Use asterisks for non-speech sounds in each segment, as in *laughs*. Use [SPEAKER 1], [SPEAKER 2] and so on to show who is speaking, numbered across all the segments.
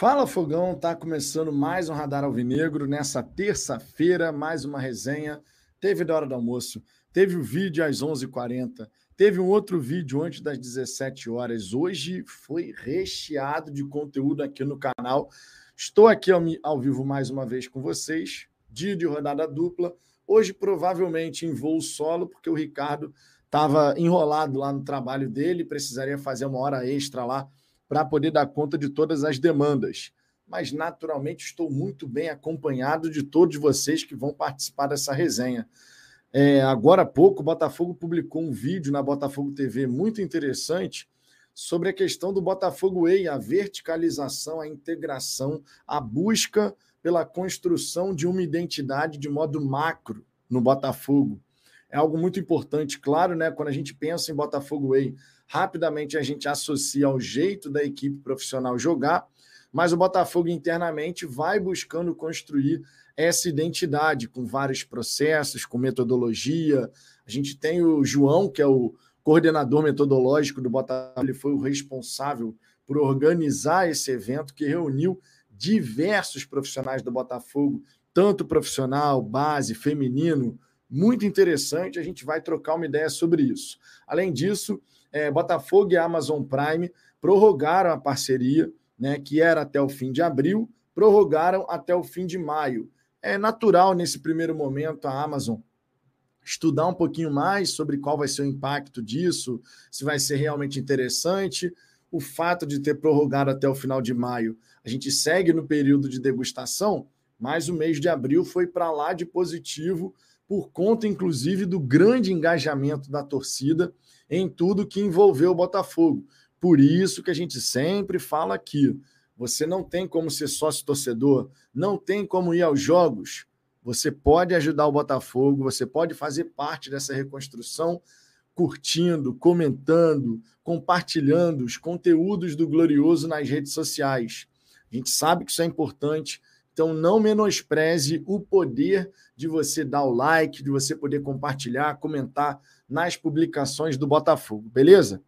[SPEAKER 1] Fala Fogão, tá começando mais um Radar Alvinegro nessa terça-feira, mais uma resenha. Teve da hora do almoço, teve o vídeo às 11h40, teve um outro vídeo antes das 17 horas. Hoje foi recheado de conteúdo aqui no canal. Estou aqui ao, ao vivo mais uma vez com vocês, dia de rodada dupla. Hoje provavelmente em voo solo, porque o Ricardo estava enrolado lá no trabalho dele, precisaria fazer uma hora extra lá para poder dar conta de todas as demandas. Mas, naturalmente, estou muito bem acompanhado de todos vocês que vão participar dessa resenha. É, agora há pouco, o Botafogo publicou um vídeo na Botafogo TV muito interessante sobre a questão do Botafogo Way, a verticalização, a integração, a busca pela construção de uma identidade de modo macro no Botafogo. É algo muito importante, claro, né? Quando a gente pensa em Botafogo Way, rapidamente a gente associa ao jeito da equipe profissional jogar, mas o Botafogo internamente vai buscando construir essa identidade com vários processos, com metodologia. A gente tem o João, que é o coordenador metodológico do Botafogo, ele foi o responsável por organizar esse evento que reuniu diversos profissionais do Botafogo, tanto profissional, base, feminino, muito interessante. A gente vai trocar uma ideia sobre isso. Além disso, é, Botafogo e Amazon Prime prorrogaram a parceria, né, que era até o fim de abril, prorrogaram até o fim de maio. É natural nesse primeiro momento a Amazon estudar um pouquinho mais sobre qual vai ser o impacto disso, se vai ser realmente interessante. O fato de ter prorrogado até o final de maio, a gente segue no período de degustação, mas o mês de abril foi para lá de positivo, por conta, inclusive, do grande engajamento da torcida em tudo que envolveu o Botafogo. Por isso que a gente sempre fala aqui: você não tem como ser sócio torcedor, não tem como ir aos jogos. Você pode ajudar o Botafogo, você pode fazer parte dessa reconstrução curtindo, comentando, compartilhando os conteúdos do Glorioso nas redes sociais. A gente sabe que isso é importante, então não menospreze o poder de você dar o like, de você poder compartilhar, comentar nas publicações do Botafogo, beleza?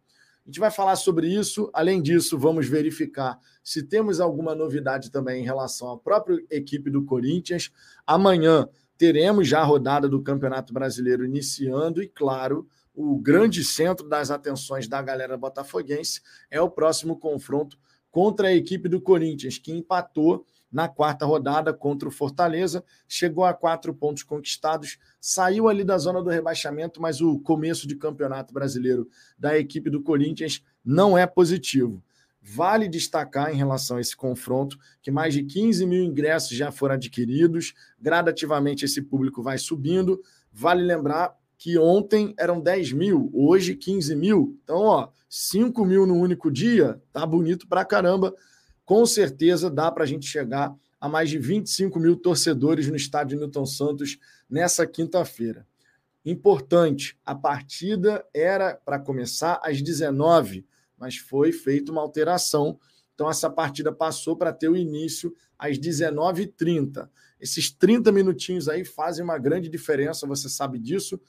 [SPEAKER 1] A gente vai falar sobre isso. Além disso, vamos verificar se temos alguma novidade também em relação à própria equipe do Corinthians. Amanhã teremos já a rodada do Campeonato Brasileiro iniciando e, claro, o grande centro das atenções da galera botafoguense é o próximo confronto contra a equipe do Corinthians, que empatou na quarta rodada contra o Fortaleza, chegou a quatro pontos conquistados, saiu ali da zona do rebaixamento, mas o começo de campeonato brasileiro da equipe do Corinthians não é positivo. Vale destacar em relação a esse confronto que mais de 15 mil ingressos já foram adquiridos, gradativamente esse público vai subindo. Vale lembrar que ontem eram 10 mil, hoje 15 mil. Então, ó, 5 mil no único dia, tá bonito pra caramba com certeza dá para a gente chegar a mais de 25 mil torcedores no estádio Newton Santos nessa quinta-feira. Importante, a partida era para começar às 19, mas foi feita uma alteração. Então, essa partida passou para ter o início às 19h30. Esses 30 minutinhos aí fazem uma grande diferença, você sabe disso.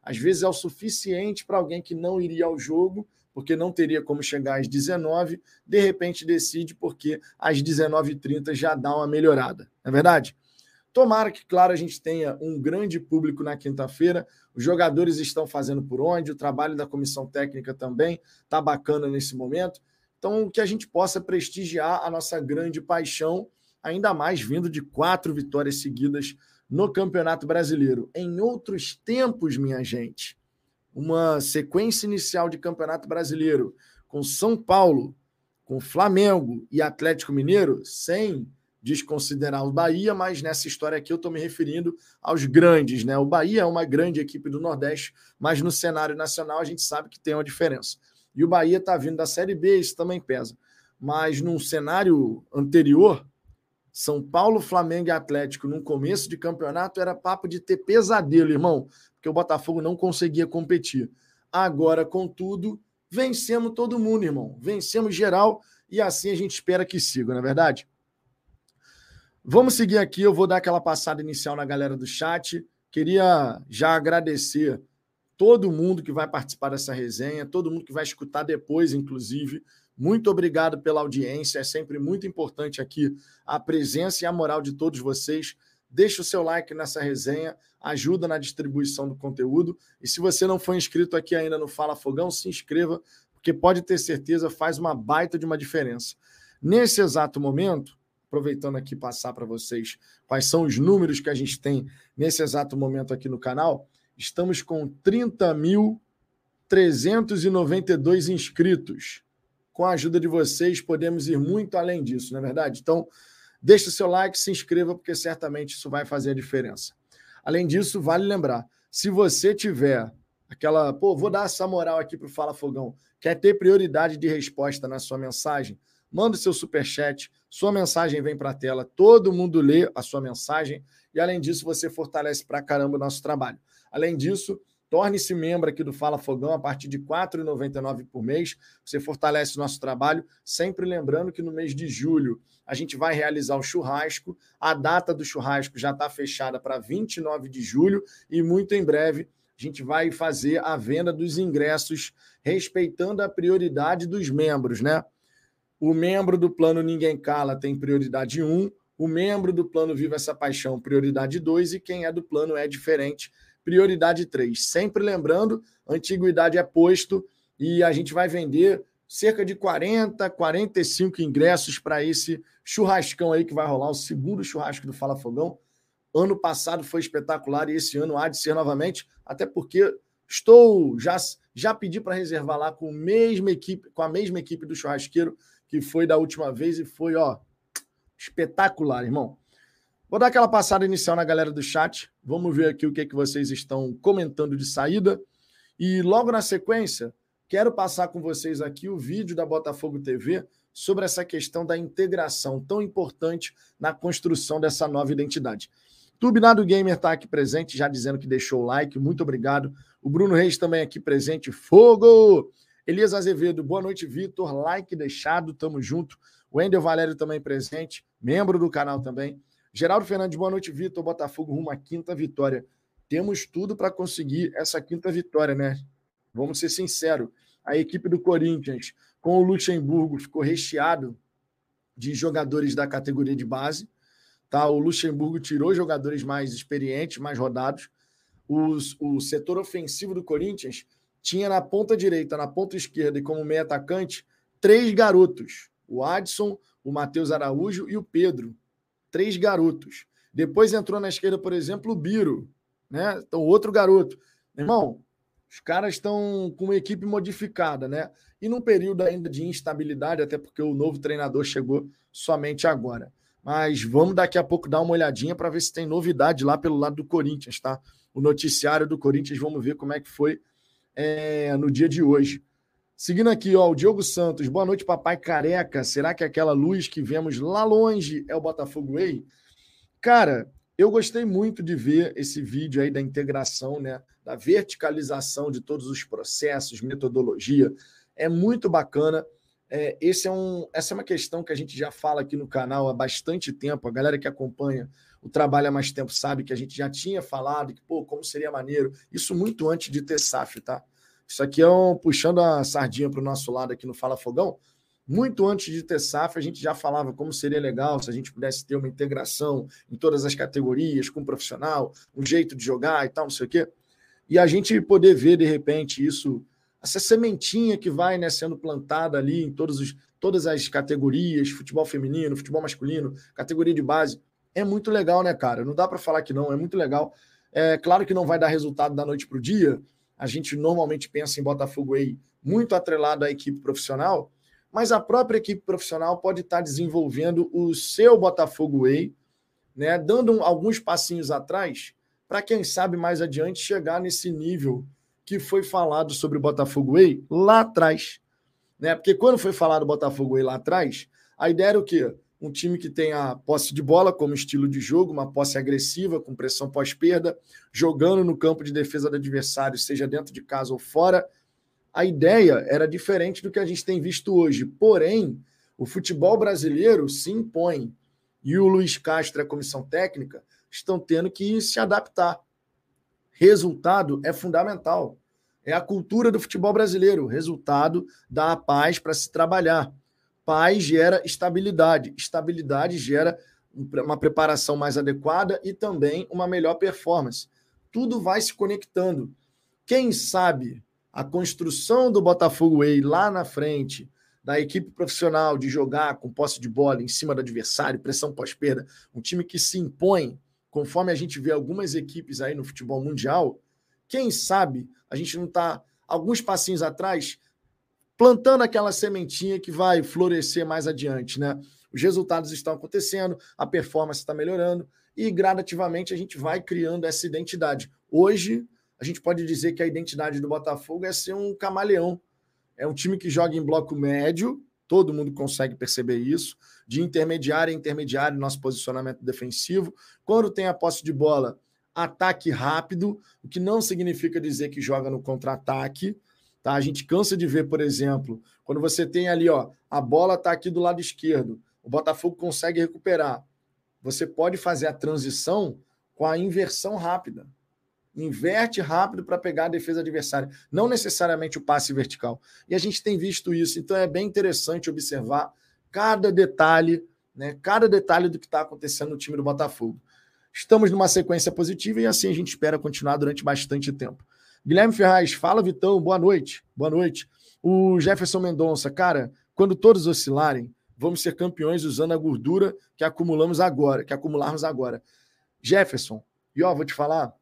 [SPEAKER 1] Às vezes é o suficiente para alguém que não iria ao jogo porque não teria como chegar às 19, de repente decide porque às 19h30 já dá uma melhorada, não é verdade? Tomara que, claro, a gente tenha um grande público na quinta-feira. Os jogadores estão fazendo por onde, o trabalho da comissão técnica também está bacana nesse momento. Então, que a gente possa prestigiar a nossa grande paixão, ainda mais vindo de quatro vitórias seguidas no Campeonato Brasileiro. Em outros tempos, minha gente, uma sequência inicial de Campeonato Brasileiro com São Paulo, com Flamengo e Atlético Mineiro, sem desconsiderar o Bahia, mas nessa história aqui eu estou me referindo aos grandes, né? O Bahia é uma grande equipe do Nordeste, mas no cenário nacional a gente sabe que tem uma diferença. E o Bahia está vindo da Série B, isso também pesa. Mas num cenário anterior, São Paulo, Flamengo e Atlético, no começo de campeonato, era papo de ter pesadelo, irmão porque o Botafogo não conseguia competir. Agora, contudo, vencemos todo mundo, irmão. Vencemos geral e assim a gente espera que siga, não é verdade? Vamos seguir aqui, eu vou dar aquela passada inicial na galera do chat. Queria já agradecer todo mundo que vai participar dessa resenha, todo mundo que vai escutar depois, inclusive, Muito obrigado pela audiência. É sempre muito importante aqui a presença e a moral de todos vocês. Deixa o seu like nessa resenha, ajuda na distribuição do conteúdo. E se você não for inscrito aqui ainda no Fala Fogão, se inscreva, porque pode ter certeza, faz uma baita de uma diferença. Nesse exato momento, aproveitando aqui passar para vocês quais são os números que a gente tem nesse exato momento aqui no canal, estamos com 30.392 inscritos. Com a ajuda de vocês, podemos ir muito além disso, não é verdade? Então, deixe seu like, se inscreva, porque certamente isso vai fazer a diferença. Além disso, vale lembrar, se você tiver aquela, pô, vou dar essa moral aqui para o Fala Fogão, quer ter prioridade de resposta na sua mensagem, manda o seu super chat, sua mensagem vem para a tela, todo mundo lê a sua mensagem e além disso você fortalece para caramba o nosso trabalho. Além disso, torne-se membro aqui do Fala Fogão a partir de R$ 4,99 por mês. Você fortalece o nosso trabalho, sempre lembrando que no mês de julho a gente vai realizar o churrasco. A data do churrasco já está fechada para 29 de julho e muito em breve a gente vai fazer a venda dos ingressos respeitando a prioridade dos membros, né? O membro do plano Ninguém Cala tem prioridade 1, o membro do plano Viva Essa Paixão, prioridade 2, e quem é do plano é diferente, prioridade 3. Sempre lembrando, antiguidade é posto e a gente vai vender cerca de 40, 45 ingressos para esse churrascão aí que vai rolar, o segundo churrasco do Fala Fogão. Ano passado foi espetacular e esse ano há de ser novamente, até porque estou já já pedi para reservar lá com a mesma equipe, com a mesma equipe do churrasqueiro que foi da última vez e foi, ó, espetacular, irmão. Vou dar aquela passada inicial na galera do chat. Vamos ver aqui o que, é que vocês estão comentando de saída. E logo na sequência, quero passar com vocês aqui o vídeo da Botafogo TV sobre essa questão da integração tão importante na construção dessa nova identidade. Tubinado Gamer está aqui presente, já dizendo que deixou o like. Muito obrigado. O Bruno Reis também aqui presente. Fogo! Elias Azevedo, boa noite, Vitor. Like deixado, tamo junto. Wendel Valério também presente, membro do canal também. Geraldo Fernandes, boa noite, Vitor. Botafogo rumo à quinta vitória. Temos tudo para conseguir essa quinta vitória, né? Vamos ser sinceros. A equipe do Corinthians, com o Luxemburgo, ficou recheado de jogadores da categoria de base. Tá? O Luxemburgo tirou jogadores mais experientes, mais rodados. Os, o setor ofensivo do Corinthians tinha na ponta direita, na ponta esquerda e como meio atacante, três garotos: o Adson, o Matheus Araújo e o Pedro. Três garotos. Depois entrou na esquerda, por exemplo, o Biro, né? Então, outro garoto. Irmão, os caras estão com uma equipe modificada, né? E num período ainda de instabilidade, até porque o novo treinador chegou somente agora. Mas vamos daqui a pouco dar uma olhadinha para ver se tem novidade lá pelo lado do Corinthians, tá? O noticiário do Corinthians, vamos ver como é que foi é, no dia de hoje. Seguindo aqui, ó, o Diogo Santos. Boa noite, papai careca. Será que aquela luz que vemos lá longe é o Botafogo Way? Cara, eu gostei muito de ver esse vídeo aí da integração, né? Da verticalização de todos os processos, metodologia. É muito bacana. É, esse é um, essa é uma questão que a gente já fala aqui no canal há bastante tempo. A galera que acompanha o trabalho há mais tempo sabe que a gente já tinha falado que, pô, como seria maneiro. Isso muito antes de ter SAF, tá? Isso aqui é um puxando a sardinha para o nosso lado aqui no Fala Fogão. Muito antes de ter SAF, a gente já falava como seria legal se a gente pudesse ter uma integração em todas as categorias, com o profissional, um jeito de jogar e tal, não sei o quê. E a gente poder ver, de repente, isso, essa sementinha que vai né, sendo plantada ali em todos os, todas as categorias, futebol feminino, futebol masculino, categoria de base, é muito legal, né, cara? Não dá para falar que não, é muito legal. É claro que não vai dar resultado da noite para o dia. A gente normalmente pensa em Botafogo aí muito atrelado à equipe profissional, mas a própria equipe profissional pode estar desenvolvendo o seu Botafogo Way, né, dando alguns passinhos atrás, para quem sabe mais adiante chegar nesse nível que foi falado sobre o Botafogo Way lá atrás. Né? Porque quando foi falado o Botafogo Way lá atrás, a ideia era o quê? Um time que tem a posse de bola como estilo de jogo, uma posse agressiva, com pressão pós-perda, jogando no campo de defesa do adversário, seja dentro de casa ou fora. A ideia era diferente do que a gente tem visto hoje. Porém, o futebol brasileiro se impõe e o Luiz Castro e a comissão técnica estão tendo que se adaptar. Resultado é fundamental. É a cultura do futebol brasileiro, resultado da paz para se trabalhar. Paz gera estabilidade, estabilidade gera uma preparação mais adequada e também uma melhor performance. Tudo vai se conectando. Quem sabe a construção do Botafogo Way lá na frente, da equipe profissional de jogar com posse de bola em cima do adversário, pressão pós-perda, um time que se impõe, conforme a gente vê algumas equipes aí no futebol mundial, quem sabe a gente não está alguns passinhos atrás plantando aquela sementinha que vai florescer mais adiante, né? Os resultados estão acontecendo, a performance está melhorando e gradativamente a gente vai criando essa identidade. Hoje, a gente pode dizer que a identidade do Botafogo é ser um camaleão. É um time que joga em bloco médio, todo mundo consegue perceber isso, de intermediário a intermediário, nosso posicionamento defensivo. Quando tem a posse de bola, ataque rápido, o que não significa dizer que joga no contra-ataque. Tá? A gente cansa de ver, por exemplo, quando você tem ali, ó, a bola está aqui do lado esquerdo, o Botafogo consegue recuperar. Você pode fazer a transição com a inversão rápida. Inverte rápido para pegar a defesa adversária, não necessariamente o passe vertical. E a gente tem visto isso, então é bem interessante observar cada detalhe, né, cada detalhe do que está acontecendo no time do Botafogo. Estamos numa sequência positiva e assim a gente espera continuar durante bastante tempo. Guilherme Ferraz, fala Vitão, boa noite. Boa noite. O Jefferson Mendonça, cara, quando todos oscilarem, vamos ser campeões usando a gordura que acumulamos agora, que acumularmos agora. Jefferson, e ó, vou te falar,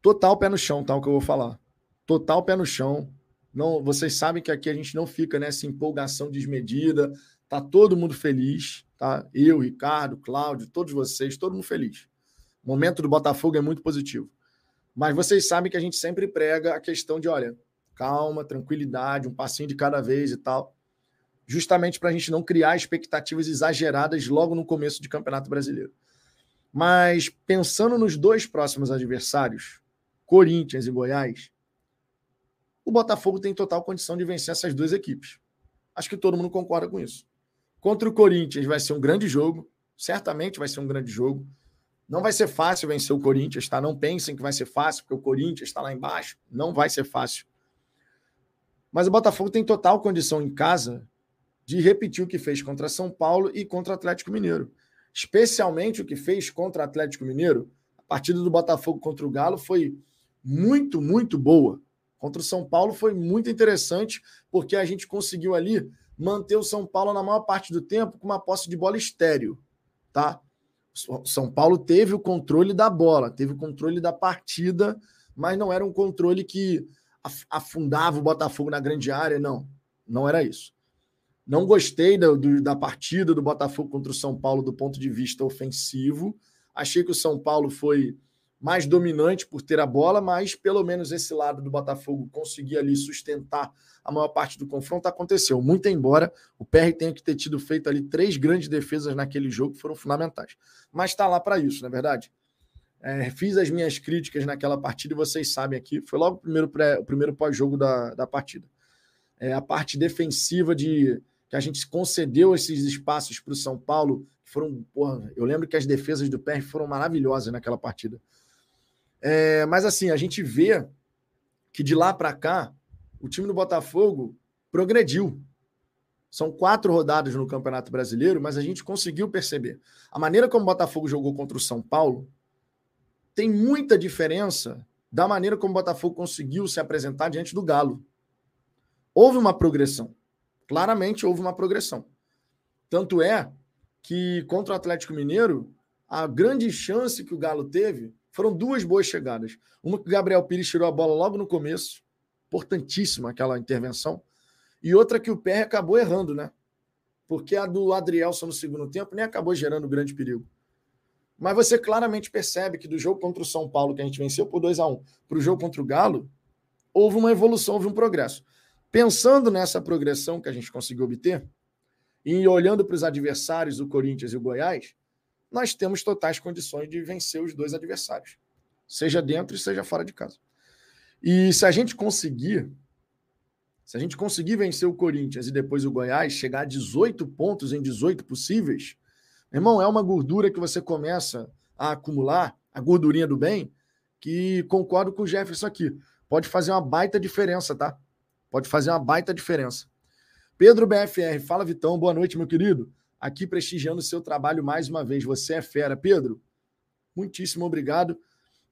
[SPEAKER 1] total pé no chão, tá? O que eu vou falar. Total pé no chão. Não, vocês sabem que aqui a gente não fica nessa empolgação desmedida. Tá todo mundo feliz. Tá? Eu, Ricardo, Cláudio, todos vocês, todo mundo feliz. O momento do Botafogo é muito positivo. Mas vocês sabem que a gente sempre prega a questão de, olha, calma, tranquilidade, um passinho de cada vez e tal, justamente para a gente não criar expectativas exageradas logo no começo de Campeonato Brasileiro. Mas pensando nos dois próximos adversários, Corinthians e Goiás, o Botafogo tem total condição de vencer essas duas equipes. Acho que todo mundo concorda com isso. Contra o Corinthians vai ser um grande jogo, certamente vai ser um grande jogo. Não vai ser fácil vencer o Corinthians, tá? Não pensem que vai ser fácil, porque o Corinthians está lá embaixo. Não vai ser fácil. Mas o Botafogo tem total condição em casa de repetir o que fez contra São Paulo e contra Atlético Mineiro. Especialmente o que fez contra Atlético Mineiro. A partida do Botafogo contra o Galo foi muito, muito boa. Contra o São Paulo foi muito interessante, porque a gente conseguiu ali manter o São Paulo na maior parte do tempo com uma posse de bola estéreo, tá? São Paulo teve o controle da bola, teve o controle da partida, mas não era um controle que afundava o Botafogo na grande área, não. Não era isso. Não gostei da, do, da partida do Botafogo contra o São Paulo do ponto de vista ofensivo. Achei que o São Paulo foi mais dominante por ter a bola, mas pelo menos esse lado do Botafogo conseguia ali sustentar a maior parte do confronto aconteceu. Muito embora o PR tenha que ter tido feito ali três grandes defesas naquele jogo que foram fundamentais. Mas está lá para isso, não é verdade? É, fiz as minhas críticas naquela partida e vocês sabem aqui, foi logo o primeiro, pré, o primeiro pós-jogo da, da partida. É, a parte defensiva de que a gente concedeu esses espaços para o São Paulo, foram, porra, eu lembro que as defesas do PR foram maravilhosas naquela partida. É, mas assim, a gente vê que de lá para cá, o time do Botafogo progrediu. São quatro rodadas no Campeonato Brasileiro, mas a gente conseguiu perceber. A maneira como o Botafogo jogou contra o São Paulo tem muita diferença da maneira como o Botafogo conseguiu se apresentar diante do Galo. Houve uma progressão. Claramente houve uma progressão. Tanto é que contra o Atlético Mineiro, a grande chance que o Galo teve foram duas boas chegadas. Uma que o Gabriel Pires tirou a bola logo no começo, importantíssima aquela intervenção. E outra que o PR acabou errando, né? Porque a do Adrielson no segundo tempo nem acabou gerando grande perigo. Mas você claramente percebe que do jogo contra o São Paulo, que a gente venceu por 2 a 1 para o jogo contra o Galo, houve uma evolução, houve um progresso. Pensando nessa progressão que a gente conseguiu obter, e olhando para os adversários, o Corinthians e o Goiás, nós temos totais condições de vencer os dois adversários, seja dentro e seja fora de casa. E se a gente conseguir, se a gente conseguir vencer o Corinthians e depois o Goiás, chegar a 18 pontos em 18 possíveis, irmão, é uma gordura que você começa a acumular, a gordurinha do bem, que concordo com o Jefferson aqui. pode fazer uma baita diferença, tá? Pode fazer uma baita diferença. Pedro BFR, fala Vitão, boa noite, meu querido. Aqui prestigiando o seu trabalho mais uma vez. Você é fera. Pedro, muitíssimo obrigado.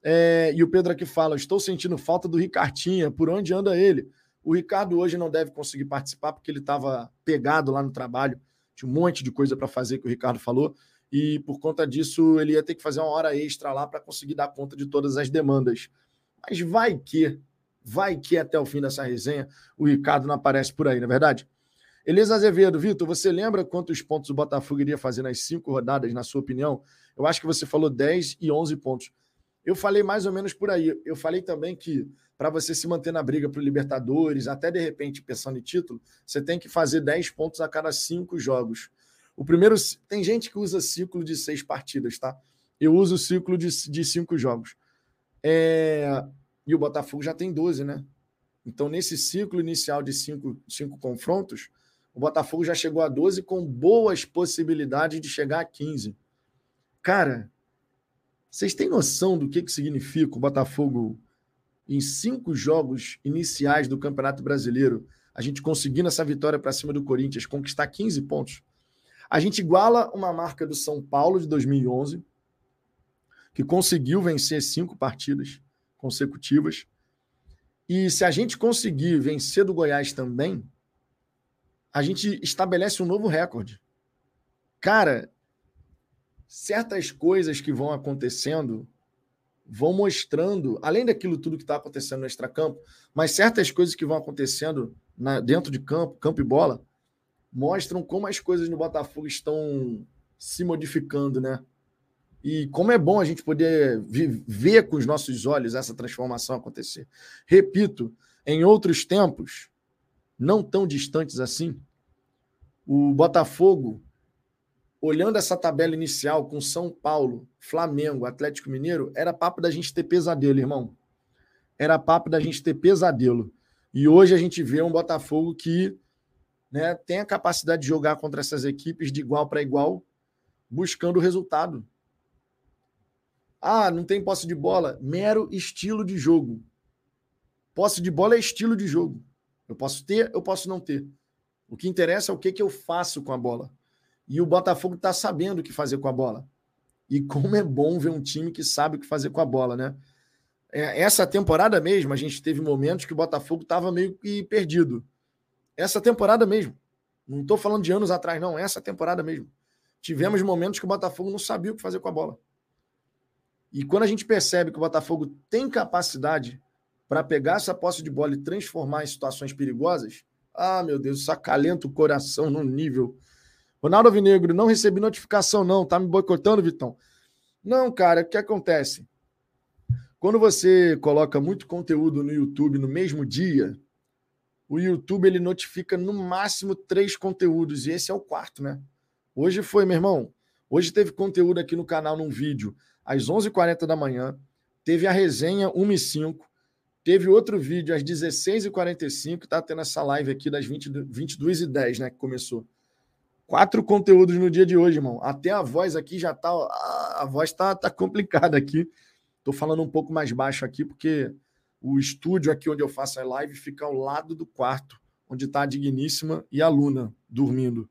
[SPEAKER 1] É, e o Pedro aqui fala: estou sentindo falta do Ricardinha, por onde anda ele? O Ricardo hoje não deve conseguir participar porque ele estava pegado lá no trabalho, tinha um monte de coisa para fazer que o Ricardo falou, e por conta disso ele ia ter que fazer uma hora extra lá para conseguir dar conta de todas as demandas. Mas vai que, vai que até o fim dessa resenha o Ricardo não aparece por aí, não é verdade? Elisa Azevedo, Vitor, você lembra quantos pontos o Botafogo iria fazer nas cinco rodadas, na sua opinião? Eu acho que você falou 10 e 11 pontos. Eu falei mais ou menos por aí. Eu falei também que para você se manter na briga para o Libertadores, até de repente pensando em título, você tem que fazer 10 pontos a cada cinco jogos. O primeiro. Tem gente que usa ciclo de seis partidas, tá? Eu uso o ciclo de, de cinco jogos. É, e o Botafogo já tem 12, né? Então, nesse ciclo inicial de cinco, cinco confrontos, o Botafogo já chegou a 12 com boas possibilidades de chegar a 15. Cara, vocês têm noção do que, que significa o Botafogo em cinco jogos iniciais do Campeonato Brasileiro? A gente conseguindo essa vitória para cima do Corinthians, conquistar 15 pontos. A gente iguala uma marca do São Paulo de 2011, que conseguiu vencer cinco partidas consecutivas. E se a gente conseguir vencer do Goiás também, a gente estabelece um novo recorde. Cara, certas coisas que vão acontecendo vão mostrando, além daquilo tudo que está acontecendo no extracampo, mas certas coisas que vão acontecendo na, dentro de campo, campo e bola, mostram como as coisas no Botafogo estão se modificando, né? E como é bom a gente poder ver com os nossos olhos essa transformação acontecer. Repito, em outros tempos, não tão distantes assim, o Botafogo, olhando essa tabela inicial com São Paulo, Flamengo, Atlético Mineiro, era papo da gente ter pesadelo, irmão. Era papo da gente ter pesadelo. E hoje a gente vê um Botafogo que né, tem a capacidade de jogar contra essas equipes de igual para igual, buscando o resultado. Ah, não tem posse de bola. Mero estilo de jogo. Posse de bola é estilo de jogo. Eu posso ter, eu posso não ter. O que interessa é o que, que eu faço com a bola. E o Botafogo está sabendo o que fazer com a bola. E como é bom ver um time que sabe o que fazer com a bola, né? É, essa temporada mesmo, a gente teve momentos que o Botafogo estava meio que perdido. Essa temporada mesmo. Não estou falando de anos atrás, não. Essa temporada mesmo. Tivemos momentos que o Botafogo não sabia o que fazer com a bola. E quando a gente percebe que o Botafogo tem capacidade para pegar essa posse de bola e transformar em situações perigosas, ah, meu Deus, isso acalenta o coração num nível. Ronaldo Alvinegro, não recebi notificação, não. Tá me boicotando, Vitão? Não, cara, o que acontece? Quando você coloca muito conteúdo no YouTube no mesmo dia, o YouTube ele notifica no máximo três conteúdos, e esse é o quarto, né? Hoje foi, meu irmão. Hoje teve conteúdo aqui no canal num vídeo às 11h40 da manhã, teve a resenha 1 e 5 Teve outro vídeo às 16h45, tá tendo essa live aqui das 20, 22h10, né? Que começou. Quatro conteúdos no dia de hoje, irmão. Até a voz aqui já tá. A voz tá, tá complicada aqui. Tô falando um pouco mais baixo aqui, porque o estúdio aqui onde eu faço a live fica ao lado do quarto, onde está a digníssima e a Luna dormindo.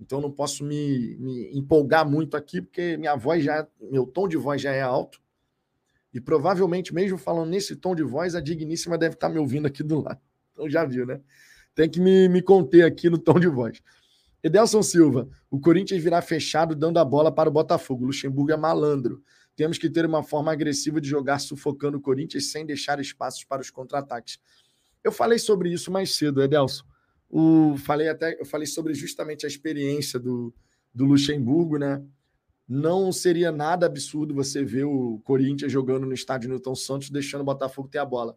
[SPEAKER 1] Então não posso me, me empolgar muito aqui, porque minha voz já, meu tom de voz já é alto. E provavelmente, mesmo falando nesse tom de voz, a Digníssima deve estar me ouvindo aqui do lado. Então já viu, né? Tem que me, me conter aqui no tom de voz. Edelson Silva, o Corinthians virá fechado dando a bola para o Botafogo. Luxemburgo é malandro. Temos que ter uma forma agressiva de jogar sufocando o Corinthians sem deixar espaços para os contra-ataques. Eu falei sobre isso mais cedo, Edelson. O, falei até, eu falei sobre justamente a experiência do, do Luxemburgo, né? Não seria nada absurdo você ver o Corinthians jogando no estádio Newton Santos, deixando o Botafogo ter a bola.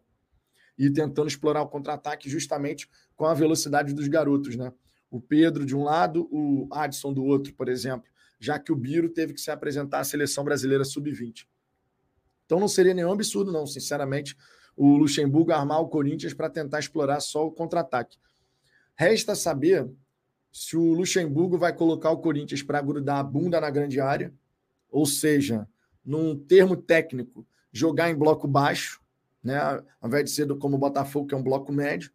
[SPEAKER 1] E tentando explorar o contra-ataque justamente com a velocidade dos garotos, né? O Pedro de um lado, o Adson do outro, por exemplo, já que o Biro teve que se apresentar à seleção brasileira sub-20. Então não seria nenhum absurdo, não, sinceramente, o Luxemburgo armar o Corinthians para tentar explorar só o contra-ataque. Resta saber se o Luxemburgo vai colocar o Corinthians para grudar a bunda na grande área, ou seja, num termo técnico, jogar em bloco baixo, né? Ao invés de ser como o Botafogo, que é um bloco médio.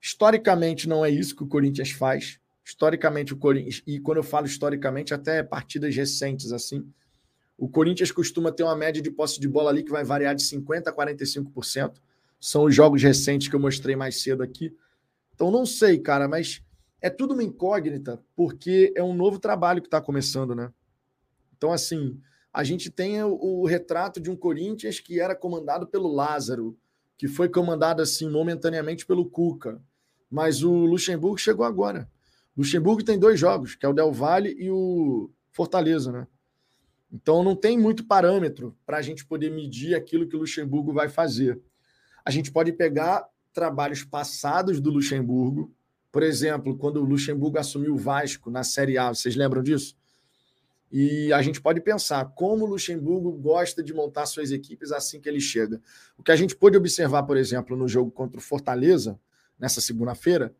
[SPEAKER 1] Historicamente, não é isso que o Corinthians faz. Historicamente, o Corinthians, e quando eu falo historicamente, até partidas recentes assim, o Corinthians costuma ter uma média de posse de bola ali que vai variar de 50% a 45%. São os jogos recentes que eu mostrei mais cedo aqui. Então, não sei, cara, mas é tudo uma incógnita, porque é um novo trabalho que está começando, né? Então, assim, a gente tem o, o, retrato de um Corinthians que era comandado pelo Lázaro, que foi comandado, assim, momentaneamente pelo Cuca. Mas o Luxemburgo chegou agora. Luxemburgo tem dois jogos, que é o Del Valle e o Fortaleza, né? Então não tem muito parâmetro para a gente poder medir aquilo que o Luxemburgo vai fazer. A gente pode pegar trabalhos passados do Luxemburgo, por exemplo, quando o Luxemburgo assumiu o Vasco na Série A, vocês lembram disso? E a gente pode pensar como o Luxemburgo gosta de montar suas equipes assim que ele chega. O que a gente pôde observar, por exemplo, no jogo contra o Fortaleza, nessa segunda-feira,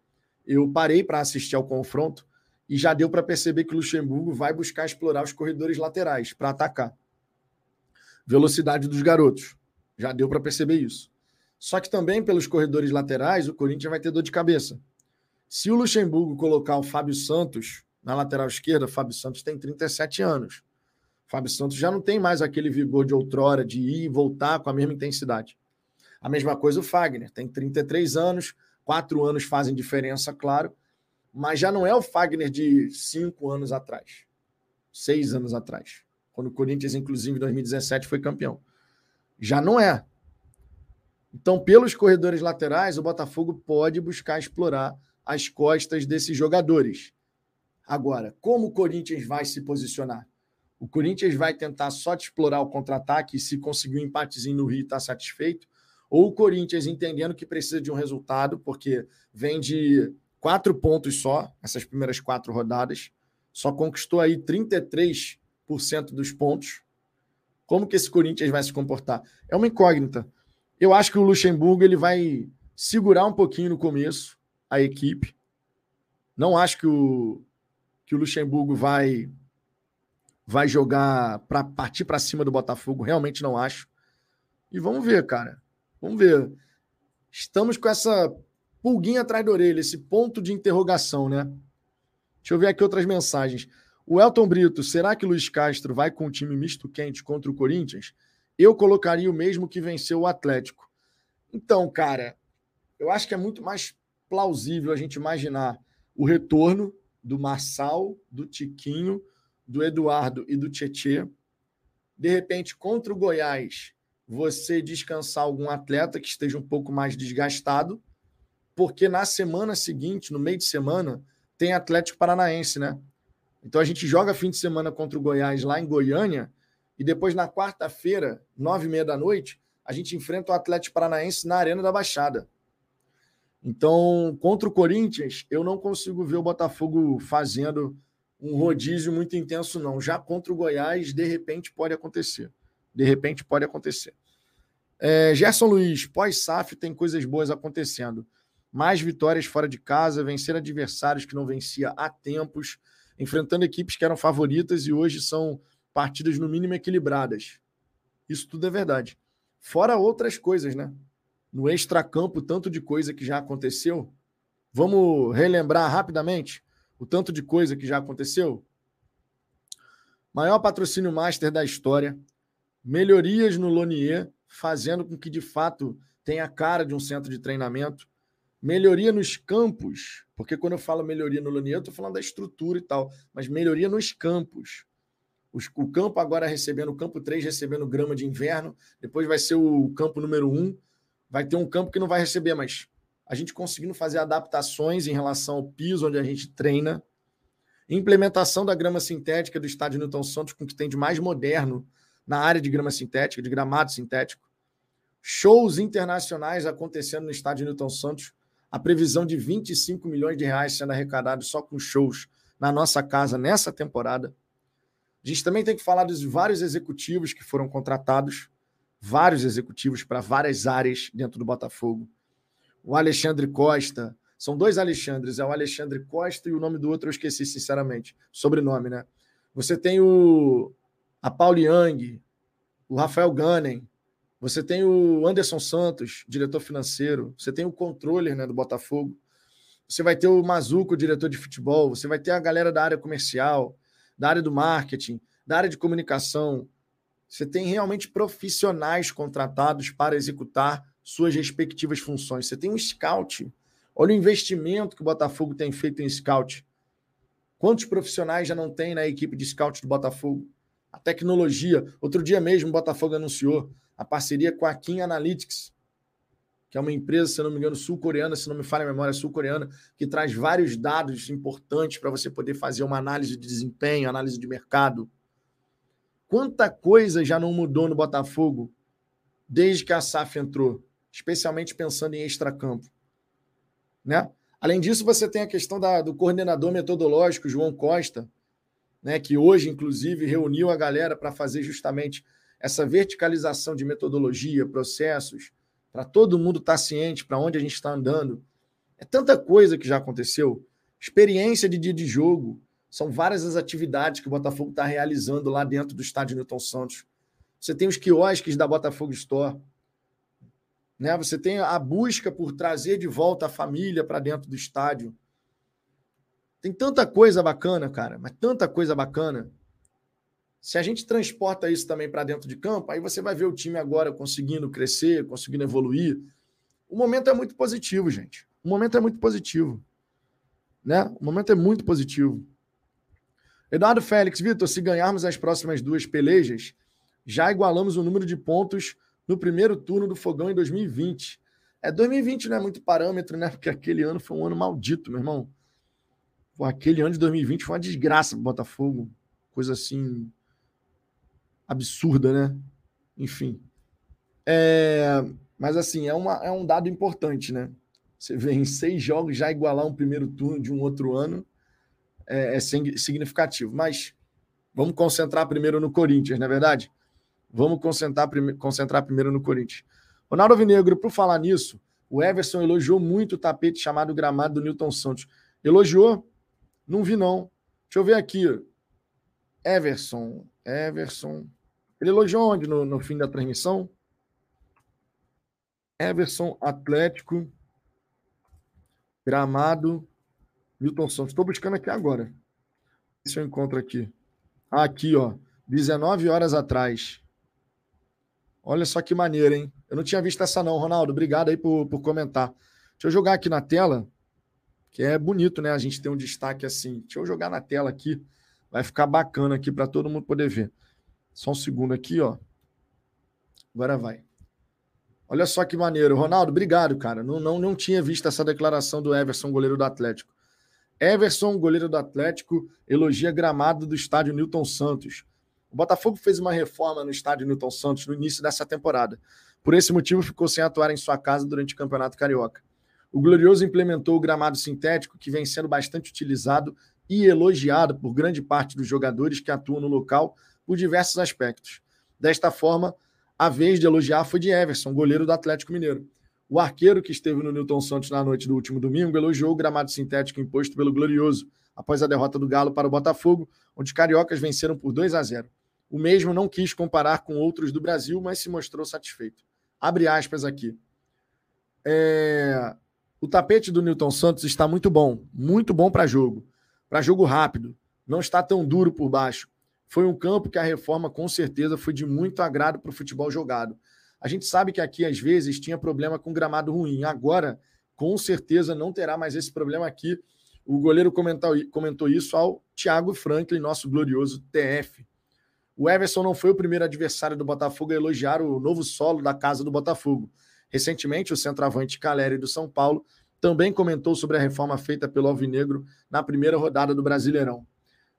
[SPEAKER 1] eu parei para assistir ao confronto e já deu para perceber que o Luxemburgo vai buscar explorar os corredores laterais para atacar. Velocidade dos garotos. Já deu para perceber isso. Só que também pelos corredores laterais, o Corinthians vai ter dor de cabeça. Se o Luxemburgo colocar o Fábio Santos na lateral esquerda, Fábio Santos tem 37 anos. Fábio Santos já não tem mais aquele vigor de outrora de ir e voltar com a mesma intensidade. A mesma coisa o Fagner, tem 33 anos, quatro anos fazem diferença, claro, mas já não é o Fagner de cinco anos atrás, seis anos atrás, quando o Corinthians, inclusive, em 2017 foi campeão. Já não é. Então, pelos corredores laterais, o Botafogo pode buscar explorar as costas desses jogadores. Agora, como o Corinthians vai se posicionar? O Corinthians vai tentar só te explorar o contra-ataque e se conseguir um empatezinho no Rio está satisfeito? Ou o Corinthians entendendo que precisa de um resultado, porque vem de quatro pontos só, essas primeiras quatro rodadas, só conquistou aí 33% dos pontos. Como que esse Corinthians vai se comportar? É uma incógnita. Eu acho que o Luxemburgo ele vai segurar um pouquinho no começo a equipe. Não acho que o, que o Luxemburgo vai vai jogar para partir para cima do Botafogo, realmente não acho. E vamos ver, cara. Vamos ver. Estamos com essa pulguinha atrás da orelha, esse ponto de interrogação, né? Deixa eu ver aqui outras mensagens. O Elton Brito, será que Luiz Castro vai com o time misto quente contra o Corinthians? Eu colocaria o mesmo que venceu o Atlético. Então, cara, eu acho que é muito mais plausível a gente imaginar o retorno do Marçal, do Tiquinho, do Eduardo e do Tietê. De repente, contra o Goiás, você descansar algum atleta que esteja um pouco mais desgastado porque na semana seguinte, no meio de semana, tem Atlético Paranaense, né? Então a gente joga fim de semana contra o Goiás lá em Goiânia e depois na quarta-feira, nove e meia da noite, a gente enfrenta o Atlético Paranaense na Arena da Baixada. Então, contra o Corinthians, eu não consigo ver o Botafogo fazendo um rodízio muito intenso, não. Já contra o Goiás, de repente pode acontecer. De repente pode acontecer. É, Gerson Luiz, pós-SAF tem coisas boas acontecendo mais vitórias fora de casa, vencer adversários que não vencia há tempos, enfrentando equipes que eram favoritas e hoje são partidas no mínimo equilibradas. Isso tudo é verdade. Fora outras coisas, né? No extracampo, tanto de coisa que já aconteceu. Vamos relembrar rapidamente o tanto de coisa que já aconteceu? Maior patrocínio master da história, melhorias no Lonier, fazendo com que de fato tenha a cara de um centro de treinamento, melhoria nos campos, porque quando eu falo melhoria no Lonier, eu estou falando da estrutura e tal, mas melhoria nos campos. Os, o campo agora recebendo, o campo 3 recebendo grama de inverno, depois vai ser o campo número 1, vai ter um campo que não vai receber, mas a gente conseguindo fazer adaptações em relação ao piso onde a gente treina, implementação da grama sintética do estádio Newton Santos com o que tem de mais moderno na área de grama sintética, de gramado sintético, shows internacionais acontecendo no estádio Newton Santos, a previsão de 25 milhões de reais sendo arrecadados só com shows na nossa casa nessa temporada. A gente também tem que falar dos vários executivos que foram contratados, vários executivos para várias áreas dentro do Botafogo. O Alexandre Costa, são dois Alexandres, é o Alexandre Costa e o nome do outro eu esqueci, sinceramente, sobrenome, né? Você tem o a Paul Young, o Rafael Gunning, Você tem o Anderson Santos, diretor financeiro. Você tem o controller né, do Botafogo. Você vai ter o Mazuco, diretor de futebol. Você vai ter a galera da área comercial, da área do marketing, da área de comunicação. Você tem realmente profissionais contratados para executar suas respectivas funções. Você tem um scout. Olha o investimento que o Botafogo tem feito em scout. Quantos profissionais já não tem na equipe de scout do Botafogo? A tecnologia. Outro dia mesmo o Botafogo anunciou a parceria com a Kim Analytics, que é uma empresa, se não me engano, sul-coreana, se não me falha a memória, sul-coreana, que traz vários dados importantes para você poder fazer uma análise de desempenho, análise de mercado. Quanta coisa já não mudou no Botafogo desde que a SAF entrou, especialmente pensando em extracampo. Né? Além disso, você tem a questão da, do coordenador metodológico, João Costa, né, que hoje, inclusive, reuniu a galera para fazer justamente essa verticalização de metodologia, processos, para todo mundo estar tá ciente para onde a gente está andando. É tanta coisa que já aconteceu. Experiência de dia de jogo. São várias as atividades que o Botafogo está realizando lá dentro do estádio Newton Santos. Você tem os quiosques da Botafogo Store. Né? Você tem a busca por trazer de volta a família para dentro do estádio. Tem tanta coisa bacana, cara, mas tanta coisa bacana. Se a gente transporta isso também para dentro de campo, aí você vai ver o time agora conseguindo crescer, conseguindo evoluir. O momento é muito positivo, gente. O momento é muito positivo. Né? O momento é muito positivo. Eduardo Félix, Vitor, se ganharmos as próximas duas pelejas, já igualamos o número de pontos no primeiro turno do Fogão em 2020. É, 2020 não é muito parâmetro, né? Porque aquele ano foi um ano maldito, meu irmão. Pô, aquele ano de 2020 foi uma desgraça pro Botafogo. Coisa assim. absurda, né? Enfim. É, mas assim, é, uma, é um dado importante, né? Você vê em seis jogos já igualar um primeiro turno de um outro ano é, é significativo. Mas vamos concentrar primeiro no Corinthians, não é verdade? Vamos concentrar, prime concentrar primeiro no Corinthians. Ronaldo Vinegro, por falar nisso, o Everson elogiou muito o tapete chamado gramado do Newton Santos. Elogiou? Não vi, não. Deixa eu ver aqui. Everson. Everson. Ele elogiou onde no, no fim da transmissão? Everson Atlético. Gramado. Newton Santos. Estou buscando aqui agora. Se eu encontro aqui. Aqui, ó. 19 horas atrás. Olha só que maneiro, hein? Eu não tinha visto essa não, Ronaldo. Obrigado aí por, por comentar. Deixa eu jogar aqui na tela, que é bonito, né? A gente tem um destaque assim. Deixa eu jogar na tela aqui. Vai ficar bacana aqui para todo mundo poder ver. Só um segundo aqui, ó. Agora vai. Olha só que maneiro. Ronaldo, obrigado, cara. Não, não, não tinha visto essa declaração do Everson, goleiro do Atlético. Everson, goleiro do Atlético, elogia gramado do estádio Newton Santos. O Botafogo fez uma reforma no estádio Newton Santos no início dessa temporada. Por esse motivo, ficou sem atuar em sua casa durante o Campeonato Carioca. O Glorioso implementou o gramado sintético, que vem sendo bastante utilizado e elogiado por grande parte dos jogadores que atuam no local por diversos aspectos. Desta forma, a vez de elogiar foi de Everson, goleiro do Atlético Mineiro. O arqueiro que esteve no Newton Santos na noite do último domingo elogiou o gramado sintético imposto pelo Glorioso, após a derrota do Galo para o Botafogo, onde os cariocas venceram por 2 a 0. O mesmo não quis comparar com outros do Brasil, mas se mostrou satisfeito. Abre aspas aqui. É... O tapete do Newton Santos está muito bom, muito bom para jogo, para jogo rápido. Não está tão duro por baixo. Foi um campo que a reforma com certeza foi de muito agrado para o futebol jogado. A gente sabe que aqui às vezes tinha problema com gramado ruim. Agora, com certeza não terá mais esse problema aqui. O goleiro comentou, comentou isso ao Thiago Franklin, nosso glorioso TF. O Everson não foi o primeiro adversário do Botafogo a elogiar o novo solo da casa do Botafogo. Recentemente, o centroavante Caleri do São Paulo também comentou sobre a reforma feita pelo Alvinegro na primeira rodada do Brasileirão.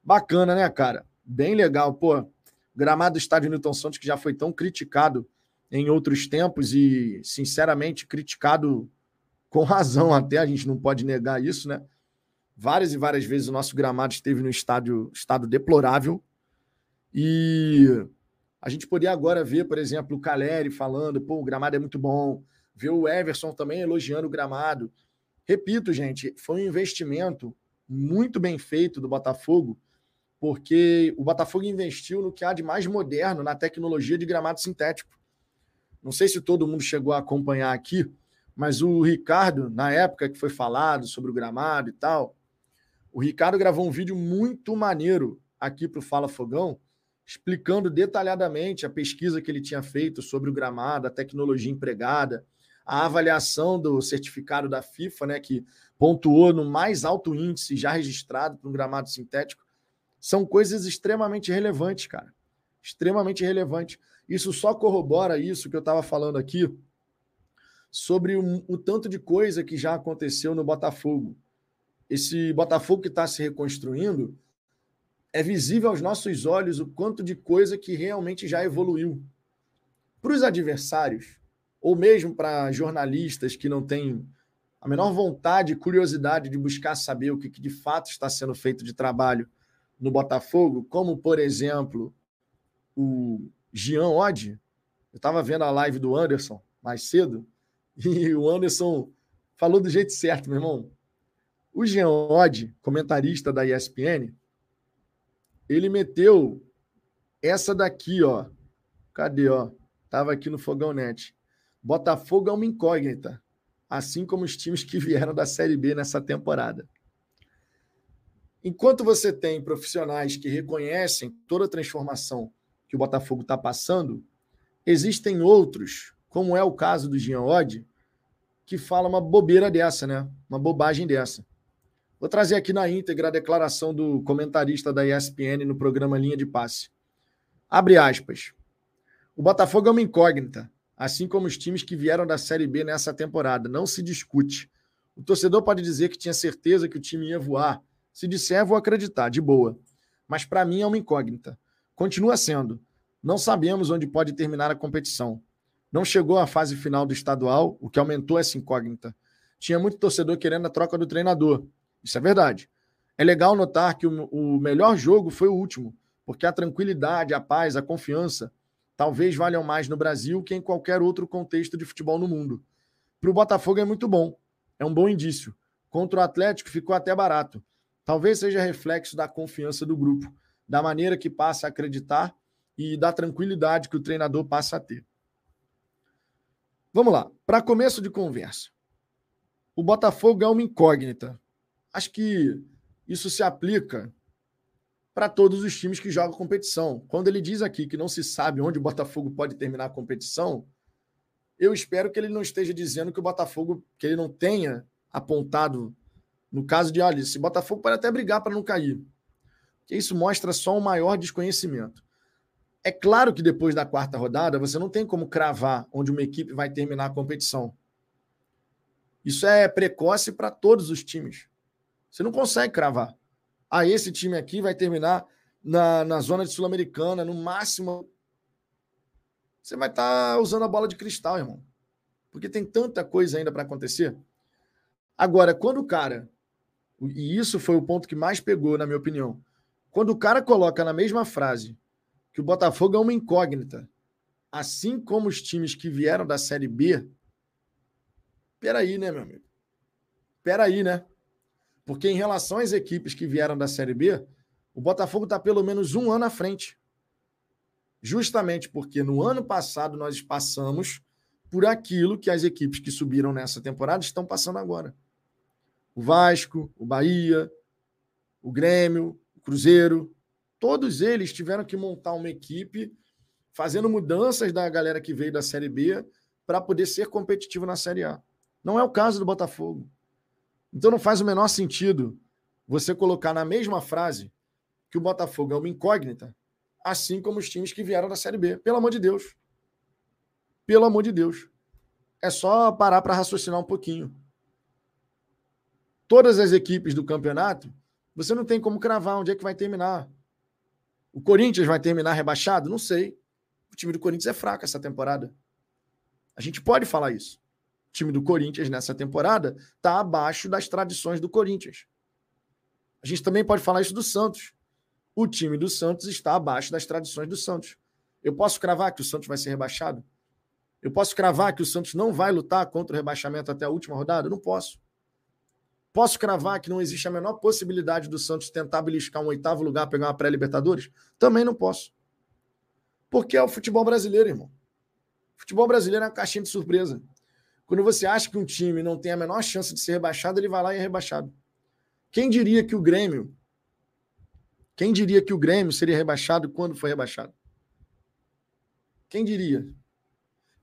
[SPEAKER 1] Bacana, né, cara? Bem legal. Pô, gramado do estádio Newton Santos, que já foi tão criticado em outros tempos e, sinceramente, criticado com *laughs* razão até, a gente não pode negar isso, né? Várias e várias vezes o nosso gramado esteve no estádio, estado deplorável, e a gente poderia agora ver, por exemplo, o Caleri falando, pô, o gramado é muito bom, ver o Everson também elogiando o gramado. Repito, gente, foi um investimento muito bem feito do Botafogo, porque o Botafogo investiu no que há de mais moderno na tecnologia de gramado sintético. Não sei se todo mundo chegou a acompanhar aqui, mas o Ricardo, na época que foi falado sobre o gramado e tal, o Ricardo gravou um vídeo muito maneiro aqui para o Fala Fogão, explicando detalhadamente a pesquisa que ele tinha feito sobre o gramado, a tecnologia empregada, a avaliação do certificado da FIFA, né, que pontuou no mais alto índice já registrado para um gramado sintético. São coisas extremamente relevantes, cara. Extremamente relevantes. Isso só corrobora isso que eu estava falando aqui sobre o, o tanto de coisa que já aconteceu no Botafogo. Esse Botafogo que está se reconstruindo, é visível aos nossos olhos o quanto de coisa que realmente já evoluiu. Para os adversários, ou mesmo para jornalistas que não têm a menor vontade e curiosidade de buscar saber o que, de fato está sendo feito de trabalho no Botafogo, como, por exemplo, o Jean Oddi. Eu estava vendo a live do Anderson mais cedo, *laughs* e o Anderson falou do jeito certo, meu irmão. O Jean Oddi, comentarista da ESPN, ele meteu essa daqui, ó. Cadê, ó? Tava aqui no Fogão Net. Botafogo é uma incógnita, assim como os times que vieram da Série B nessa temporada. Enquanto você tem profissionais que reconhecem toda a transformação que o Botafogo está passando, existem outros, como é o caso do Jean Oddi, que fala uma bobeira dessa, né? Uma bobagem dessa. Vou trazer aqui na íntegra a declaração do comentarista da ESPN no programa Linha de Passe. Abre aspas. O Botafogo é uma incógnita, assim como os times que vieram da Série B nessa temporada. Não se discute. O torcedor pode dizer que tinha certeza que o time ia voar. Se disser, vou acreditar, de boa. Mas para mim é uma incógnita. Continua sendo. Não sabemos onde pode terminar a competição. Não chegou à fase final do estadual, o que aumentou essa incógnita. Tinha muito torcedor querendo a troca do treinador. Isso é verdade. É legal notar que o, o melhor jogo foi o último, porque a tranquilidade, a paz, a confiança talvez valham mais no Brasil que em qualquer outro contexto de futebol no mundo. Para o Botafogo é muito bom, é um bom indício. Contra o Atlético ficou até barato. Talvez seja reflexo da confiança do grupo, da maneira que passa a acreditar e da tranquilidade que o treinador passa a ter. Vamos lá, para começo de conversa. O Botafogo é uma incógnita, Acho que isso se aplica para todos os times que jogam competição. Quando ele diz aqui que não se sabe onde o Botafogo pode terminar a competição, eu espero que ele não esteja dizendo que o Botafogo, que ele não tenha apontado, no caso de, olha, esse Botafogo pode até brigar para não cair. Porque isso mostra só um maior desconhecimento. É claro que depois da quarta rodada, você não tem como cravar onde uma equipe vai terminar a competição. Isso é precoce para todos os times. Você não consegue cravar. Ah, esse time aqui vai terminar na, na zona de Sul-Americana, no máximo. Você vai estar tá usando a bola de cristal, irmão. Porque tem tanta coisa ainda para acontecer. Agora, quando o cara. E isso foi o ponto que mais pegou, na minha opinião. Quando o cara coloca na mesma frase que o Botafogo é uma incógnita, assim como os times que vieram da Série B. Peraí, né, meu amigo? Peraí, né? Porque em relação às equipes que vieram da Série B, o Botafogo está pelo menos um ano à frente. Justamente porque no ano passado nós passamos por aquilo que as equipes que subiram nessa temporada estão passando agora. O Vasco, o Bahia, o Grêmio, Cruzeiro, todos eles tiveram que montar uma equipe fazendo mudanças da galera que veio da Série B para poder ser competitivo na Série A. Não é o caso do Botafogo. Então não faz o menor sentido você colocar na mesma frase que o Botafogo é uma incógnita, assim como os times que vieram da Série B. Pelo amor de Deus. Pelo amor de Deus. É só parar para raciocinar um pouquinho. Todas as equipes do campeonato, você não tem como cravar onde é que vai terminar. O Corinthians vai terminar rebaixado? Não sei. O time do Corinthians é fraco essa temporada. A gente pode falar isso time do Corinthians nessa temporada está abaixo das tradições do Corinthians. A gente também pode falar isso do Santos. O time do Santos está abaixo das tradições do Santos. Eu posso cravar que o Santos vai ser rebaixado? Eu posso cravar que o Santos não vai lutar contra o rebaixamento até a última rodada? não posso. Posso cravar que não existe a menor possibilidade do Santos tentar beliscar um oitavo lugar, pegar uma pré-Libertadores? Também não posso. Porque é o futebol brasileiro, irmão. Futebol brasileiro é uma caixinha de surpresa. Quando você acha que um time não tem a menor chance de ser rebaixado, ele vai lá e é rebaixado. Quem diria que o Grêmio. Quem diria que o Grêmio seria rebaixado quando foi rebaixado? Quem diria?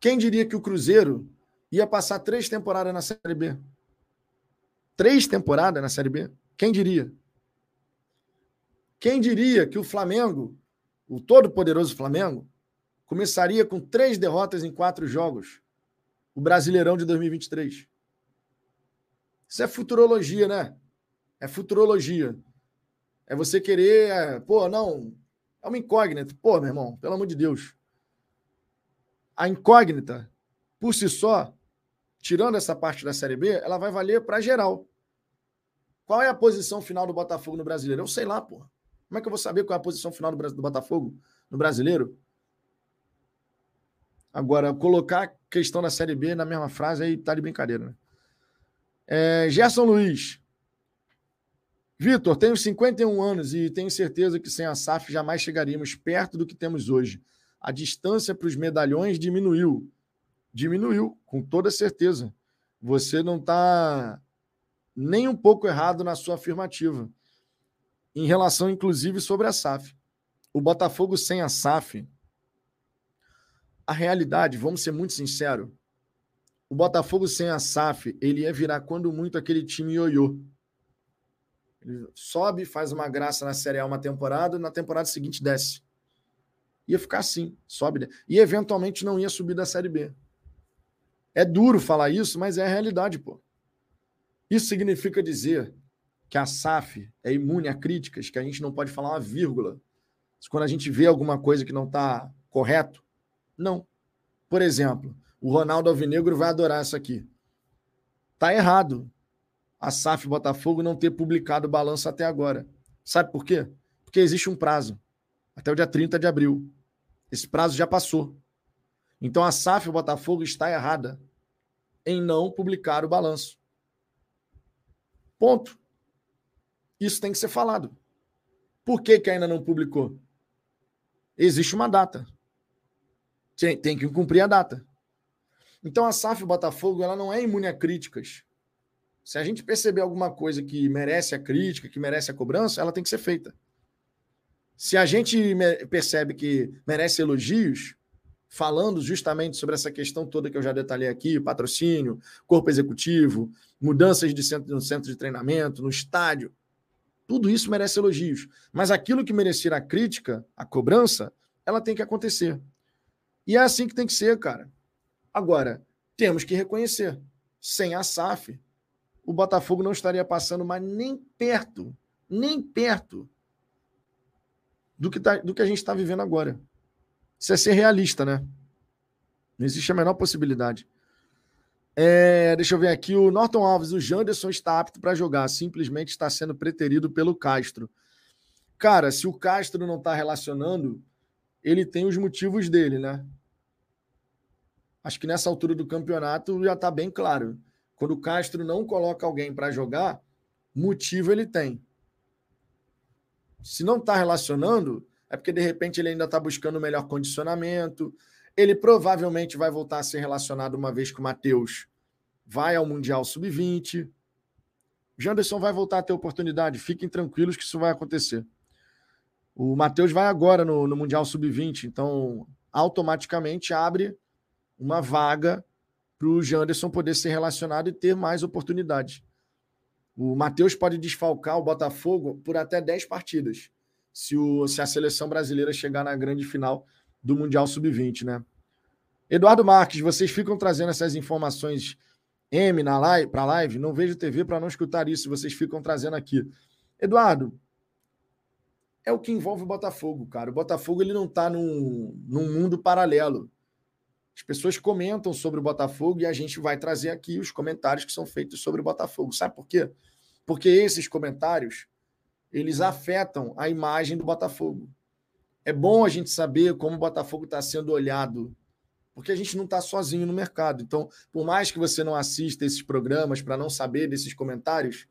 [SPEAKER 1] Quem diria que o Cruzeiro ia passar três temporadas na Série B? Três temporadas na Série B? Quem diria? Quem diria que o Flamengo, o todo-poderoso Flamengo, começaria com três derrotas em quatro jogos? O Brasileirão de 2023. Isso é futurologia, né? É futurologia. É você querer. É, pô, não. É uma incógnita. Pô, meu irmão, pelo amor de Deus. A incógnita, por si só, tirando essa parte da Série B, ela vai valer para geral. Qual é a posição final do Botafogo no brasileiro? Eu sei lá, pô. Como é que eu vou saber qual é a posição final do, do Botafogo no brasileiro? Agora, colocar a questão da Série B na mesma frase aí tá de brincadeira, né? É, Gerson Luiz. Vitor, tenho 51 anos e tenho certeza que sem a SAF jamais chegaríamos perto do que temos hoje. A distância para os medalhões diminuiu. Diminuiu, com toda certeza. Você não está nem um pouco errado na sua afirmativa. Em relação, inclusive, sobre a SAF. O Botafogo sem a SAF a realidade, vamos ser muito sinceros, o Botafogo sem a SAF, ele ia virar quando muito aquele time ioiô. Ele sobe, faz uma graça na Série A uma temporada, na temporada seguinte desce. Ia ficar assim, sobe. E eventualmente não ia subir da Série B. É duro falar isso, mas é a realidade, pô. Isso significa dizer que a SAF é imune a críticas, que a gente não pode falar uma vírgula. Quando a gente vê alguma coisa que não está correto, não. Por exemplo, o Ronaldo Alvinegro vai adorar isso aqui. Tá errado a SAF Botafogo não ter publicado o balanço até agora. Sabe por quê? Porque existe um prazo, até o dia 30 de abril. Esse prazo já passou. Então a SAF Botafogo está errada em não publicar o balanço. Ponto. Isso tem que ser falado. Por que, que ainda não publicou? Existe uma data. Tem, tem que cumprir a data. Então a SAF Botafogo ela não é imune a críticas. Se a gente perceber alguma coisa que merece a crítica, que merece a cobrança, ela tem que ser feita. Se a gente percebe que merece elogios, falando justamente sobre essa questão toda que eu já detalhei aqui, patrocínio, corpo executivo, mudanças de centro, no centro de treinamento, no estádio, tudo isso merece elogios. Mas aquilo que merecer a crítica, a cobrança, ela tem que acontecer. E é assim que tem que ser, cara. Agora, temos que reconhecer: sem a SAF, o Botafogo não estaria passando mais nem perto, nem perto do que, tá, do que a gente está vivendo agora. Isso é ser realista, né? Não existe a menor possibilidade. É, deixa eu ver aqui. O Norton Alves, o Janderson está apto para jogar, simplesmente está sendo preterido pelo Castro. Cara, se o Castro não está relacionando, ele tem os motivos dele, né? acho que nessa altura do campeonato já está bem claro. Quando o Castro não coloca alguém para jogar, motivo ele tem. Se não está relacionando, é porque de repente ele ainda está buscando o melhor condicionamento. Ele provavelmente vai voltar a ser relacionado uma vez que o Matheus vai ao Mundial Sub-20. Janderson vai voltar a ter oportunidade. Fiquem tranquilos que isso vai acontecer. O Matheus vai agora no, no Mundial Sub-20, então automaticamente abre uma vaga para o Janderson poder ser relacionado e ter mais oportunidades. O Matheus pode desfalcar o Botafogo por até 10 partidas, se, o, se a seleção brasileira chegar na grande final do Mundial Sub-20, né? Eduardo Marques, vocês ficam trazendo essas informações M na live, para live? Não vejo TV para não escutar isso, vocês ficam trazendo aqui. Eduardo, é o que envolve o Botafogo, cara. O Botafogo ele não está num, num mundo paralelo. As pessoas comentam sobre o Botafogo e a gente vai trazer aqui os comentários que são feitos sobre o Botafogo. Sabe por quê? Porque esses comentários eles afetam a imagem do Botafogo. É bom a gente saber como o Botafogo está sendo olhado, porque a gente não está sozinho no mercado. Então, por mais que você não assista esses programas para não saber desses comentários,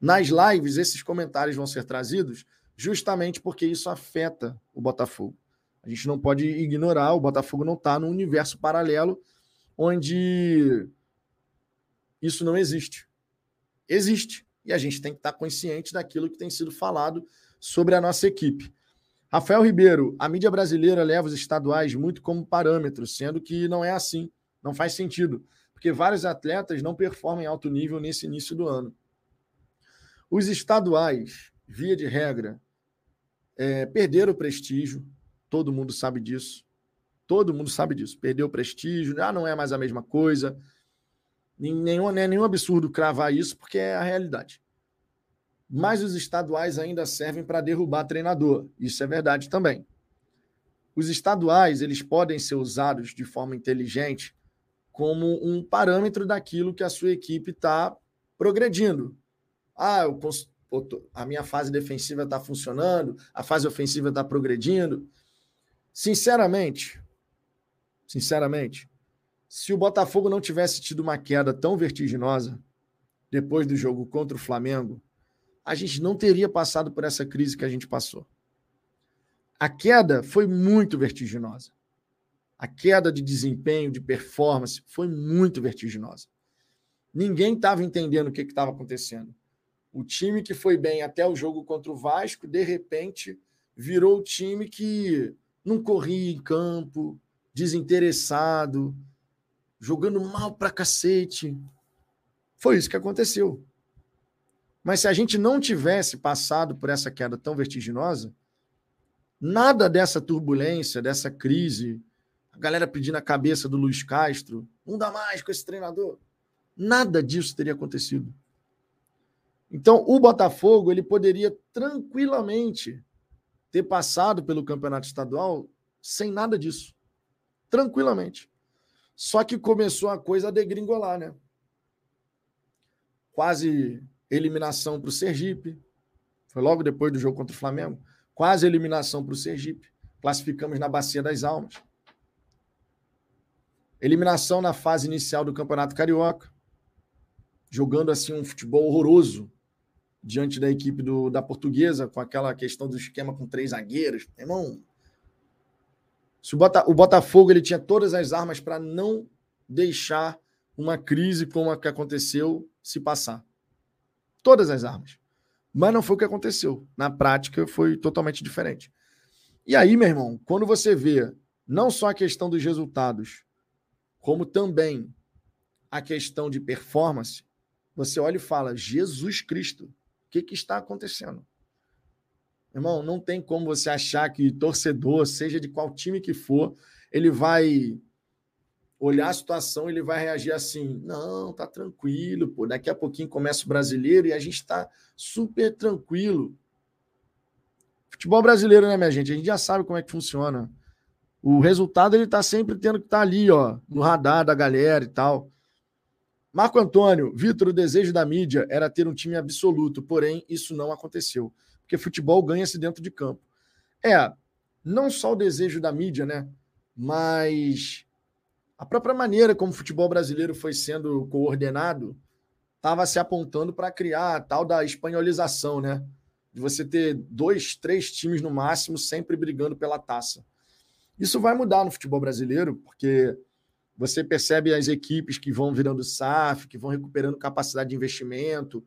[SPEAKER 1] nas lives esses comentários vão ser trazidos justamente porque isso afeta o Botafogo. A gente não pode ignorar, o Botafogo não está num universo paralelo onde isso não existe. Existe. E a gente tem que estar consciente daquilo que tem sido falado sobre a nossa equipe. Rafael Ribeiro, a mídia brasileira leva os estaduais muito como parâmetro, sendo que não é assim. Não faz sentido, porque vários atletas não performam em alto nível nesse início do ano. Os estaduais, via de regra, é, perderam o prestígio, todo mundo sabe disso. Todo mundo sabe disso. Perdeu o prestígio, ah, não é mais a mesma coisa. Nenhum, não é nenhum absurdo cravar isso, porque é a realidade. Mas os estaduais ainda servem para derrubar treinador. Isso é verdade também. Os estaduais eles podem ser usados de forma inteligente como um parâmetro daquilo que a sua equipe está progredindo. Ah, eu, a minha fase defensiva está funcionando, a fase ofensiva está progredindo. Sinceramente, sinceramente, se o Botafogo não tivesse tido uma queda tão vertiginosa depois do jogo contra o Flamengo, a gente não teria passado por essa crise que a gente passou. A queda foi muito vertiginosa. A queda de desempenho, de performance, foi muito vertiginosa. Ninguém estava entendendo o que estava acontecendo. O time que foi bem até o jogo contra o Vasco, de repente, virou o time que não corria em campo, desinteressado, jogando mal pra cacete. Foi isso que aconteceu. Mas se a gente não tivesse passado por essa queda tão vertiginosa, nada dessa turbulência, dessa crise, a galera pedindo a cabeça do Luiz Castro, não dá mais com esse treinador. Nada disso teria acontecido. Então, o Botafogo ele poderia tranquilamente ter passado pelo campeonato estadual sem nada disso. Tranquilamente. Só que começou a coisa a degringolar, né? Quase eliminação para o Sergipe. Foi logo depois do jogo contra o Flamengo. Quase eliminação para o Sergipe. Classificamos na Bacia das Almas. Eliminação na fase inicial do Campeonato Carioca. Jogando assim um futebol horroroso diante da equipe do, da portuguesa, com aquela questão do esquema com três zagueiros. Irmão, se o, Bota, o Botafogo ele tinha todas as armas para não deixar uma crise como a que aconteceu se passar. Todas as armas. Mas não foi o que aconteceu. Na prática, foi totalmente diferente. E aí, meu irmão, quando você vê não só a questão dos resultados, como também a questão de performance, você olha e fala: Jesus Cristo, que, que está acontecendo? Irmão, não tem como você achar que torcedor, seja de qual time que for, ele vai olhar a situação, ele vai reagir assim: não, tá tranquilo, pô. Daqui a pouquinho começa o brasileiro e a gente está super tranquilo. Futebol brasileiro, né, minha gente? A gente já sabe como é que funciona. O resultado ele tá sempre tendo que estar tá ali, ó, no radar da galera e tal. Marco Antônio, Vitor, o desejo da mídia era ter um time absoluto, porém isso não aconteceu, porque futebol ganha-se dentro de campo. É, não só o desejo da mídia, né? Mas a própria maneira como o futebol brasileiro foi sendo coordenado estava se apontando para criar a tal da espanholização, né? De você ter dois, três times no máximo sempre brigando pela taça. Isso vai mudar no futebol brasileiro, porque você percebe as equipes que vão virando SAF, que vão recuperando capacidade de investimento.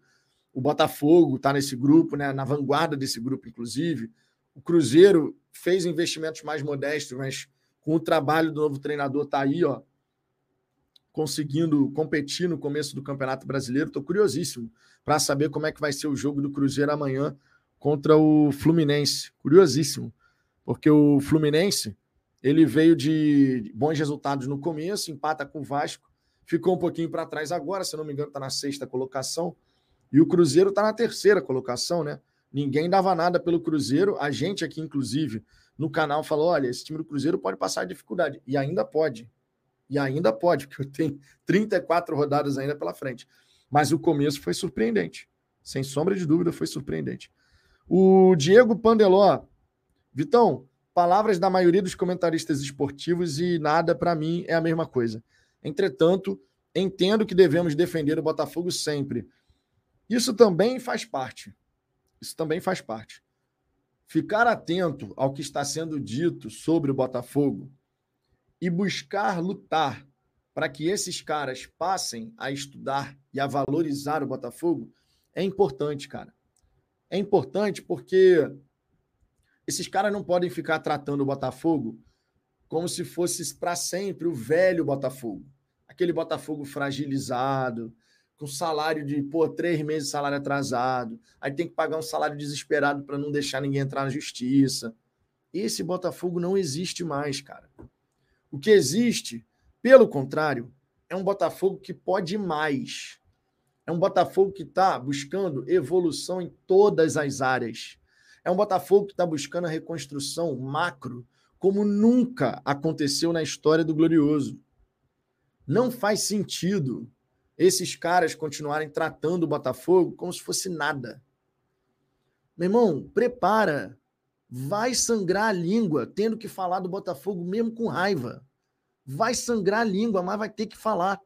[SPEAKER 1] O Botafogo está nesse grupo, né, na vanguarda desse grupo, inclusive. O Cruzeiro fez investimentos mais modestos, mas com o trabalho do novo treinador está aí, ó, conseguindo competir no começo do Campeonato Brasileiro. Estou curiosíssimo para saber como é que vai ser o jogo do Cruzeiro amanhã contra o Fluminense. Curiosíssimo, porque o Fluminense ele veio de bons resultados no começo, empata com o Vasco, ficou um pouquinho para trás agora, se não me engano, está na sexta colocação. E o Cruzeiro está na terceira colocação, né? Ninguém dava nada pelo Cruzeiro. A gente aqui, inclusive, no canal falou: olha, esse time do Cruzeiro pode passar dificuldade. E ainda pode. E ainda pode, porque tem 34 rodadas ainda pela frente. Mas o começo foi surpreendente. Sem sombra de dúvida, foi surpreendente. O Diego Pandeló. Vitão, palavras da maioria dos comentaristas esportivos e nada para mim é a mesma coisa. Entretanto, entendo que devemos defender o Botafogo sempre. Isso também faz parte. Isso também faz parte. ficar atento ao que está sendo dito sobre o Botafogo e buscar lutar para que esses caras passem a estudar e a valorizar o Botafogo é importante, cara. É importante porque esses caras não podem ficar tratando o Botafogo como se fosse para sempre o velho Botafogo. Aquele Botafogo fragilizado, com salário de, pô, três meses de salário atrasado, aí tem que pagar um salário desesperado para não deixar ninguém entrar na justiça. Esse Botafogo não existe mais, cara. O que existe, pelo contrário, é um Botafogo que pode mais. É um Botafogo que está buscando evolução em todas as áreas. É um Botafogo que está buscando a reconstrução macro, como nunca aconteceu na história do Glorioso. Não faz sentido esses caras continuarem tratando o Botafogo como se fosse nada. Meu irmão, prepara. Vai sangrar a língua tendo que falar do Botafogo mesmo com raiva. Vai sangrar a língua, mas vai ter que falar.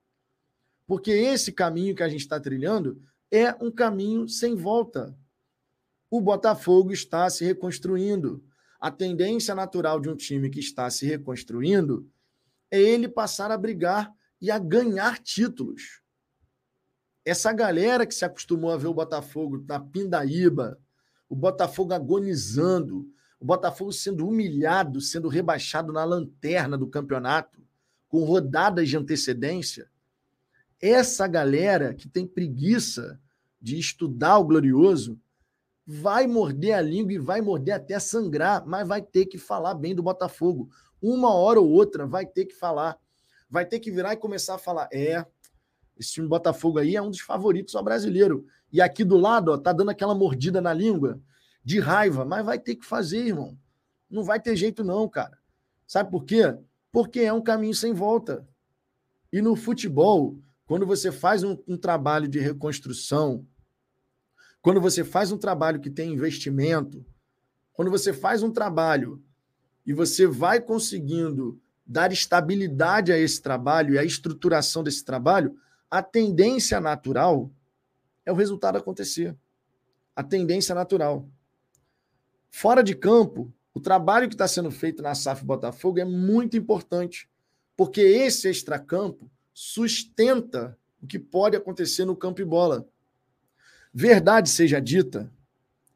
[SPEAKER 1] Porque esse caminho que a gente está trilhando é um caminho sem volta. O Botafogo está se reconstruindo. A tendência natural de um time que está se reconstruindo é ele passar a brigar e a ganhar títulos. Essa galera que se acostumou a ver o Botafogo na Pindaíba, o Botafogo agonizando, o Botafogo sendo humilhado, sendo rebaixado na lanterna do campeonato, com rodadas de antecedência. Essa galera que tem preguiça de estudar o glorioso vai morder a língua e vai morder até sangrar, mas vai ter que falar bem do Botafogo. Uma hora ou outra vai ter que falar. Vai ter que virar e começar a falar: é, esse time Botafogo aí é um dos favoritos ao brasileiro. E aqui do lado, ó, tá dando aquela mordida na língua de raiva, mas vai ter que fazer, irmão. Não vai ter jeito não, cara. Sabe por quê? Porque é um caminho sem volta. E no futebol, quando você faz um, um trabalho de reconstrução, quando você faz um trabalho que tem investimento, quando você faz um trabalho e você vai conseguindo dar estabilidade a esse trabalho e a estruturação desse trabalho, a tendência natural é o resultado acontecer. A tendência natural. Fora de campo, o trabalho que está sendo feito na SAF Botafogo é muito importante, porque esse extracampo sustenta o que pode acontecer no campo e bola. Verdade seja dita,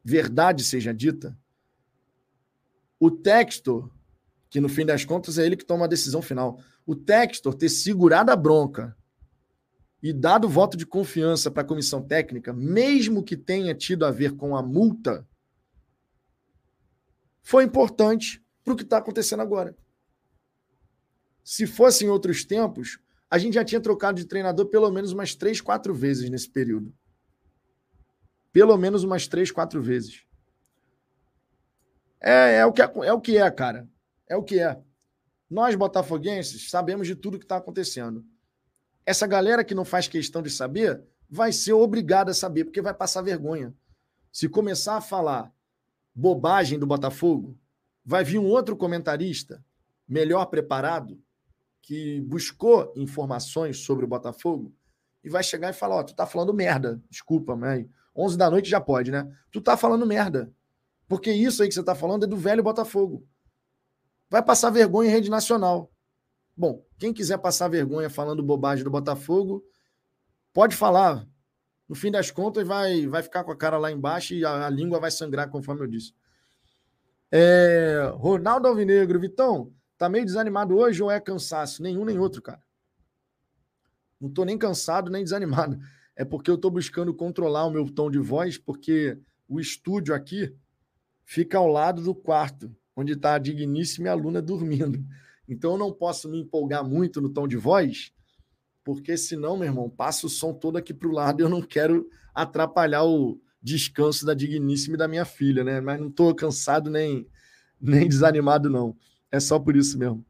[SPEAKER 1] verdade seja dita, o Textor, que no fim das contas é ele que toma a decisão final, o Textor ter segurado a bronca e dado voto de confiança para a comissão técnica, mesmo que tenha tido a ver com a multa, foi importante para o que está acontecendo agora. Se fosse em outros tempos, a gente já tinha trocado de treinador pelo menos umas três, quatro vezes nesse período. Pelo menos umas três, quatro vezes. É, é, o, que é, é o que é, cara. É o que é. Nós, botafoguenses, sabemos de tudo que está acontecendo. Essa galera que não faz questão de saber vai ser obrigada a saber, porque vai passar vergonha. Se começar a falar bobagem do Botafogo, vai vir um outro comentarista melhor preparado que buscou informações sobre o Botafogo e vai chegar e falar: Ó, oh, tu tá falando merda. Desculpa, mas 11 da noite já pode, né? Tu tá falando merda. Porque isso aí que você tá falando é do velho Botafogo. Vai passar vergonha em rede nacional. Bom, quem quiser passar vergonha falando bobagem do Botafogo, pode falar. No fim das contas, vai, vai ficar com a cara lá embaixo e a, a língua vai sangrar, conforme eu disse. É, Ronaldo Alvinegro, Vitão, tá meio desanimado hoje ou é cansaço? Nenhum nem outro, cara. Não tô nem cansado nem desanimado. É porque eu tô buscando controlar o meu tom de voz, porque o estúdio aqui fica ao lado do quarto, onde está a digníssima aluna dormindo. Então eu não posso me empolgar muito no tom de voz, porque senão, meu irmão, passa o som todo aqui para o lado e eu não quero atrapalhar o descanso da digníssima e da minha filha, né? Mas não estou cansado nem, nem desanimado, não. É só por isso mesmo.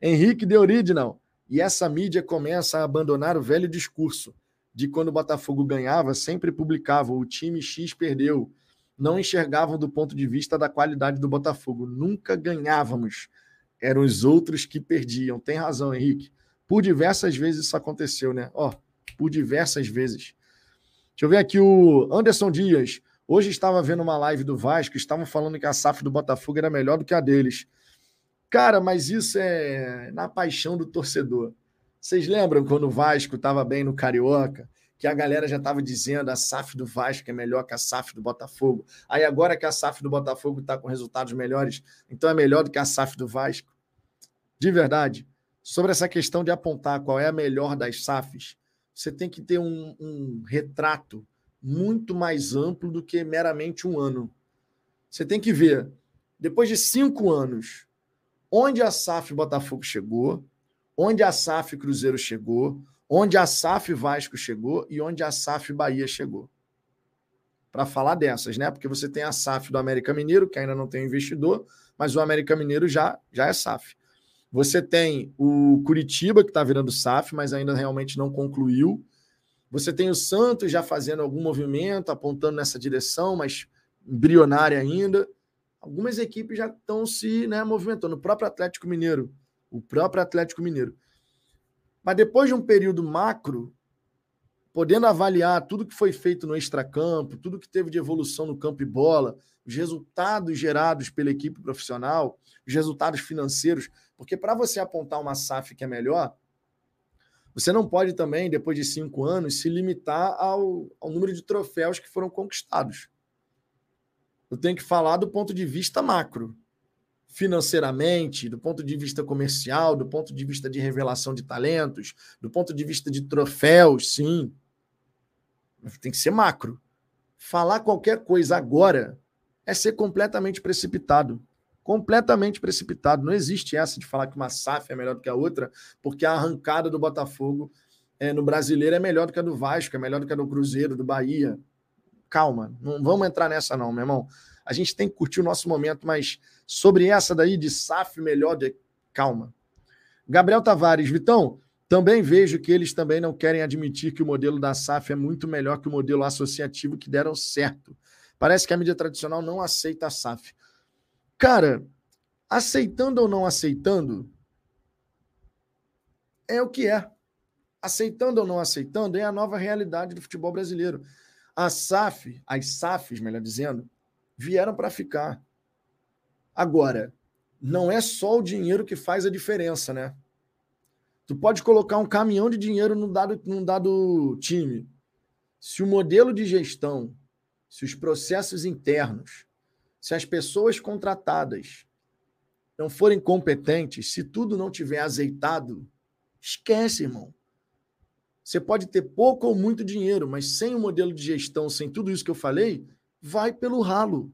[SPEAKER 1] Henrique de Original. E essa mídia começa a abandonar o velho discurso de quando o Botafogo ganhava, sempre publicava o time X perdeu. Não enxergavam do ponto de vista da qualidade do Botafogo. Nunca ganhávamos eram os outros que perdiam. Tem razão, Henrique. Por diversas vezes isso aconteceu, né? Ó, por diversas vezes. Deixa eu ver aqui o Anderson Dias. Hoje estava vendo uma live do Vasco, estavam falando que a SAF do Botafogo era melhor do que a deles. Cara, mas isso é na paixão do torcedor. Vocês lembram quando o Vasco estava bem no Carioca? Que a galera já estava dizendo a SAF do Vasco é melhor que a SAF do Botafogo. Aí agora que a SAF do Botafogo está com resultados melhores, então é melhor do que a SAF do Vasco. De verdade, sobre essa questão de apontar qual é a melhor das SAFs, você tem que ter um, um retrato muito mais amplo do que meramente um ano. Você tem que ver, depois de cinco anos, onde a SAF Botafogo chegou, onde a SAF Cruzeiro chegou, onde a SAF Vasco chegou e onde a SAF Bahia chegou. Para falar dessas, né? Porque você tem a SAF do América Mineiro, que ainda não tem investidor, mas o América Mineiro já, já é SAF. Você tem o Curitiba, que está virando SAF, mas ainda realmente não concluiu. Você tem o Santos já fazendo algum movimento, apontando nessa direção, mas embrionária ainda. Algumas equipes já estão se né, movimentando. O próprio Atlético Mineiro. O próprio Atlético Mineiro. Mas depois de um período macro, podendo avaliar tudo que foi feito no extracampo, tudo que teve de evolução no campo e bola, os resultados gerados pela equipe profissional, os resultados financeiros, porque para você apontar uma SAF que é melhor, você não pode também, depois de cinco anos, se limitar ao, ao número de troféus que foram conquistados. Eu tenho que falar do ponto de vista macro, financeiramente, do ponto de vista comercial, do ponto de vista de revelação de talentos, do ponto de vista de troféus, sim. Mas tem que ser macro. Falar qualquer coisa agora é ser completamente precipitado completamente precipitado. Não existe essa de falar que uma SAF é melhor do que a outra, porque a arrancada do Botafogo é, no brasileiro é melhor do que a do Vasco, é melhor do que a do Cruzeiro, do Bahia. Calma, não vamos entrar nessa, não, meu irmão. A gente tem que curtir o nosso momento, mas sobre essa daí de SAF melhor, de... calma. Gabriel Tavares, Vitão, também vejo que eles também não querem admitir que o modelo da SAF é muito melhor que o modelo associativo que deram certo. Parece que a mídia tradicional não aceita a SAF. Cara, aceitando ou não aceitando, é o que é. Aceitando ou não aceitando, é a nova realidade do futebol brasileiro. A SAF, as SAFs, melhor dizendo, vieram para ficar. Agora, não é só o dinheiro que faz a diferença, né? Tu pode colocar um caminhão de dinheiro num dado, num dado time. Se o modelo de gestão, se os processos internos, se as pessoas contratadas não forem competentes, se tudo não tiver azeitado, esquece, irmão. Você pode ter pouco ou muito dinheiro, mas sem o modelo de gestão, sem tudo isso que eu falei, vai pelo ralo.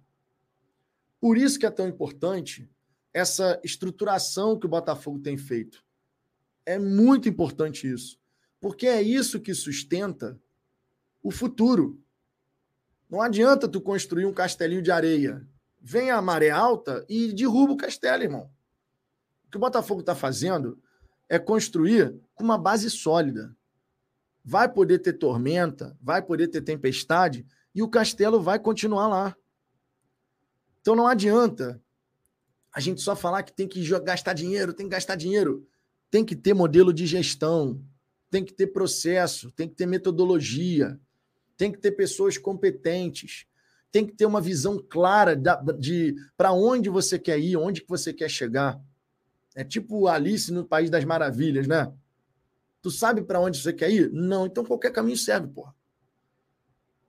[SPEAKER 1] Por isso que é tão importante essa estruturação que o Botafogo tem feito. É muito importante isso, porque é isso que sustenta o futuro. Não adianta tu construir um castelinho de areia vem a maré alta e derruba o castelo, irmão. O que o Botafogo está fazendo é construir com uma base sólida. Vai poder ter tormenta, vai poder ter tempestade e o castelo vai continuar lá. Então não adianta a gente só falar que tem que gastar dinheiro, tem que gastar dinheiro. Tem que ter modelo de gestão, tem que ter processo, tem que ter metodologia, tem que ter pessoas competentes tem que ter uma visão clara de para onde você quer ir, onde que você quer chegar. É tipo Alice no País das Maravilhas, né? Tu sabe para onde você quer ir? Não, então qualquer caminho serve, porra.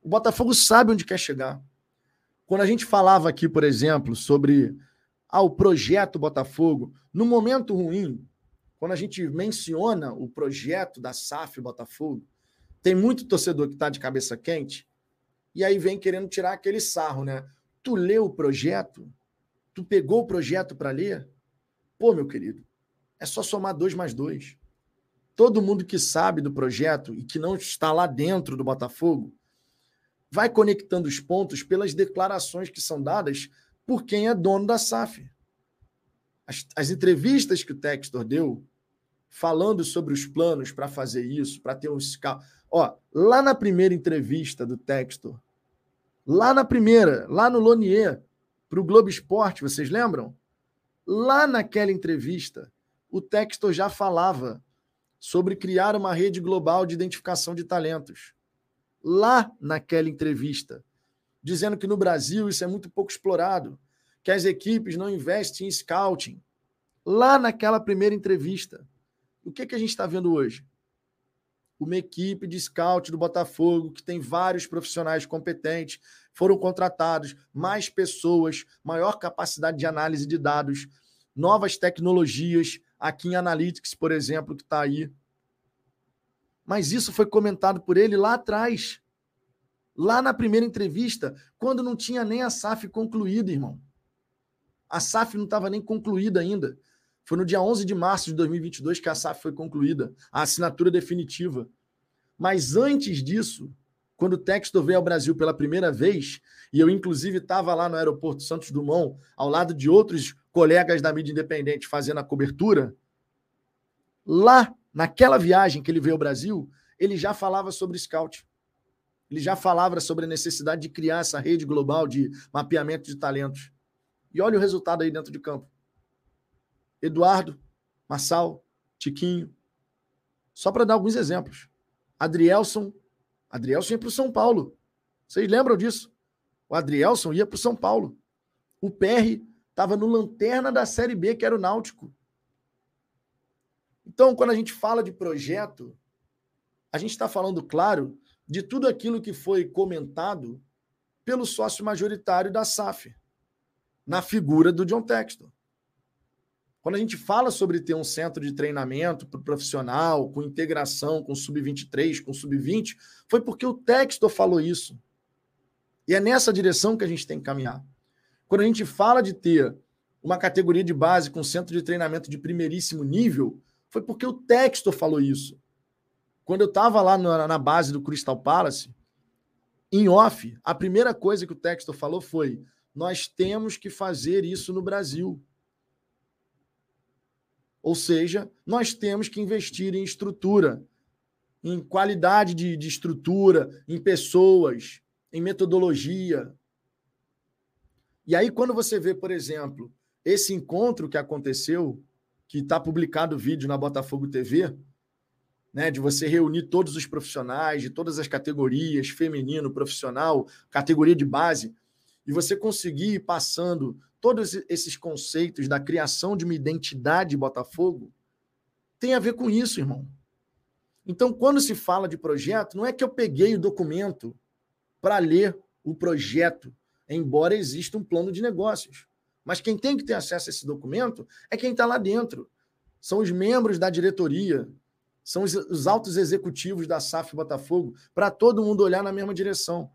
[SPEAKER 1] O Botafogo sabe onde quer chegar. Quando a gente falava aqui, por exemplo, sobre ah, o projeto Botafogo, no momento ruim, quando a gente menciona o projeto da SAF Botafogo, tem muito torcedor que está de cabeça quente e aí vem querendo tirar aquele sarro, né? Tu leu o projeto? Tu pegou o projeto para ler? Pô, meu querido, é só somar dois mais dois. Todo mundo que sabe do projeto e que não está lá dentro do Botafogo vai conectando os pontos pelas declarações que são dadas por quem é dono da SAF. As, as entrevistas que o Textor deu falando sobre os planos para fazer isso, para ter um Ó, lá na primeira entrevista do Textor, lá na primeira, lá no Lonier, para o Globo Esporte, vocês lembram? Lá naquela entrevista, o Textor já falava sobre criar uma rede global de identificação de talentos. Lá naquela entrevista, dizendo que no Brasil isso é muito pouco explorado, que as equipes não investem em scouting. Lá naquela primeira entrevista. O que, que a gente está vendo hoje? Uma equipe de scout do Botafogo, que tem vários profissionais competentes, foram contratados, mais pessoas, maior capacidade de análise de dados, novas tecnologias, aqui em Analytics, por exemplo, que está aí. Mas isso foi comentado por ele lá atrás. Lá na primeira entrevista, quando não tinha nem a SAF concluída, irmão. A SAF não estava nem concluída ainda. Foi no dia 11 de março de 2022 que a SAF foi concluída, a assinatura definitiva. Mas antes disso, quando o Textor veio ao Brasil pela primeira vez, e eu inclusive estava lá no aeroporto Santos Dumont, ao lado de outros colegas da mídia independente fazendo a cobertura, lá naquela viagem que ele veio ao Brasil, ele já falava sobre scout. Ele já falava sobre a necessidade de criar essa rede global de mapeamento de talentos. E olha o resultado aí dentro de campo. Eduardo, Massal, Tiquinho. Só para dar alguns exemplos. Adrielson Adrielson ia para o São Paulo. Vocês lembram disso? O Adrielson ia para o São Paulo. O PR estava no lanterna da Série B, que era o Náutico. Então, quando a gente fala de projeto, a gente está falando, claro, de tudo aquilo que foi comentado pelo sócio majoritário da SAF, na figura do John Texton. Quando a gente fala sobre ter um centro de treinamento para o profissional, com integração com sub-23, com sub-20, foi porque o Textor falou isso. E é nessa direção que a gente tem que caminhar. Quando a gente fala de ter uma categoria de base com centro de treinamento de primeiríssimo nível, foi porque o Textor falou isso. Quando eu estava lá na, na, base do Crystal Palace, em off, a primeira coisa que o Textor falou foi: nós temos que fazer isso no Brasil. Ou seja, nós temos que investir em estrutura, em qualidade de, de estrutura, em pessoas, em metodologia. E aí, quando você vê, por exemplo, esse encontro que aconteceu, que está publicado o vídeo na Botafogo TV, né, de você reunir todos os profissionais de todas as categorias, feminino, profissional, categoria de base, e você conseguir ir passando todos esses conceitos da criação de uma identidade Botafogo tem a ver com isso, irmão. Então, quando se fala de projeto, não é que eu peguei o documento para ler o projeto, embora exista um plano de negócios. Mas quem tem que ter acesso a esse documento é quem está lá dentro. São os membros da diretoria, são os, os altos executivos da SAF Botafogo, para todo mundo olhar na mesma direção.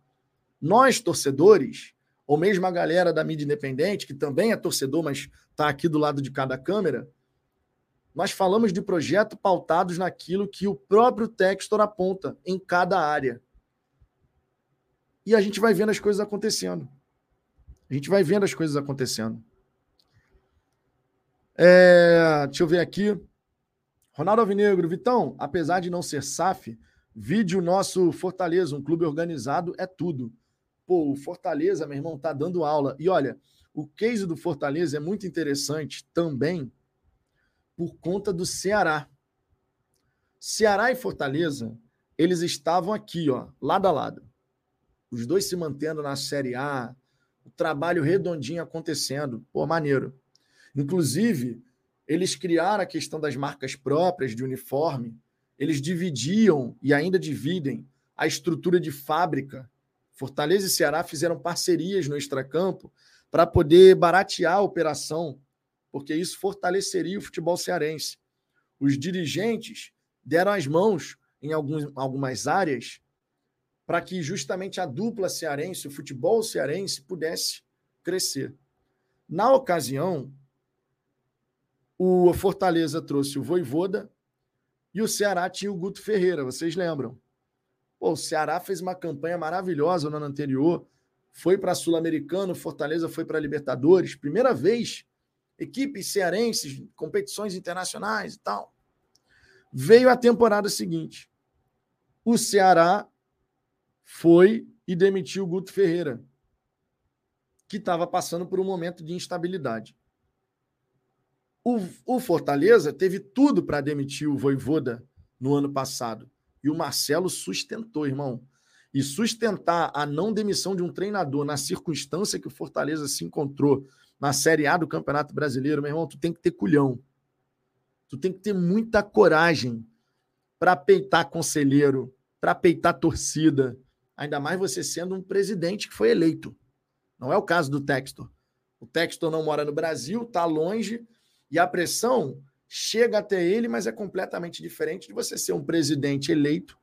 [SPEAKER 1] Nós, torcedores, ou mesmo a galera da mídia independente, que também é torcedor, mas está aqui do lado de cada câmera, nós falamos de projeto pautados naquilo que o próprio Textor aponta em cada área. E a gente vai vendo as coisas acontecendo. A gente vai vendo as coisas acontecendo. É, deixa eu ver aqui. Ronaldo Alvinegro, Vitão, apesar de não ser SAF, vídeo nosso Fortaleza, um clube organizado, é tudo. Pô, o Fortaleza, meu irmão, tá dando aula. E olha, o case do Fortaleza é muito interessante também por conta do Ceará. Ceará e Fortaleza, eles estavam aqui, ó, lado a lado. Os dois se mantendo na Série A, o trabalho redondinho acontecendo. Pô, maneiro. Inclusive, eles criaram a questão das marcas próprias de uniforme. Eles dividiam e ainda dividem a estrutura de fábrica Fortaleza e Ceará fizeram parcerias no extracampo para poder baratear a operação, porque isso fortaleceria o futebol cearense. Os dirigentes deram as mãos em alguns, algumas áreas para que justamente a dupla cearense, o futebol cearense, pudesse crescer. Na ocasião, o Fortaleza trouxe o Voivoda e o Ceará tinha o Guto Ferreira, vocês lembram? Pô, o Ceará fez uma campanha maravilhosa no ano anterior, foi para Sul-Americano, Fortaleza foi para Libertadores, primeira vez, equipes cearenses, competições internacionais e tal. Veio a temporada seguinte. O Ceará foi e demitiu o Guto Ferreira, que estava passando por um momento de instabilidade. O, o Fortaleza teve tudo para demitir o Voivoda no ano passado. E o Marcelo sustentou, irmão. e sustentar a não demissão de um treinador na circunstância que o Fortaleza se encontrou na Série A do Campeonato Brasileiro, meu irmão, tu tem que ter culhão. Tu tem que ter muita coragem para peitar conselheiro, para peitar torcida, ainda mais você sendo um presidente que foi eleito. Não é o caso do Textor. O Textor não mora no Brasil, está longe, e a pressão chega até ele, mas é completamente diferente de você ser um presidente eleito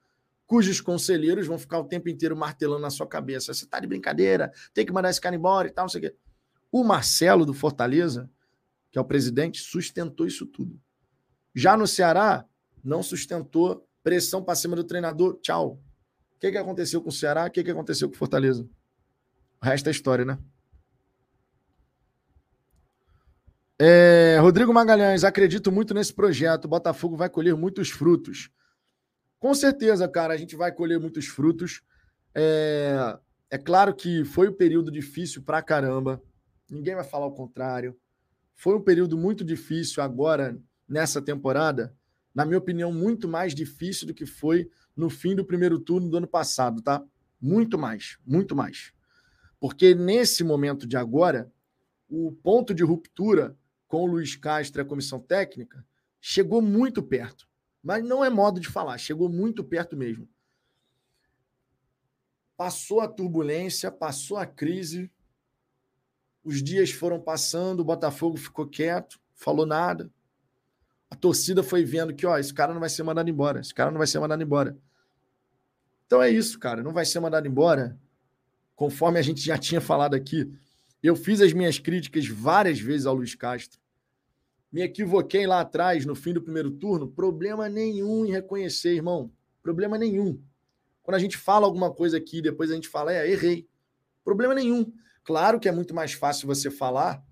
[SPEAKER 1] cujos conselheiros vão ficar o tempo inteiro martelando na sua cabeça. Você tá de brincadeira, tem que mandar esse cara embora e tal, não sei o quê. O Marcelo do Fortaleza, que é o presidente, sustentou isso tudo. Já no Ceará, não sustentou pressão para cima do treinador. Tchau. O que, que aconteceu com o Ceará? O que, que aconteceu com o Fortaleza? O resto é história, né? É, Rodrigo Magalhães, acredito muito nesse projeto. O Botafogo vai colher muitos frutos. Com certeza, cara, a gente vai colher muitos frutos. É, é claro que foi um período difícil pra caramba. Ninguém vai falar o contrário. Foi um período muito difícil agora, nessa temporada. Na minha opinião, muito mais difícil do que foi no fim do primeiro turno do ano passado, tá? Muito mais, muito mais. Porque nesse momento de agora, o ponto de ruptura com o Luiz Castro e a comissão técnica chegou muito perto. Mas não é modo de falar, chegou muito perto mesmo. Passou a turbulência, passou a crise, os dias foram passando, o Botafogo ficou quieto, falou nada. A torcida foi vendo que, ó, esse cara não vai ser mandado embora, esse cara não vai ser mandado embora. Então é isso, cara, não vai ser mandado embora. Conforme a gente já tinha falado aqui, eu fiz as minhas críticas várias vezes ao Luiz Castro me equivoquei lá atrás, no fim do primeiro turno, problema nenhum em reconhecer, irmão. Problema nenhum. Quando a gente fala alguma coisa aqui, depois a gente fala, é, errei. Problema nenhum. Claro que é muito mais fácil você falar,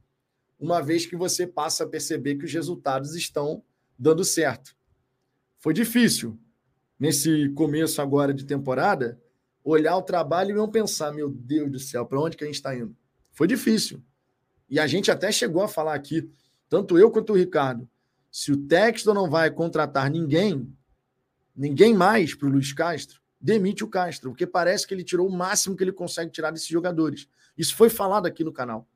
[SPEAKER 1] uma vez que você passa a perceber que os resultados estão dando certo. Foi difícil, nesse começo agora de temporada, olhar o trabalho e não pensar, meu Deus do céu, para onde que a gente está indo? Foi difícil. E a gente até chegou a falar aqui, tanto eu quanto o Ricardo, se o Texto não vai contratar ninguém, ninguém mais para o Luiz Castro, demite o Castro, porque parece que ele tirou o máximo que ele consegue tirar desses jogadores. Isso foi falado aqui no canal.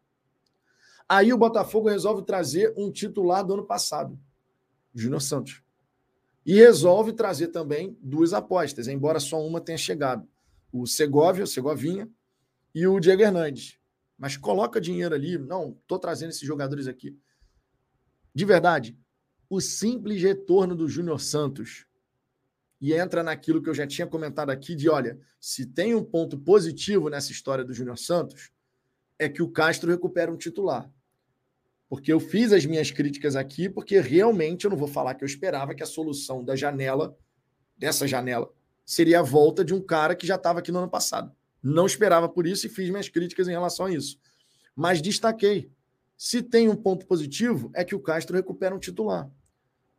[SPEAKER 1] Aí o Botafogo resolve trazer um titular do ano passado, Júnior Santos. E resolve trazer também duas apostas, embora só uma tenha chegado. O Segovia, o Segovinha, e o Diego Hernandes. Mas coloca dinheiro ali. Não, estou trazendo esses jogadores aqui. De verdade, o simples retorno do Júnior Santos e entra naquilo que eu já tinha comentado aqui de, olha, se tem um ponto positivo nessa história do Júnior Santos, é que o Castro recupera um titular. Porque eu fiz as minhas críticas aqui, porque realmente eu não vou falar que eu esperava que a solução da janela, dessa janela, seria a volta de um cara que já estava aqui no ano passado. Não esperava por isso e fiz minhas críticas em relação a isso. Mas destaquei se tem um ponto positivo, é que o Castro recupera um titular.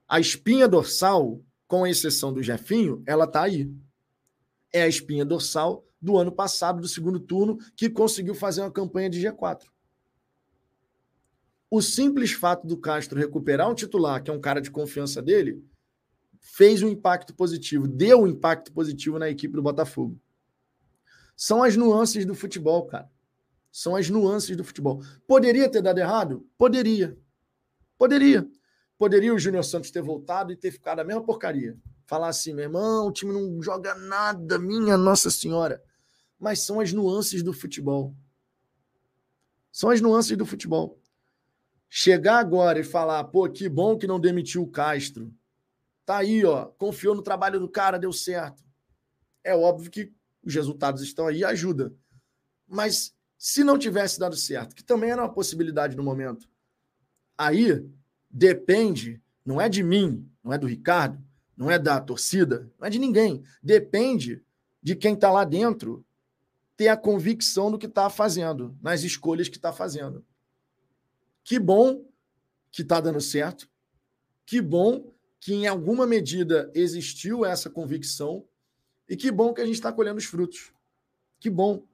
[SPEAKER 1] A espinha dorsal, com exceção do Jefinho, ela está aí. É a espinha dorsal do ano passado, do segundo turno, que conseguiu fazer uma campanha de G4. O simples fato do Castro recuperar um titular, que é um cara de confiança dele, fez um impacto positivo, deu um impacto positivo na equipe do Botafogo. São as nuances do futebol, cara. São as nuances do futebol. Poderia ter dado errado? Poderia. Poderia. Poderia o Júnior Santos ter voltado e ter ficado a mesma porcaria. Falar assim, meu irmão, o time não joga nada, minha Nossa Senhora. Mas são as nuances do futebol. São as nuances do futebol. Chegar agora e falar, pô, que bom que não demitiu o Castro. Tá aí, ó, confiou no trabalho do cara, deu certo. É óbvio que os resultados estão aí, ajuda. Mas se não tivesse dado certo, que também era uma possibilidade no momento, aí depende, não é de mim, não é do Ricardo, não é da torcida, não é de ninguém. Depende de quem está lá dentro ter a convicção do que está fazendo, nas escolhas que está fazendo. Que bom que está dando certo, que bom que em alguma medida existiu essa convicção e que bom que a gente está colhendo os frutos. Que bom.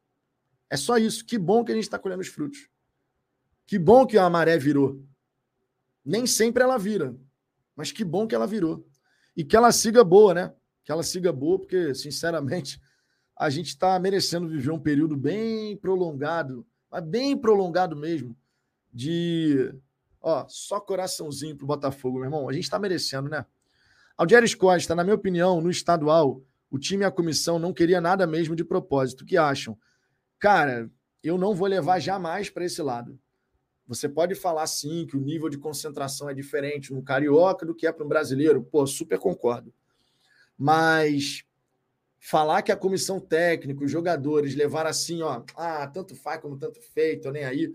[SPEAKER 1] É só isso. Que bom que a gente está colhendo os frutos. Que bom que a maré virou. Nem sempre ela vira, mas que bom que ela virou. E que ela siga boa, né? Que ela siga boa, porque, sinceramente, a gente está merecendo viver um período bem prolongado, mas bem prolongado mesmo, de ó, só coraçãozinho pro Botafogo, meu irmão. A gente está merecendo, né? Algeres Costa, na minha opinião, no estadual, o time e a comissão não queria nada mesmo de propósito. O que acham? Cara, eu não vou levar jamais para esse lado. Você pode falar sim que o nível de concentração é diferente no carioca do que é para um brasileiro. Pô, super concordo. Mas falar que a comissão técnica, os jogadores levaram assim, ó, ah, tanto faz como tanto feito, nem aí.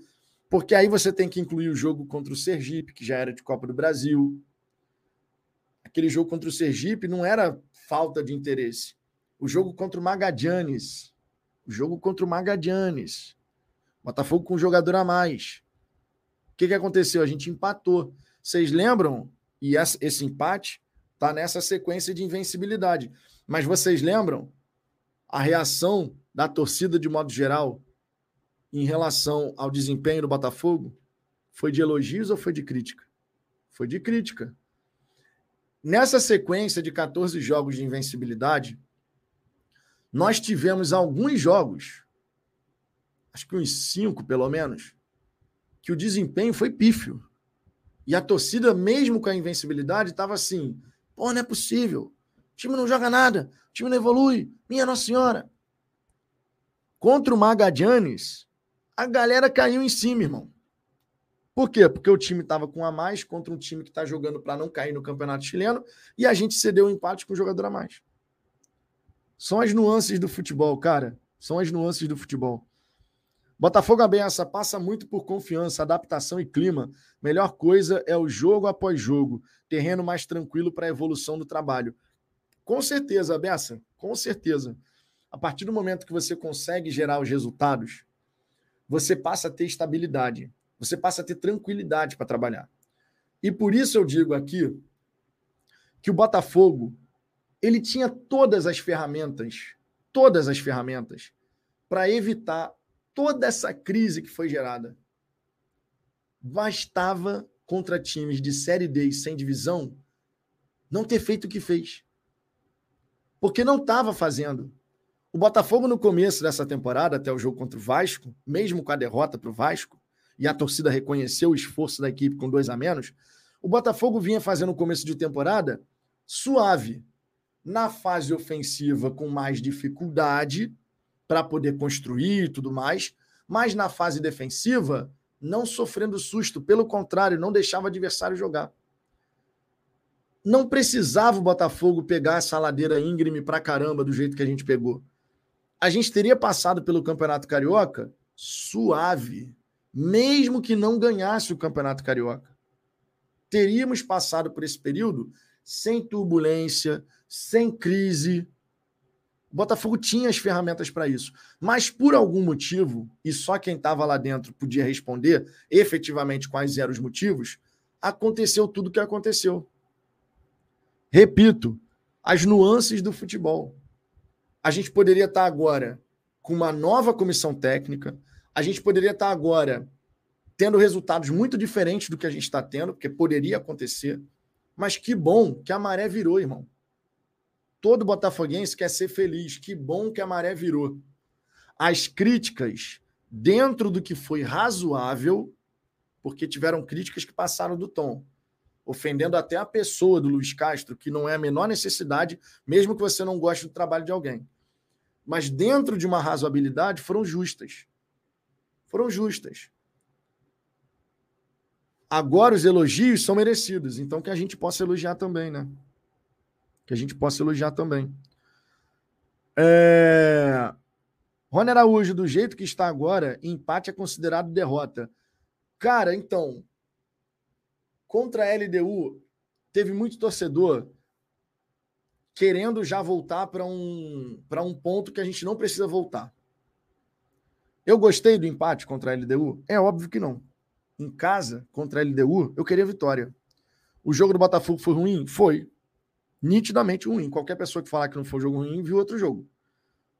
[SPEAKER 1] Porque aí você tem que incluir o jogo contra o Sergipe, que já era de Copa do Brasil. Aquele jogo contra o Sergipe não era falta de interesse. O jogo contra o Magadianes. Jogo contra o Magadianes. Botafogo com um jogador a mais. O que, que aconteceu? A gente empatou. Vocês lembram? E esse empate está nessa sequência de invencibilidade. Mas vocês lembram a reação da torcida de modo geral em relação ao desempenho do Botafogo? Foi de elogios ou foi de crítica? Foi de crítica. Nessa sequência de 14 jogos de invencibilidade, nós tivemos alguns jogos, acho que uns cinco pelo menos, que o desempenho foi pífio. E a torcida, mesmo com a invencibilidade, estava assim: pô, não é possível. O time não joga nada, o time não evolui. Minha Nossa Senhora. Contra o Magadianes, a galera caiu em cima, irmão. Por quê? Porque o time estava com a mais contra um time que está jogando para não cair no campeonato chileno e a gente cedeu o um empate com o jogador a mais. São as nuances do futebol, cara. São as nuances do futebol. Botafogo Abença passa muito por confiança, adaptação e clima. Melhor coisa é o jogo após jogo, terreno mais tranquilo para a evolução do trabalho. Com certeza, Bessa, com certeza. A partir do momento que você consegue gerar os resultados, você passa a ter estabilidade, você passa a ter tranquilidade para trabalhar. E por isso eu digo aqui que o Botafogo ele tinha todas as ferramentas, todas as ferramentas para evitar toda essa crise que foi gerada. Bastava contra times de série D e sem divisão não ter feito o que fez porque não estava fazendo. O Botafogo, no começo dessa temporada, até o jogo contra o Vasco, mesmo com a derrota para o Vasco, e a torcida reconheceu o esforço da equipe com dois a menos, o Botafogo vinha fazendo o começo de temporada suave. Na fase ofensiva, com mais dificuldade para poder construir e tudo mais, mas na fase defensiva, não sofrendo susto, pelo contrário, não deixava o adversário jogar. Não precisava o Botafogo pegar essa ladeira íngreme pra caramba do jeito que a gente pegou. A gente teria passado pelo Campeonato Carioca suave, mesmo que não ganhasse o Campeonato Carioca. Teríamos passado por esse período sem turbulência, sem crise. O Botafogo tinha as ferramentas para isso. Mas por algum motivo, e só quem estava lá dentro podia responder efetivamente quais eram os motivos, aconteceu tudo o que aconteceu. Repito, as nuances do futebol. A gente poderia estar agora com uma nova comissão técnica, a gente poderia estar agora tendo resultados muito diferentes do que a gente está tendo, porque poderia acontecer. Mas que bom que a maré virou, irmão. Todo botafoguense quer ser feliz. Que bom que a maré virou. As críticas, dentro do que foi razoável, porque tiveram críticas que passaram do tom ofendendo até a pessoa do Luiz Castro, que não é a menor necessidade, mesmo que você não goste do trabalho de alguém. Mas dentro de uma razoabilidade, foram justas. Foram justas. Agora os elogios são merecidos, então que a gente possa elogiar também, né? Que a gente possa elogiar também. É... Rony Araújo, do jeito que está agora, empate é considerado derrota. Cara, então, Contra a LDU, teve muito torcedor querendo já voltar para um, um ponto que a gente não precisa voltar. Eu gostei do empate contra a LDU? É óbvio que não. Em casa, contra a LDU, eu queria vitória. O jogo do Botafogo foi ruim? Foi. Nitidamente ruim. Qualquer pessoa que falar que não foi um jogo ruim, viu outro jogo.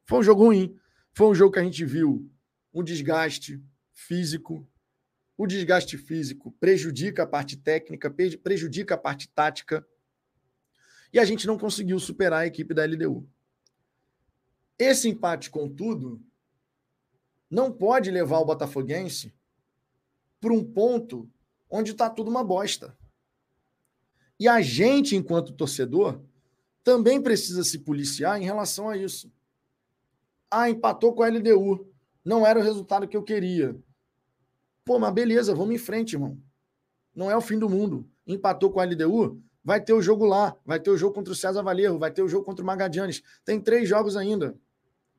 [SPEAKER 1] Foi um jogo ruim. Foi um jogo que a gente viu um desgaste físico, o desgaste físico prejudica a parte técnica, prejudica a parte tática. E a gente não conseguiu superar a equipe da LDU. Esse empate, contudo, não pode levar o Botafoguense para um ponto onde está tudo uma bosta. E a gente, enquanto torcedor, também precisa se policiar em relação a isso. Ah, empatou com a LDU. Não era o resultado que eu queria. Pô, mas beleza, vamos em frente, irmão. Não é o fim do mundo. Empatou com a LDU, vai ter o jogo lá, vai ter o jogo contra o César Valerro, vai ter o jogo contra o Magadianes. Tem três jogos ainda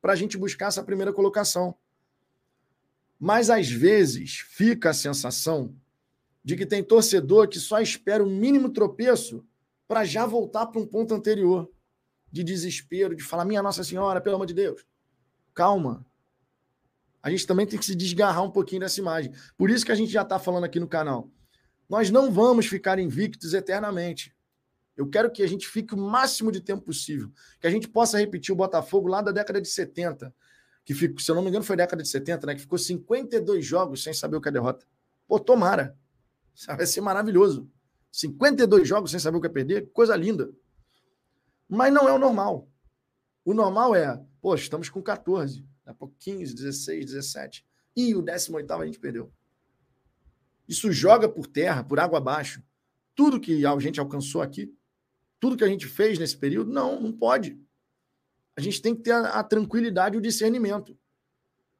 [SPEAKER 1] para a gente buscar essa primeira colocação. Mas às vezes fica a sensação de que tem torcedor que só espera o mínimo tropeço para já voltar para um ponto anterior de desespero, de falar: Minha Nossa Senhora, pelo amor de Deus. Calma. A gente também tem que se desgarrar um pouquinho dessa imagem. Por isso que a gente já está falando aqui no canal. Nós não vamos ficar invictos eternamente. Eu quero que a gente fique o máximo de tempo possível. Que a gente possa repetir o Botafogo lá da década de 70. Que ficou, se eu não me engano, foi década de 70, né? Que ficou 52 jogos sem saber o que é derrota. Pô, tomara. Vai ser maravilhoso. 52 jogos sem saber o que é perder, coisa linda. Mas não é o normal. O normal é, pô, estamos com 14, daqui a pouco 15, 16, 17. E o 18 a gente perdeu. Isso joga por terra, por água abaixo. Tudo que a gente alcançou aqui, tudo que a gente fez nesse período, não, não pode. A gente tem que ter a, a tranquilidade e o discernimento.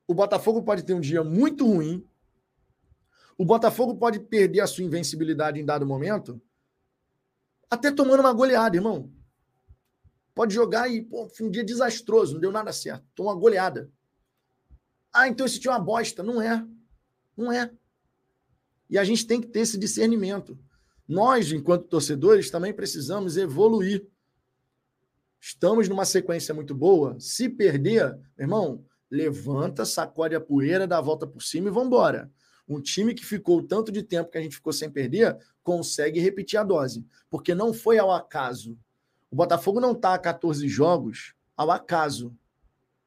[SPEAKER 1] O Botafogo pode ter um dia muito ruim, o Botafogo pode perder a sua invencibilidade em dado momento, até tomando uma goleada, irmão. Pode jogar e, pô, foi um dia desastroso, não deu nada certo. Tomou uma goleada. Ah, então esse time é uma bosta. Não é. Não é. E a gente tem que ter esse discernimento. Nós, enquanto torcedores, também precisamos evoluir. Estamos numa sequência muito boa. Se perder, irmão, levanta, sacode a poeira, dá a volta por cima e vamos embora. Um time que ficou tanto de tempo que a gente ficou sem perder, consegue repetir a dose. Porque não foi ao acaso. O Botafogo não está a 14 jogos ao acaso.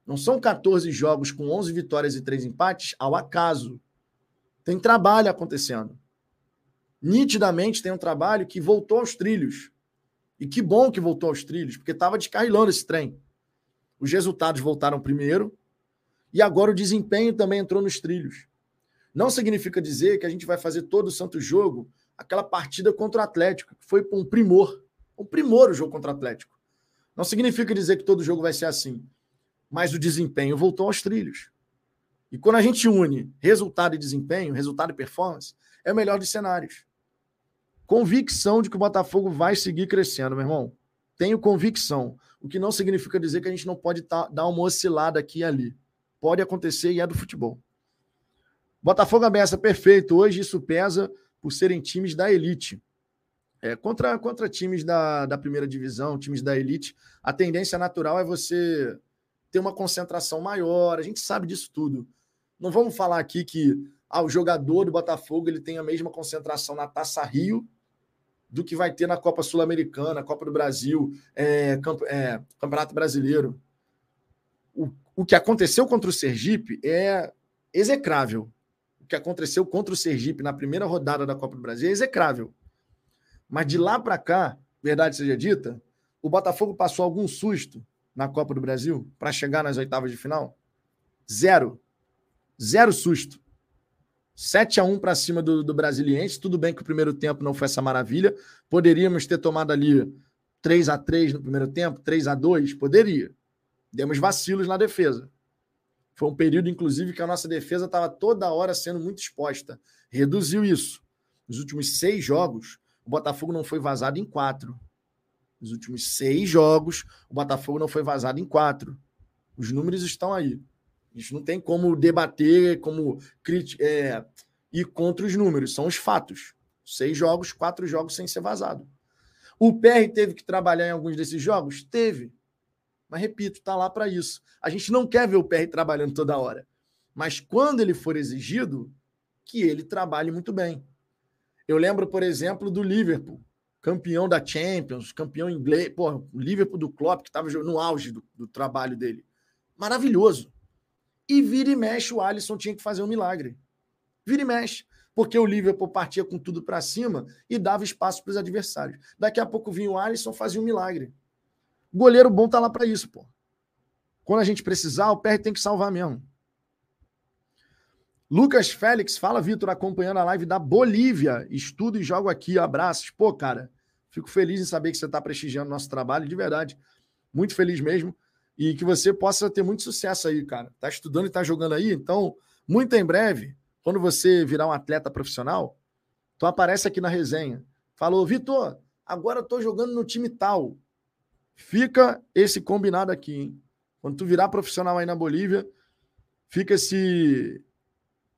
[SPEAKER 1] Não são 14 jogos com 11 vitórias e 3 empates ao acaso. Tem trabalho acontecendo. Nitidamente tem um trabalho que voltou aos trilhos. E que bom que voltou aos trilhos, porque estava descarrilando esse trem. Os resultados voltaram primeiro e agora o desempenho também entrou nos trilhos. Não significa dizer que a gente vai fazer todo o santo jogo aquela partida contra o Atlético, que foi um primor. Um primor o jogo contra o Atlético. Não significa dizer que todo jogo vai ser assim. Mas o desempenho voltou aos trilhos. E quando a gente une resultado e desempenho, resultado e performance, é o melhor dos cenários. Convicção de que o Botafogo vai seguir crescendo, meu irmão. Tenho convicção. O que não significa dizer que a gente não pode tá, dar uma oscilada aqui e ali. Pode acontecer e é do futebol. Botafogo ameaça perfeito. Hoje isso pesa por serem times da elite. É, contra, contra times da, da primeira divisão, times da elite, a tendência natural é você ter uma concentração maior. A gente sabe disso tudo. Não vamos falar aqui que ah, o jogador do Botafogo ele tem a mesma concentração na Taça Rio do que vai ter na Copa Sul-Americana, Copa do Brasil, é, é, Campeonato Brasileiro. O, o que aconteceu contra o Sergipe é execrável que aconteceu contra o Sergipe na primeira rodada da Copa do Brasil é execrável. Mas de lá para cá, verdade seja dita, o Botafogo passou algum susto na Copa do Brasil para chegar nas oitavas de final? Zero. Zero susto. 7 a 1 para cima do, do Brasiliense. Tudo bem que o primeiro tempo não foi essa maravilha. Poderíamos ter tomado ali 3 a 3 no primeiro tempo, 3 a 2 Poderia. Demos vacilos na defesa. Foi um período, inclusive, que a nossa defesa estava toda hora sendo muito exposta. Reduziu isso. Nos últimos seis jogos, o Botafogo não foi vazado em quatro. Nos últimos seis jogos, o Botafogo não foi vazado em quatro. Os números estão aí. A gente não tem como debater, como é, ir contra os números, são os fatos. Seis jogos, quatro jogos sem ser vazado. O PR teve que trabalhar em alguns desses jogos? Teve. Mas repito, está lá para isso. A gente não quer ver o PR trabalhando toda hora. Mas quando ele for exigido, que ele trabalhe muito bem. Eu lembro, por exemplo, do Liverpool, campeão da Champions, campeão inglês, pô, o Liverpool do Klopp, que estava no auge do, do, trabalho dele. Maravilhoso. E vira e mexe, o Alisson tinha que fazer um milagre. Vira e mexe. Porque o Liverpool partia com tudo para cima e dava espaço para os adversários. Daqui a pouco vinha o Alisson, fazia um milagre. Goleiro bom tá lá para isso, pô. Quando a gente precisar, o PR tem que salvar mesmo. Lucas Félix, fala, Vitor, acompanhando a live da Bolívia. Estudo e jogo aqui. Abraços. Pô, cara, fico feliz em saber que você está prestigiando nosso trabalho, de verdade. Muito feliz mesmo. E que você possa ter muito sucesso aí, cara. Tá estudando e tá jogando aí, então, muito em breve, quando você virar um atleta profissional, tu aparece aqui na resenha. Falou, Vitor, agora eu tô jogando no time tal. Fica esse combinado aqui, hein? Quando tu virar profissional aí na Bolívia, fica esse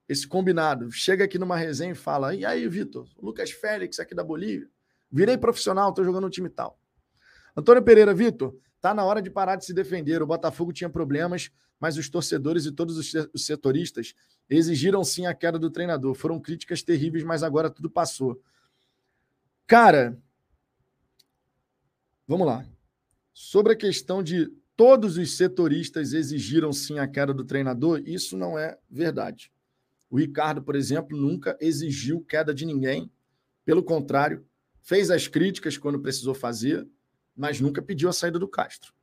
[SPEAKER 1] esse combinado. Chega aqui numa resenha e fala: E aí, Vitor? Lucas Félix aqui da Bolívia. Virei profissional, tô jogando no time tal. Antônio Pereira, Vitor, tá na hora de parar de se defender. O Botafogo tinha problemas, mas os torcedores e todos os setoristas exigiram sim a queda do treinador. Foram críticas terríveis, mas agora tudo passou. Cara, vamos lá. Sobre a questão de todos os setoristas exigiram sim a queda do treinador, isso não é verdade. O Ricardo, por exemplo, nunca exigiu queda de ninguém. Pelo contrário, fez as críticas quando precisou fazer, mas nunca pediu a saída do Castro.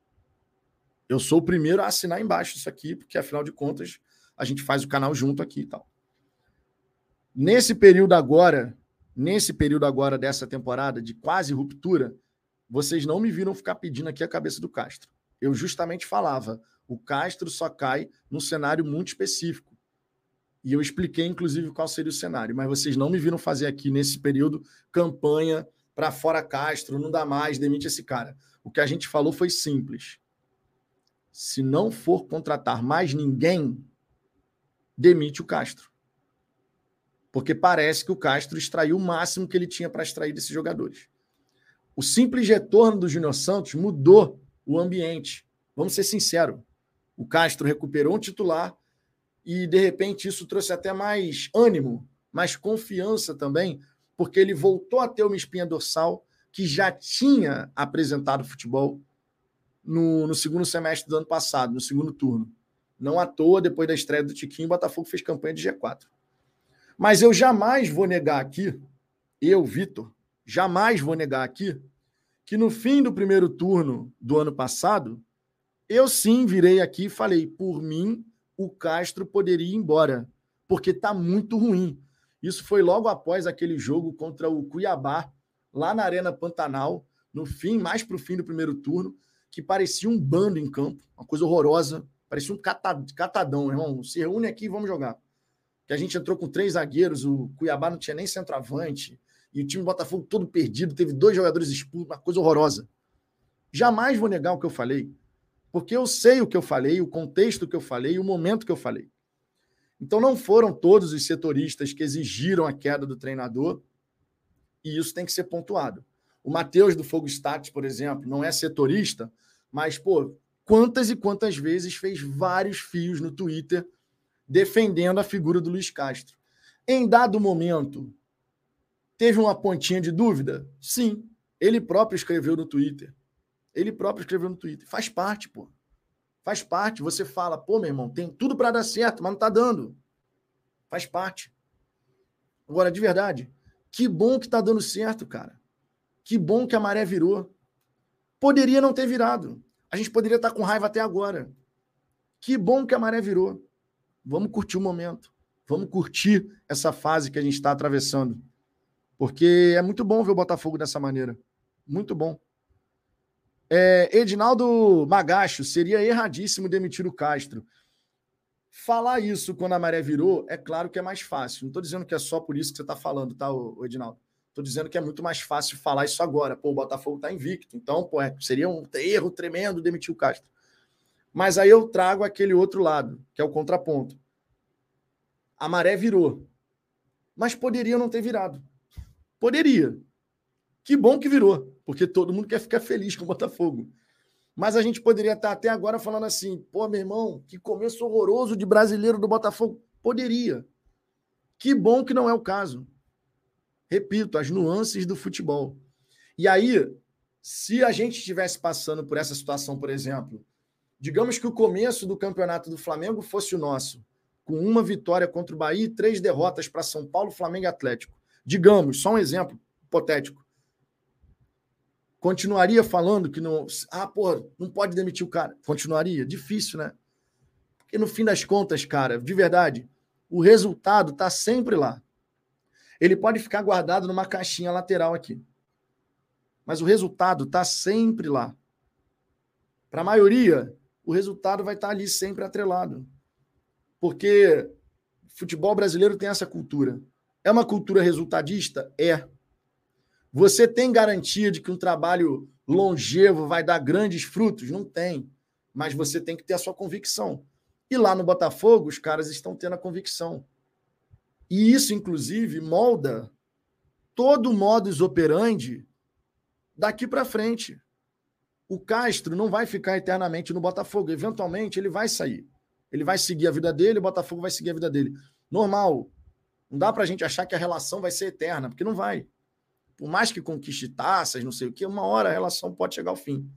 [SPEAKER 1] Eu sou o primeiro a assinar embaixo isso aqui, porque afinal de contas a gente faz o canal junto aqui e tal. Nesse período agora, nesse período agora dessa temporada de quase ruptura, vocês não me viram ficar pedindo aqui a cabeça do Castro. Eu justamente falava, o Castro só cai num cenário muito específico. E eu expliquei, inclusive, qual seria o cenário, mas vocês não me viram fazer aqui nesse período campanha para fora Castro, não dá mais, demite esse cara. O que a gente falou foi simples. Se não for contratar mais ninguém, demite o Castro. Porque parece que o Castro extraiu o máximo que ele tinha para extrair desses jogadores. O simples retorno do Júnior Santos mudou o ambiente. Vamos ser sinceros. O Castro recuperou um titular e, de repente, isso trouxe até mais ânimo, mais confiança também, porque ele voltou a ter uma espinha dorsal que já tinha apresentado futebol no, no segundo semestre do ano passado, no segundo turno. Não à toa, depois da estreia do Tiquinho, o Botafogo fez campanha de G4. Mas eu jamais vou negar aqui, eu, Vitor, jamais vou negar aqui, que no fim do primeiro turno do ano passado, eu sim virei aqui e falei, por mim, o Castro poderia ir embora, porque está muito ruim. Isso foi logo após aquele jogo contra o Cuiabá, lá na Arena Pantanal, no fim, mais para o fim do primeiro turno, que parecia um bando em campo, uma coisa horrorosa, parecia um catadão, irmão. Se reúne aqui e vamos jogar. Que a gente entrou com três zagueiros, o Cuiabá não tinha nem centroavante, e o time do Botafogo todo perdido, teve dois jogadores expulsos, uma coisa horrorosa. Jamais vou negar o que eu falei. Porque eu sei o que eu falei, o contexto que eu falei, o momento que eu falei. Então não foram todos os setoristas que exigiram a queda do treinador, e isso tem que ser pontuado. O Matheus do Fogo Status, por exemplo, não é setorista, mas, pô, quantas e quantas vezes fez vários fios no Twitter defendendo a figura do Luiz Castro. Em dado momento, teve uma pontinha de dúvida? Sim. Ele próprio escreveu no Twitter. Ele próprio escreveu no Twitter. Faz parte, pô. Faz parte. Você fala, pô, meu irmão, tem tudo para dar certo, mas não tá dando. Faz parte. Agora, de verdade, que bom que tá dando certo, cara. Que bom que a maré virou. Poderia não ter virado. A gente poderia estar tá com raiva até agora. Que bom que a maré virou. Vamos curtir o momento. Vamos curtir essa fase que a gente está atravessando. Porque é muito bom ver o Botafogo dessa maneira. Muito bom. É, Edinaldo Magacho, seria erradíssimo demitir o Castro. Falar isso quando a maré virou, é claro que é mais fácil. Não estou dizendo que é só por isso que você está falando, tá, Edinaldo? Estou dizendo que é muito mais fácil falar isso agora. Pô, o Botafogo está invicto. Então, pô, é, seria um erro tremendo demitir o Castro. Mas aí eu trago aquele outro lado, que é o contraponto. A maré virou. Mas poderia não ter virado. Poderia. Que bom que virou, porque todo mundo quer ficar feliz com o Botafogo. Mas a gente poderia estar até agora falando assim: pô, meu irmão, que começo horroroso de brasileiro do Botafogo. Poderia. Que bom que não é o caso. Repito, as nuances do futebol. E aí, se a gente estivesse passando por essa situação, por exemplo, digamos que o começo do campeonato do Flamengo fosse o nosso, com uma vitória contra o Bahia e três derrotas para São Paulo, Flamengo e Atlético. Digamos, só um exemplo hipotético. Continuaria falando que não. Ah, pô, não pode demitir o cara. Continuaria? Difícil, né? Porque no fim das contas, cara, de verdade, o resultado está sempre lá. Ele pode ficar guardado numa caixinha lateral aqui. Mas o resultado está sempre lá. Para a maioria, o resultado vai estar tá ali sempre atrelado. Porque futebol brasileiro tem essa cultura. É uma cultura resultadista? É. Você tem garantia de que um trabalho longevo vai dar grandes frutos? Não tem. Mas você tem que ter a sua convicção. E lá no Botafogo, os caras estão tendo a convicção. E isso, inclusive, molda todo o modus operandi daqui para frente. O Castro não vai ficar eternamente no Botafogo. Eventualmente, ele vai sair. Ele vai seguir a vida dele, o Botafogo vai seguir a vida dele. Normal. Não dá para a gente achar que a relação vai ser eterna, porque não vai por mais que conquiste taças, não sei o que, uma hora a relação pode chegar ao fim.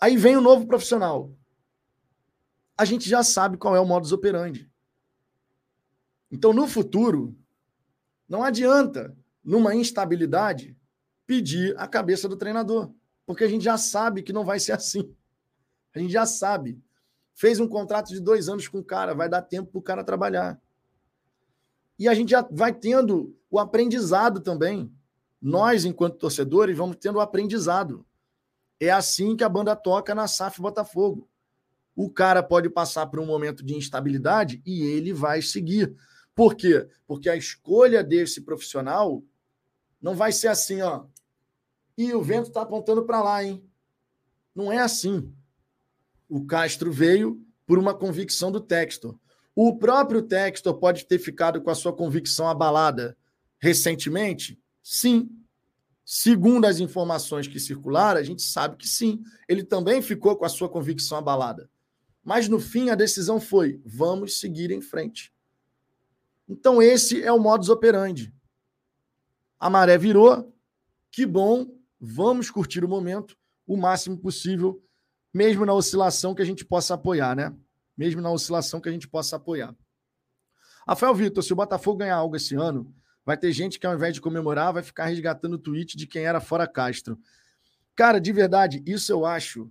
[SPEAKER 1] Aí vem o novo profissional. A gente já sabe qual é o modus operandi. Então, no futuro, não adianta, numa instabilidade, pedir a cabeça do treinador, porque a gente já sabe que não vai ser assim. A gente já sabe. Fez um contrato de dois anos com o cara, vai dar tempo para o cara trabalhar. E a gente já vai tendo o aprendizado também. Nós, enquanto torcedores, vamos tendo o aprendizado. É assim que a banda toca na SAF Botafogo. O cara pode passar por um momento de instabilidade e ele vai seguir. Por quê? Porque a escolha desse profissional não vai ser assim, ó. E o vento está apontando para lá, hein? Não é assim. O Castro veio por uma convicção do Textor. O próprio Textor pode ter ficado com a sua convicção abalada recentemente? Sim. Segundo as informações que circularam, a gente sabe que sim. Ele também ficou com a sua convicção abalada. Mas no fim a decisão foi: vamos seguir em frente. Então esse é o modus operandi. A maré virou, que bom, vamos curtir o momento o máximo possível, mesmo na oscilação que a gente possa apoiar, né? Mesmo na oscilação que a gente possa apoiar. Rafael Vitor, se o Botafogo ganhar algo esse ano, vai ter gente que ao invés de comemorar, vai ficar resgatando o tweet de quem era fora Castro. Cara, de verdade, isso eu acho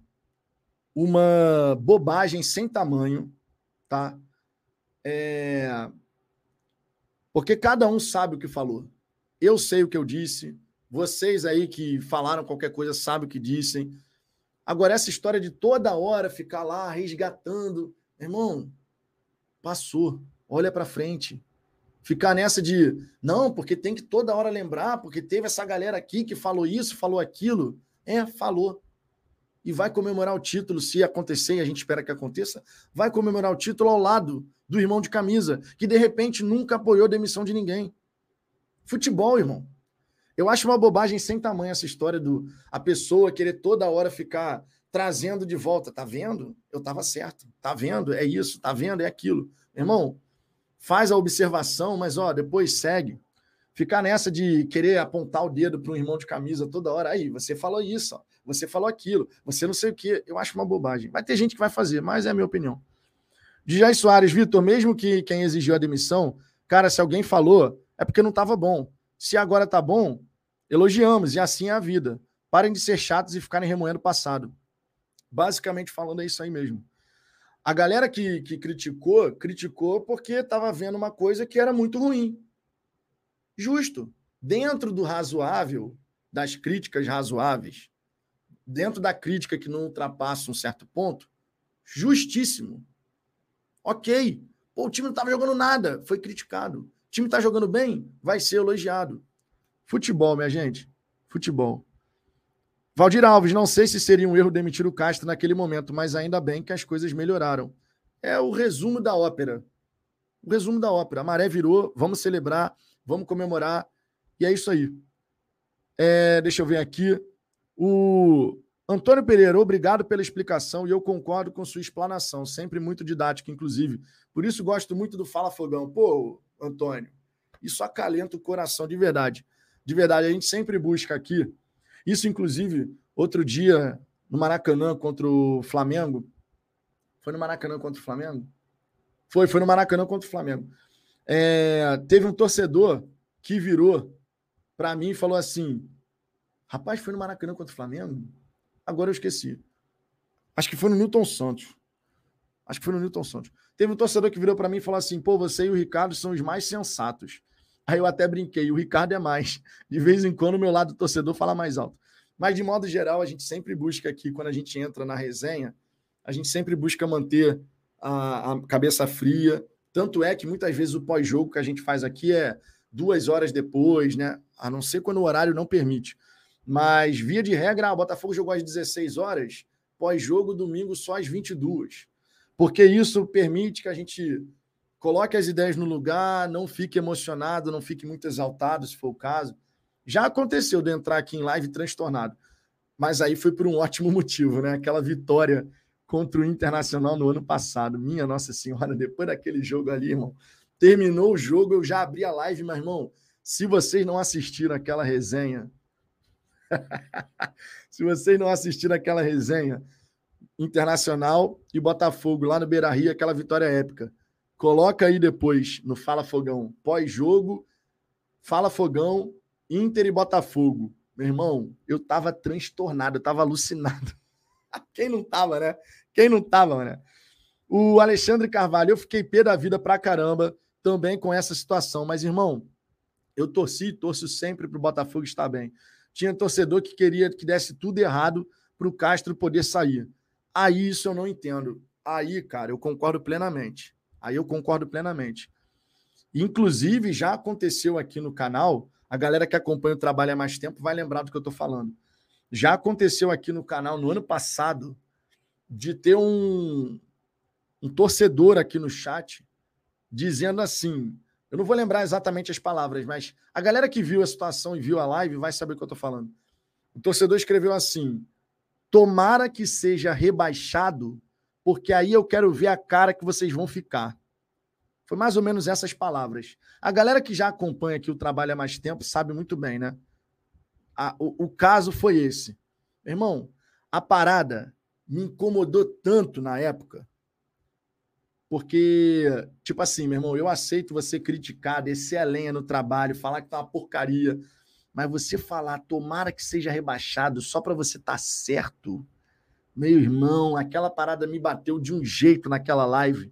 [SPEAKER 1] uma bobagem sem tamanho, tá? É... Porque cada um sabe o que falou. Eu sei o que eu disse. Vocês aí que falaram qualquer coisa sabem o que dissem. Agora, essa história de toda hora ficar lá resgatando Irmão, passou. Olha para frente. Ficar nessa de, não, porque tem que toda hora lembrar, porque teve essa galera aqui que falou isso, falou aquilo. É, falou. E vai comemorar o título, se acontecer, e a gente espera que aconteça, vai comemorar o título ao lado do irmão de camisa, que de repente nunca apoiou a demissão de ninguém. Futebol, irmão. Eu acho uma bobagem sem tamanho essa história do a pessoa querer toda hora ficar trazendo de volta. Tá vendo? Eu estava certo. Tá vendo? É isso. Tá vendo? É aquilo. Irmão, faz a observação, mas ó, depois segue. Ficar nessa de querer apontar o dedo para um irmão de camisa toda hora. Aí, você falou isso, ó, você falou aquilo, você não sei o quê. Eu acho uma bobagem. Vai ter gente que vai fazer, mas é a minha opinião. Dijay Soares, Vitor, mesmo que quem exigiu a demissão, cara, se alguém falou, é porque não estava bom. Se agora tá bom, elogiamos, e assim é a vida. Parem de ser chatos e ficarem remoendo o passado. Basicamente falando é isso aí mesmo. A galera que, que criticou, criticou porque estava vendo uma coisa que era muito ruim. Justo. Dentro do razoável, das críticas razoáveis, dentro da crítica que não ultrapassa um certo ponto, justíssimo. Ok. Pô, o time não estava jogando nada, foi criticado. O time está jogando bem, vai ser elogiado. Futebol, minha gente. Futebol. Valdir Alves, não sei se seria um erro demitir o Castro naquele momento, mas ainda bem que as coisas melhoraram. É o resumo da ópera. O resumo da ópera. A maré virou, vamos celebrar, vamos comemorar. E é isso aí. É, deixa eu ver aqui. O Antônio Pereira, obrigado pela explicação e eu concordo com sua explanação, sempre muito didática, inclusive. Por isso gosto muito do Fala Fogão. Pô, Antônio, isso acalenta o coração de verdade. De verdade, a gente sempre busca aqui isso, inclusive, outro dia, no Maracanã contra o Flamengo. Foi no Maracanã contra o Flamengo? Foi, foi no Maracanã contra o Flamengo. É, teve um torcedor que virou para mim e falou assim: Rapaz, foi no Maracanã contra o Flamengo? Agora eu esqueci. Acho que foi no Newton Santos. Acho que foi no Newton Santos. Teve um torcedor que virou para mim e falou assim: pô, você e o Ricardo são os mais sensatos. Aí eu até brinquei, o Ricardo é mais. De vez em quando, o meu lado torcedor fala mais alto. Mas, de modo geral, a gente sempre busca aqui, quando a gente entra na resenha, a gente sempre busca manter a, a cabeça fria. Tanto é que muitas vezes o pós-jogo que a gente faz aqui é duas horas depois, né? A não ser quando o horário não permite. Mas, via de regra, o Botafogo jogou às 16 horas, pós-jogo, domingo, só às 22. Porque isso permite que a gente coloque as ideias no lugar, não fique emocionado, não fique muito exaltado, se for o caso. Já aconteceu de entrar aqui em live transtornado, mas aí foi por um *laughs* ótimo motivo, né? Aquela vitória contra o Internacional no ano passado. Minha Nossa Senhora, *laughs* depois daquele jogo ali, irmão, terminou o jogo, eu já abri a live, mas, irmão, se vocês não assistiram aquela resenha, *laughs* se vocês não assistiram aquela resenha, Internacional e Botafogo lá no Beira Rio, aquela vitória épica. Coloca aí depois no Fala Fogão, pós-jogo, Fala Fogão, Inter e Botafogo. Meu irmão, eu tava transtornado, eu tava alucinado. *laughs* Quem não tava, né? Quem não tava, né? O Alexandre Carvalho, eu fiquei pé da vida pra caramba também com essa situação. Mas, irmão, eu torci, torço sempre pro Botafogo estar bem. Tinha torcedor que queria que desse tudo errado pro Castro poder sair. Aí isso eu não entendo. Aí, cara, eu concordo plenamente. Aí eu concordo plenamente. Inclusive, já aconteceu aqui no canal, a galera que acompanha o trabalho há mais tempo vai lembrar do que eu estou falando. Já aconteceu aqui no canal no ano passado de ter um, um torcedor aqui no chat dizendo assim: eu não vou lembrar exatamente as palavras, mas a galera que viu a situação e viu a live vai saber o que eu estou falando. O torcedor escreveu assim: Tomara que seja rebaixado, porque aí eu quero ver a cara que vocês vão ficar. Foi mais ou menos essas palavras. A galera que já acompanha aqui o trabalho há mais tempo sabe muito bem, né? A, o, o caso foi esse. Irmão, a parada me incomodou tanto na época, porque, tipo assim, meu irmão, eu aceito você criticar, descer a lenha no trabalho, falar que tá uma porcaria, mas você falar, tomara que seja rebaixado só para você estar tá certo, meu irmão, aquela parada me bateu de um jeito naquela live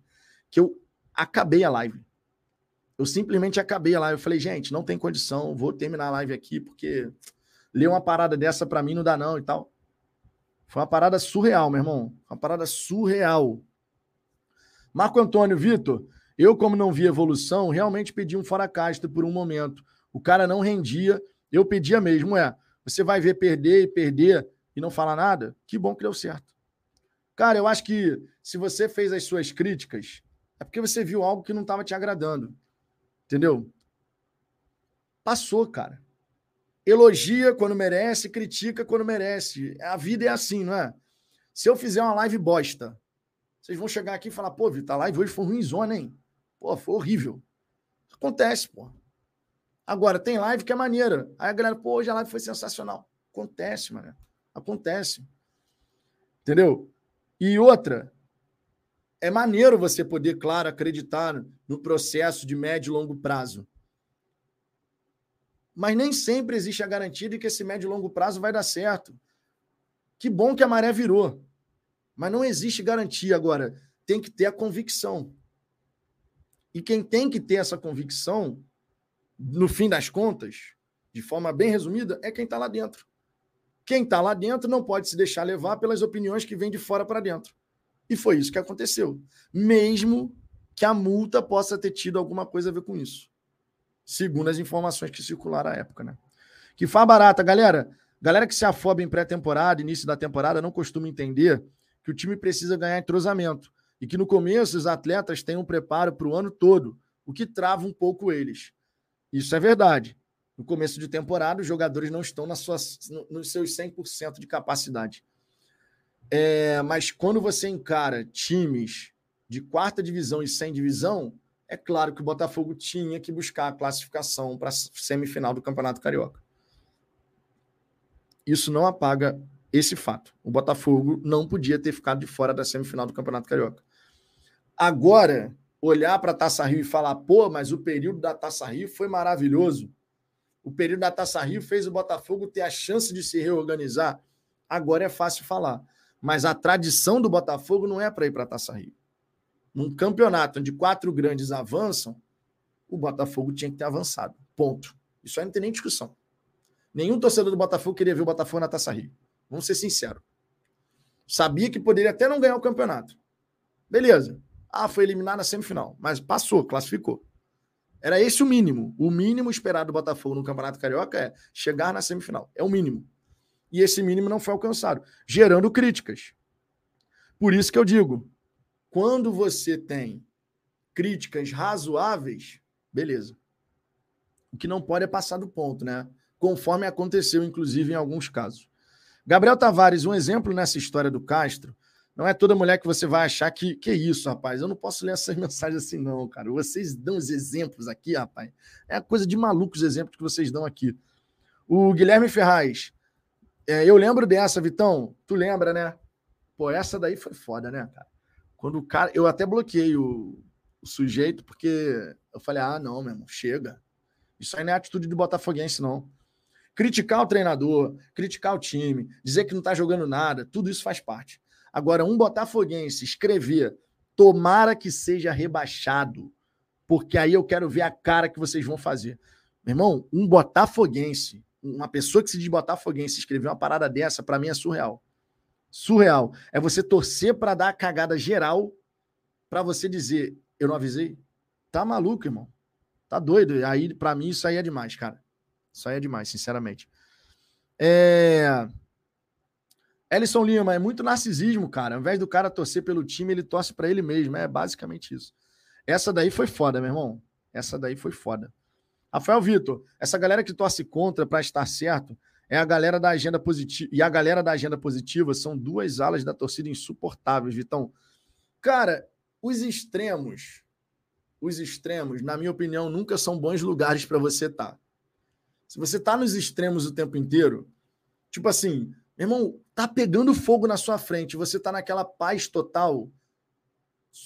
[SPEAKER 1] que eu acabei a live. Eu simplesmente acabei a live. Eu falei, gente, não tem condição, vou terminar a live aqui porque ler uma parada dessa para mim não dá não e tal. Foi uma parada surreal, meu irmão. Uma parada surreal. Marco Antônio, Vitor, eu, como não vi evolução, realmente pedi um fora casta por um momento. O cara não rendia eu pedia mesmo, é, você vai ver perder e perder e não falar nada? Que bom que deu certo. Cara, eu acho que se você fez as suas críticas, é porque você viu algo que não estava te agradando. Entendeu? Passou, cara. Elogia quando merece, critica quando merece. A vida é assim, não é? Se eu fizer uma live bosta, vocês vão chegar aqui e falar, pô, Vitor, a live hoje foi ruimzona, hein? Pô, foi horrível. Acontece, pô. Agora, tem live que é maneira. Aí a galera, pô, hoje a live foi sensacional. Acontece, mano. Acontece. Entendeu? E outra, é maneiro você poder, claro, acreditar no processo de médio e longo prazo. Mas nem sempre existe a garantia de que esse médio e longo prazo vai dar certo. Que bom que a maré virou. Mas não existe garantia agora. Tem que ter a convicção. E quem tem que ter essa convicção no fim das contas, de forma bem resumida, é quem está lá dentro. Quem está lá dentro não pode se deixar levar pelas opiniões que vêm de fora para dentro. E foi isso que aconteceu. Mesmo que a multa possa ter tido alguma coisa a ver com isso. Segundo as informações que circularam à época, né? Que faz barata, galera. Galera que se afoba em pré-temporada, início da temporada, não costuma entender que o time precisa ganhar entrosamento. E que no começo os atletas têm um preparo para o ano todo, o que trava um pouco eles. Isso é verdade. No começo de temporada, os jogadores não estão nas suas, nos seus 100% de capacidade. É, mas quando você encara times de quarta divisão e sem divisão, é claro que o Botafogo tinha que buscar a classificação para a semifinal do Campeonato Carioca. Isso não apaga esse fato. O Botafogo não podia ter ficado de fora da semifinal do Campeonato Carioca. Agora, olhar para a Taça Rio e falar, pô, mas o período da Taça Rio foi maravilhoso. O período da Taça Rio fez o Botafogo ter a chance de se reorganizar. Agora é fácil falar. Mas a tradição do Botafogo não é para ir para a Taça Rio. Num campeonato onde quatro grandes avançam, o Botafogo tinha que ter avançado. Ponto. Isso aí não tem nem discussão. Nenhum torcedor do Botafogo queria ver o Botafogo na Taça Rio. Vamos ser sinceros. Sabia que poderia até não ganhar o campeonato. Beleza. Ah, foi eliminado na semifinal, mas passou, classificou. Era esse o mínimo. O mínimo esperado do Botafogo no Campeonato Carioca é chegar na semifinal. É o mínimo. E esse mínimo não foi alcançado, gerando críticas. Por isso que eu digo, quando você tem críticas razoáveis, beleza. O que não pode é passar do ponto, né? Conforme aconteceu, inclusive, em alguns casos. Gabriel Tavares, um exemplo nessa história do Castro, não é toda mulher que você vai achar que. Que isso, rapaz? Eu não posso ler essas *laughs* mensagens assim, não, cara. Vocês dão os exemplos aqui, rapaz. É coisa de maluco os exemplos que vocês dão aqui. O Guilherme Ferraz. É, eu lembro dessa, Vitão. Tu lembra, né? Pô, essa daí foi foda, né, cara? Quando o cara. Eu até bloqueei o, o sujeito, porque eu falei: ah, não, meu irmão, chega. Isso aí não é atitude do Botafoguense, não. Criticar o treinador, criticar o time, dizer que não tá jogando nada, tudo isso faz parte. Agora, um botafoguense escrever tomara que seja rebaixado, porque aí eu quero ver a cara que vocês vão fazer. Meu irmão, um botafoguense, uma pessoa que se diz botafoguense escrever uma parada dessa, para mim é surreal. Surreal. É você torcer para dar a cagada geral para você dizer, eu não avisei? Tá maluco, irmão. Tá doido. Aí, para mim, isso aí é demais, cara. Isso aí é demais, sinceramente. É... Ellison Lima, é muito narcisismo, cara. Ao invés do cara torcer pelo time, ele torce para ele mesmo. É basicamente isso. Essa daí foi foda, meu irmão. Essa daí foi foda. Rafael Vitor, essa galera que torce contra para estar certo é a galera da agenda positiva. E a galera da agenda positiva são duas alas da torcida insuportáveis, Vitão. Cara, os extremos, os extremos, na minha opinião, nunca são bons lugares para você estar. Tá. Se você está nos extremos o tempo inteiro, tipo assim, meu irmão, tá pegando fogo na sua frente, você tá naquela paz total.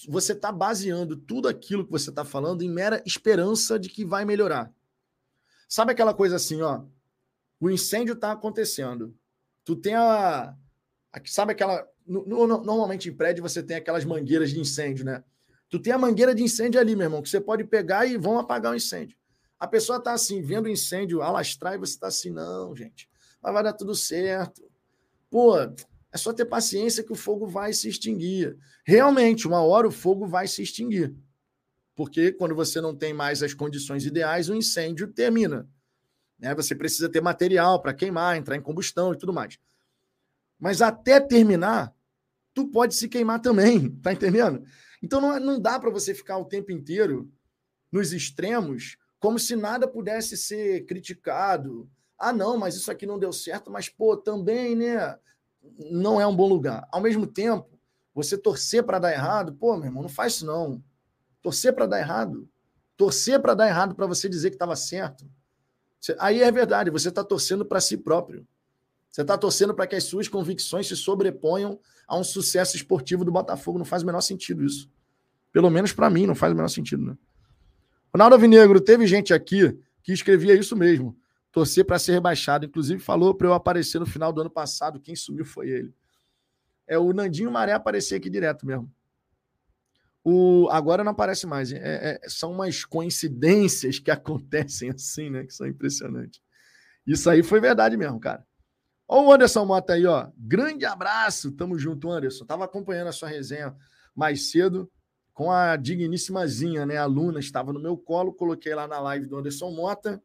[SPEAKER 1] Você tá baseando tudo aquilo que você tá falando em mera esperança de que vai melhorar. Sabe aquela coisa assim, ó? O incêndio tá acontecendo. Tu tem a. sabe aquela. No, no, normalmente em prédio você tem aquelas mangueiras de incêndio, né? Tu tem a mangueira de incêndio ali, meu irmão, que você pode pegar e vão apagar o incêndio. A pessoa tá assim, vendo o incêndio alastrar e você tá assim, não, gente, mas vai dar tudo certo Pô, é só ter paciência que o fogo vai se extinguir. Realmente, uma hora o fogo vai se extinguir. Porque quando você não tem mais as condições ideais, o incêndio termina. Né? Você precisa ter material para queimar, entrar em combustão e tudo mais. Mas até terminar, tu pode se queimar também, *laughs* tá entendendo? Então não, é, não dá para você ficar o tempo inteiro nos extremos como se nada pudesse ser criticado, ah, não, mas isso aqui não deu certo, mas, pô, também, né? Não é um bom lugar. Ao mesmo tempo, você torcer para dar errado, pô, meu irmão, não faz isso não. Torcer para dar errado. Torcer para dar errado para você dizer que estava certo. Aí é verdade, você está torcendo para si próprio. Você está torcendo para que as suas convicções se sobreponham a um sucesso esportivo do Botafogo. Não faz o menor sentido isso. Pelo menos para mim, não faz o menor sentido, né? Ronaldo Avinegro, teve gente aqui que escrevia isso mesmo torcer para ser rebaixado. Inclusive, falou para eu aparecer no final do ano passado. Quem sumiu foi ele. É o Nandinho Maré aparecer aqui direto mesmo. O, agora não aparece mais. É, é, são umas coincidências que *laughs* acontecem assim, né? Que são impressionantes. Isso aí foi verdade mesmo, cara. Ó, o Anderson Mota aí, ó. Grande abraço. Tamo junto, Anderson. Tava acompanhando a sua resenha mais cedo com a digníssimazinha, né? A Luna estava no meu colo, coloquei lá na live do Anderson Mota.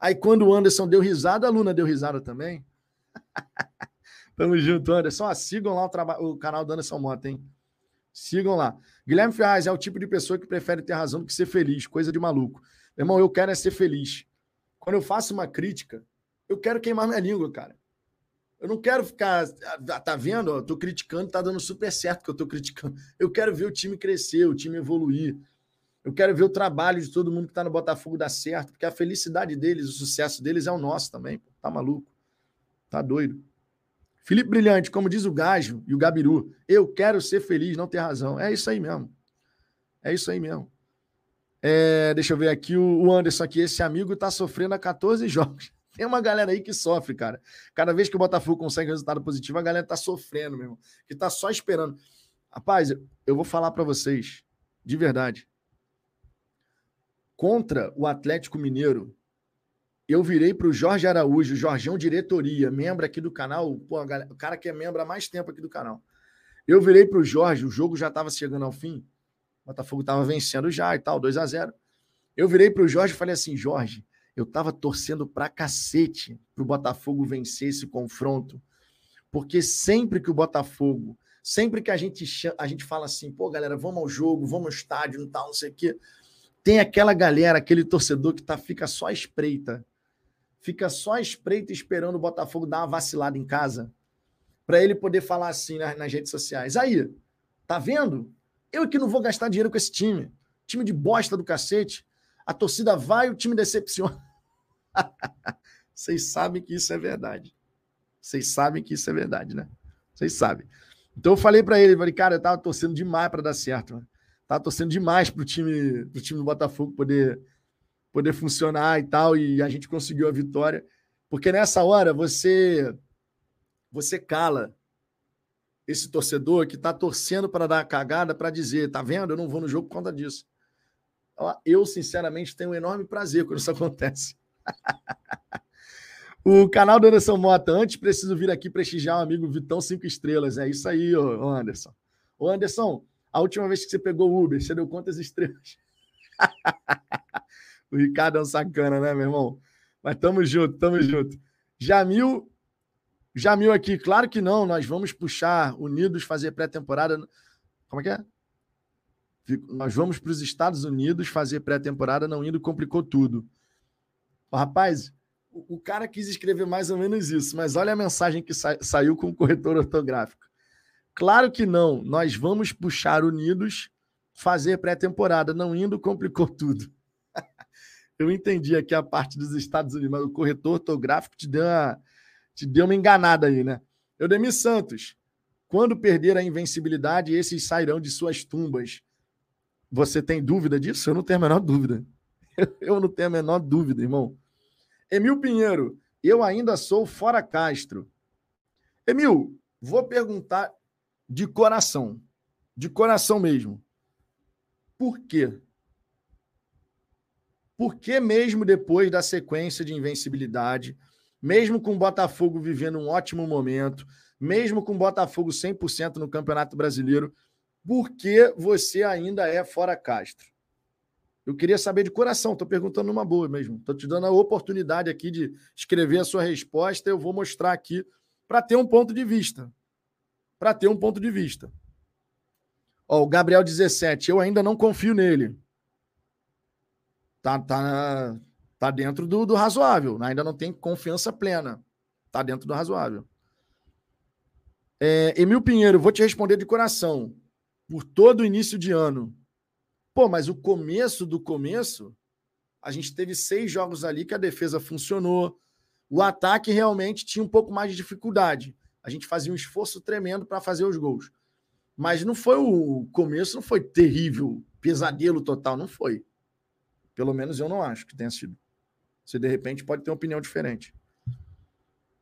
[SPEAKER 1] Aí quando o Anderson deu risada, a Luna deu risada também. *laughs* Tamo junto, Anderson. Sigam lá o, o, canal do Anderson Mota, hein? Sigam lá. Guilherme Ferraz é o tipo de pessoa que prefere ter razão do que ser feliz, coisa de maluco. Meu irmão, eu quero é ser feliz. Quando eu faço uma crítica, eu quero queimar minha língua, cara. Eu não quero ficar. Ah, tá vendo? Eu tô criticando, tá dando super certo que eu tô criticando. Eu quero ver o time crescer, o time evoluir. Eu quero ver o trabalho de todo mundo que está no Botafogo dar certo, porque a felicidade deles, o sucesso deles é o nosso também. Pô. Tá maluco? Tá doido? Felipe Brilhante, como diz o Gajo e o Gabiru, eu quero ser feliz, não ter razão. É isso aí mesmo. É isso aí mesmo. É, deixa eu ver aqui o Anderson aqui. Esse amigo tá sofrendo há 14 jogos. *laughs* Tem uma galera aí que sofre, cara. Cada vez que o Botafogo consegue resultado positivo, a galera tá sofrendo, meu irmão. Que tá só esperando. Rapaz, eu vou falar para vocês, de verdade. Contra o Atlético Mineiro, eu virei para o Jorge Araújo, Jorgeão Diretoria, membro aqui do canal, pô, o cara que é membro há mais tempo aqui do canal. Eu virei para o Jorge, o jogo já estava chegando ao fim, o Botafogo estava vencendo já e tal, 2 a 0 Eu virei para o Jorge e falei assim: Jorge, eu estava torcendo pra cacete para o Botafogo vencer esse confronto, porque sempre que o Botafogo, sempre que a gente, a gente fala assim, pô, galera, vamos ao jogo, vamos ao estádio, não tal, não sei o quê, tem aquela galera, aquele torcedor que tá, fica só à espreita, fica só à espreita esperando o Botafogo dar uma vacilada em casa, para ele poder falar assim nas, nas redes sociais. Aí, tá vendo? Eu que não vou gastar dinheiro com esse time. Time de bosta do cacete. A torcida vai o time decepciona. *laughs* Vocês sabem que isso é verdade. Vocês sabem que isso é verdade, né? Vocês sabem. Então eu falei para ele, falei, cara, eu tava torcendo demais para dar certo. Mano. Tava torcendo demais pro time, pro time do Botafogo poder poder funcionar e tal, e a gente conseguiu a vitória. Porque nessa hora você você cala esse torcedor que está torcendo para dar a cagada para dizer, tá vendo? Eu não vou no jogo por conta disso. Eu, sinceramente, tenho um enorme prazer quando isso *laughs* acontece. o canal do Anderson Mota, antes preciso vir aqui prestigiar o amigo Vitão Cinco Estrelas. É isso aí, Anderson. Ô Anderson, a última vez que você pegou o Uber, você deu quantas estrelas? *laughs* o Ricardo é um sacana, né, meu irmão? Mas tamo junto, tamo junto. Jamil Jamil aqui, claro que não, nós vamos puxar Unidos fazer pré-temporada. Como é que é? Nós vamos para os Estados Unidos fazer pré-temporada, não indo, complicou tudo. rapaz, o, cara quis escrever mais ou menos isso, mas olha a mensagem que sa saiu com o corretor ortográfico. Claro que não, nós vamos puxar Unidos fazer pré-temporada, não indo, complicou tudo. *laughs* Eu entendi aqui a parte dos Estados Unidos, mas o corretor ortográfico te deu uma te deu uma enganada aí, né? Eudemir Santos, quando perder a invencibilidade, esses sairão de suas tumbas. Você tem dúvida disso? Eu não tenho a menor dúvida. *laughs* Eu não tenho a menor dúvida, irmão. Emil Pinheiro, eu ainda sou fora Castro. Emil, vou perguntar de coração. De coração mesmo. Por quê? Por que mesmo depois da sequência de invencibilidade, mesmo com o Botafogo vivendo um ótimo momento, mesmo com o Botafogo 100% no Campeonato Brasileiro, por que você ainda é fora Castro? Eu queria saber de coração, estou perguntando numa boa mesmo. Estou te dando a oportunidade aqui de escrever a sua resposta. Eu vou mostrar aqui para ter um ponto de vista. Para ter um ponto de vista. Ó, o Gabriel 17, eu ainda não confio nele. Tá, tá, Está dentro do, do razoável. Ainda não tem confiança plena. Está dentro do razoável. É, Emil Pinheiro, vou te responder de coração. Por todo o início de ano. Pô, mas o começo do começo, a gente teve seis jogos ali que a defesa funcionou. O ataque realmente tinha um pouco mais de dificuldade. A gente fazia um esforço tremendo para fazer os gols. Mas não foi o começo, não foi terrível, pesadelo total, não foi. Pelo menos eu não acho que tenha sido. Você, de repente, pode ter uma opinião diferente.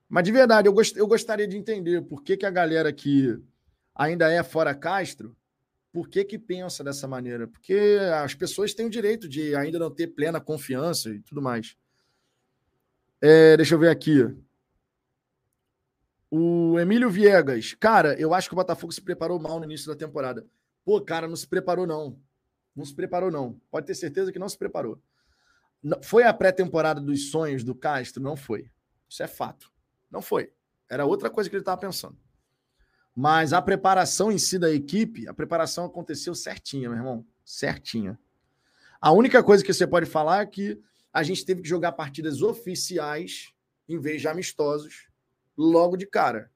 [SPEAKER 1] Mas, de verdade, eu, gost, eu gostaria de entender por que, que a galera que ainda é fora Castro, por que, que pensa dessa maneira? Porque as pessoas têm o direito de ainda não ter plena confiança e tudo mais. É, deixa eu ver aqui. O Emílio Viegas. Cara, eu acho que o Botafogo se preparou mal no início da temporada. Pô, cara, não se preparou, não. Não se preparou, não. Pode ter certeza que não se preparou. Foi a pré-temporada dos sonhos do Castro? Não foi. Isso é fato. Não foi. Era outra coisa que ele estava pensando. Mas a preparação em si da equipe, a preparação aconteceu certinha, meu irmão. Certinha. A única coisa que você pode falar é que a gente teve que jogar partidas oficiais em vez de amistosos logo de cara,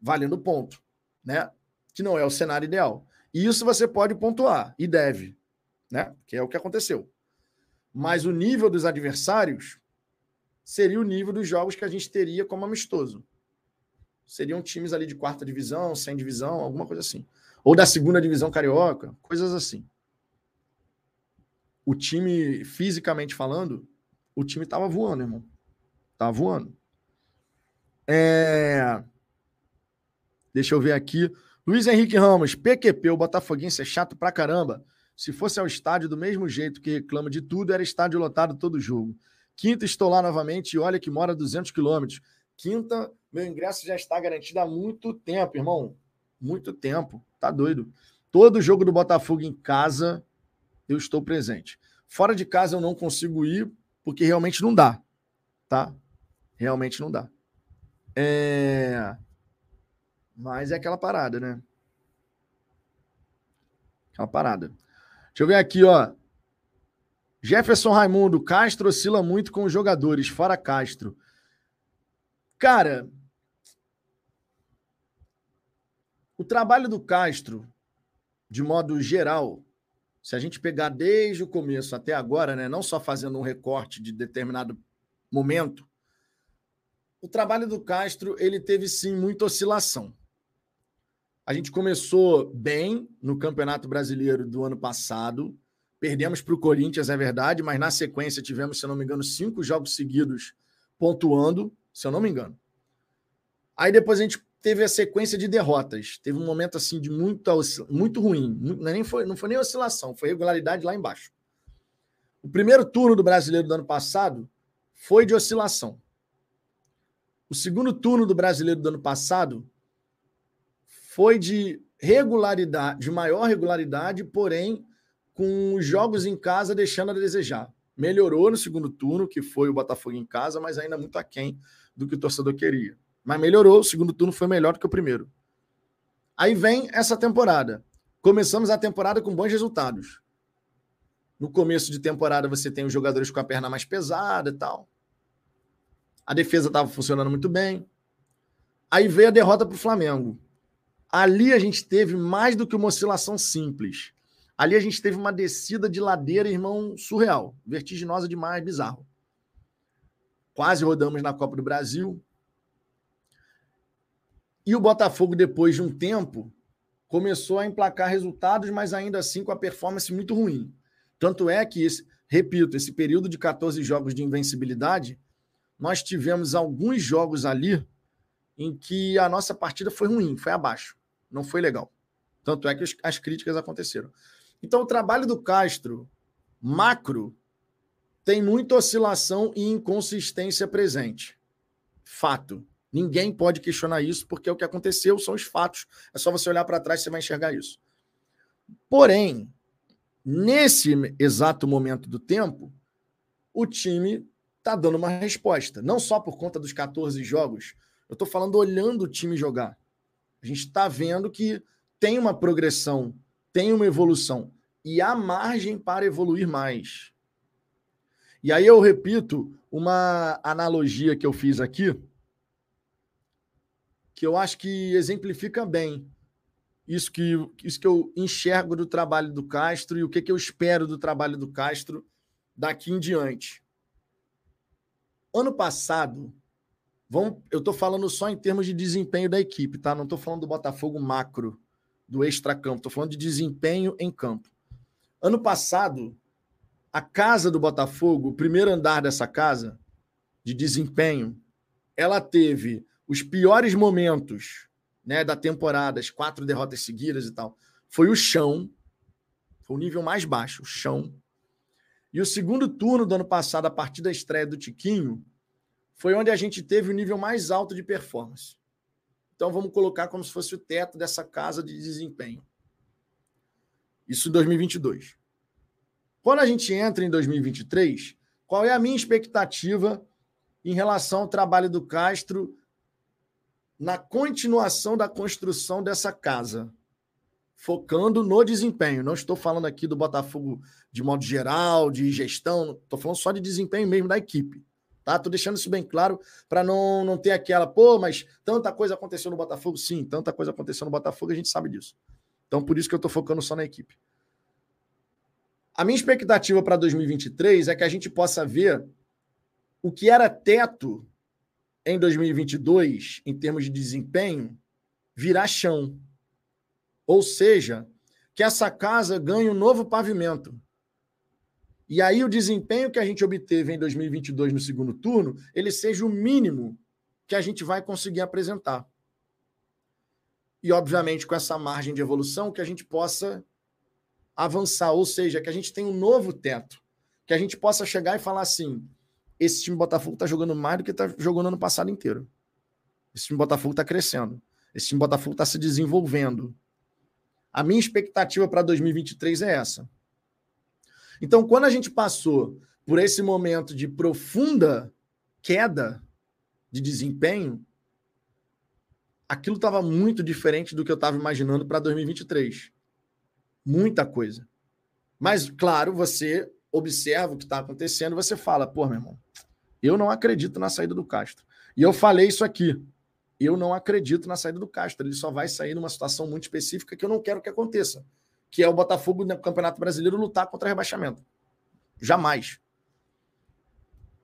[SPEAKER 1] valendo ponto, né? Que não é o cenário ideal. E isso você pode pontuar e deve, né? Que é o que aconteceu mas o nível dos adversários seria o nível dos jogos que a gente teria como amistoso. Seriam times ali de quarta divisão, sem divisão, alguma coisa assim. Ou da segunda divisão carioca, coisas assim. o time, fisicamente falando, o time tava voando, irmão. Tava voando. É... Deixa eu ver aqui. Luiz Henrique Ramos, PQP, o Botafoguense é chato pra caramba. Se fosse ao estádio do mesmo jeito que reclama de tudo, era estádio lotado todo jogo. Quinta, estou lá novamente e olha que mora 200 quilômetros. Quinta, meu ingresso já está garantido há muito tempo, irmão. Muito tempo. Tá doido. Todo jogo do Botafogo em casa, eu estou presente. Fora de casa eu não consigo ir, porque realmente não dá. Tá? Realmente não dá. É... Mas é aquela parada, né? Aquela parada. Deixa eu ver aqui, ó. Jefferson Raimundo, Castro oscila muito com os jogadores, fora Castro. Cara, o trabalho do Castro, de modo geral, se a gente pegar desde o começo até agora, né, não só fazendo um recorte de determinado momento, o trabalho do Castro ele teve sim muita oscilação. A gente começou bem no Campeonato Brasileiro do ano passado, perdemos para o Corinthians, é verdade, mas na sequência tivemos, se eu não me engano, cinco jogos seguidos pontuando, se eu não me engano. Aí depois a gente teve a sequência de derrotas. Teve um momento assim de muito, muito ruim. Não, é nem foi, não foi nem oscilação, foi regularidade lá embaixo. O primeiro turno do brasileiro do ano passado foi de oscilação. O segundo turno do brasileiro do ano passado foi de regularidade, de maior regularidade, porém com os jogos em casa deixando a desejar. Melhorou no segundo turno, que foi o Botafogo em casa, mas ainda muito aquém do que o torcedor queria. Mas melhorou, o segundo turno foi melhor do que o primeiro. Aí vem essa temporada. Começamos a temporada com bons resultados. No começo de temporada você tem os jogadores com a perna mais pesada e tal. A defesa estava funcionando muito bem. Aí veio a derrota para o Flamengo. Ali a gente teve mais do que uma oscilação simples. Ali a gente teve uma descida de ladeira, irmão, surreal. Vertiginosa demais, bizarro. Quase rodamos na Copa do Brasil. E o Botafogo, depois de um tempo, começou a emplacar resultados, mas ainda assim com a performance muito ruim. Tanto é que, esse, repito, esse período de 14 jogos de invencibilidade, nós tivemos alguns jogos ali em que a nossa partida foi ruim, foi abaixo não foi legal. Tanto é que as críticas aconteceram. Então, o trabalho do Castro, macro, tem muita oscilação e inconsistência presente. Fato. Ninguém pode questionar isso, porque é o que aconteceu, são os fatos. É só você olhar para trás e você vai enxergar isso. Porém, nesse exato momento do tempo, o time está dando uma resposta. Não só por conta dos 14 jogos, eu estou falando olhando o time jogar. A gente está vendo que tem uma progressão, tem uma evolução e há margem para evoluir mais. E aí eu repito uma analogia que eu fiz aqui, que eu acho que exemplifica bem isso que, isso que eu enxergo do trabalho do Castro e o que, que eu espero do trabalho do Castro daqui em diante. Ano passado, Vamos, eu estou falando só em termos de desempenho da equipe, tá? Não estou falando do Botafogo macro, do extracampo. Estou falando de desempenho em campo. Ano passado, a casa do Botafogo, o primeiro andar dessa casa de desempenho, ela teve os piores momentos né, da temporada, as quatro derrotas seguidas e tal. Foi o chão, foi o nível mais baixo, o chão. E o segundo turno do ano passado, a partir da estreia do Tiquinho, foi onde a gente teve o nível mais alto de performance. Então vamos colocar como se fosse o teto dessa casa de desempenho. Isso em 2022. Quando a gente entra em 2023, qual é a minha expectativa em relação ao trabalho do Castro na continuação da construção dessa casa? Focando no desempenho. Não estou falando aqui do Botafogo de modo geral, de gestão, estou falando só de desempenho mesmo da equipe. Tá? Tô deixando isso bem claro para não, não ter aquela, pô, mas tanta coisa aconteceu no Botafogo. Sim, tanta coisa aconteceu no Botafogo, a gente sabe disso. Então, por isso que eu tô focando só na equipe. A minha expectativa para 2023 é que a gente possa ver o que era teto em 2022, em termos de desempenho, virar chão. Ou seja, que essa casa ganhe um novo pavimento. E aí o desempenho que a gente obteve em 2022 no segundo turno, ele seja o mínimo que a gente vai conseguir apresentar. E, obviamente, com essa margem de evolução, que a gente possa avançar, ou seja, que a gente tenha um novo teto, que a gente possa chegar e falar assim: esse time Botafogo está jogando mais do que está jogando ano passado inteiro. Esse time Botafogo está crescendo. Esse time Botafogo está se desenvolvendo. A minha expectativa para 2023 é essa. Então, quando a gente passou por esse momento de profunda queda de desempenho, aquilo estava muito diferente do que eu estava imaginando para 2023. Muita coisa. Mas, claro, você observa o que está acontecendo você fala, pô, meu irmão, eu não acredito na saída do Castro. E eu falei isso aqui. Eu não acredito na saída do Castro. Ele só vai sair numa situação muito específica que eu não quero que aconteça que é o Botafogo no Campeonato Brasileiro lutar contra rebaixamento. Jamais.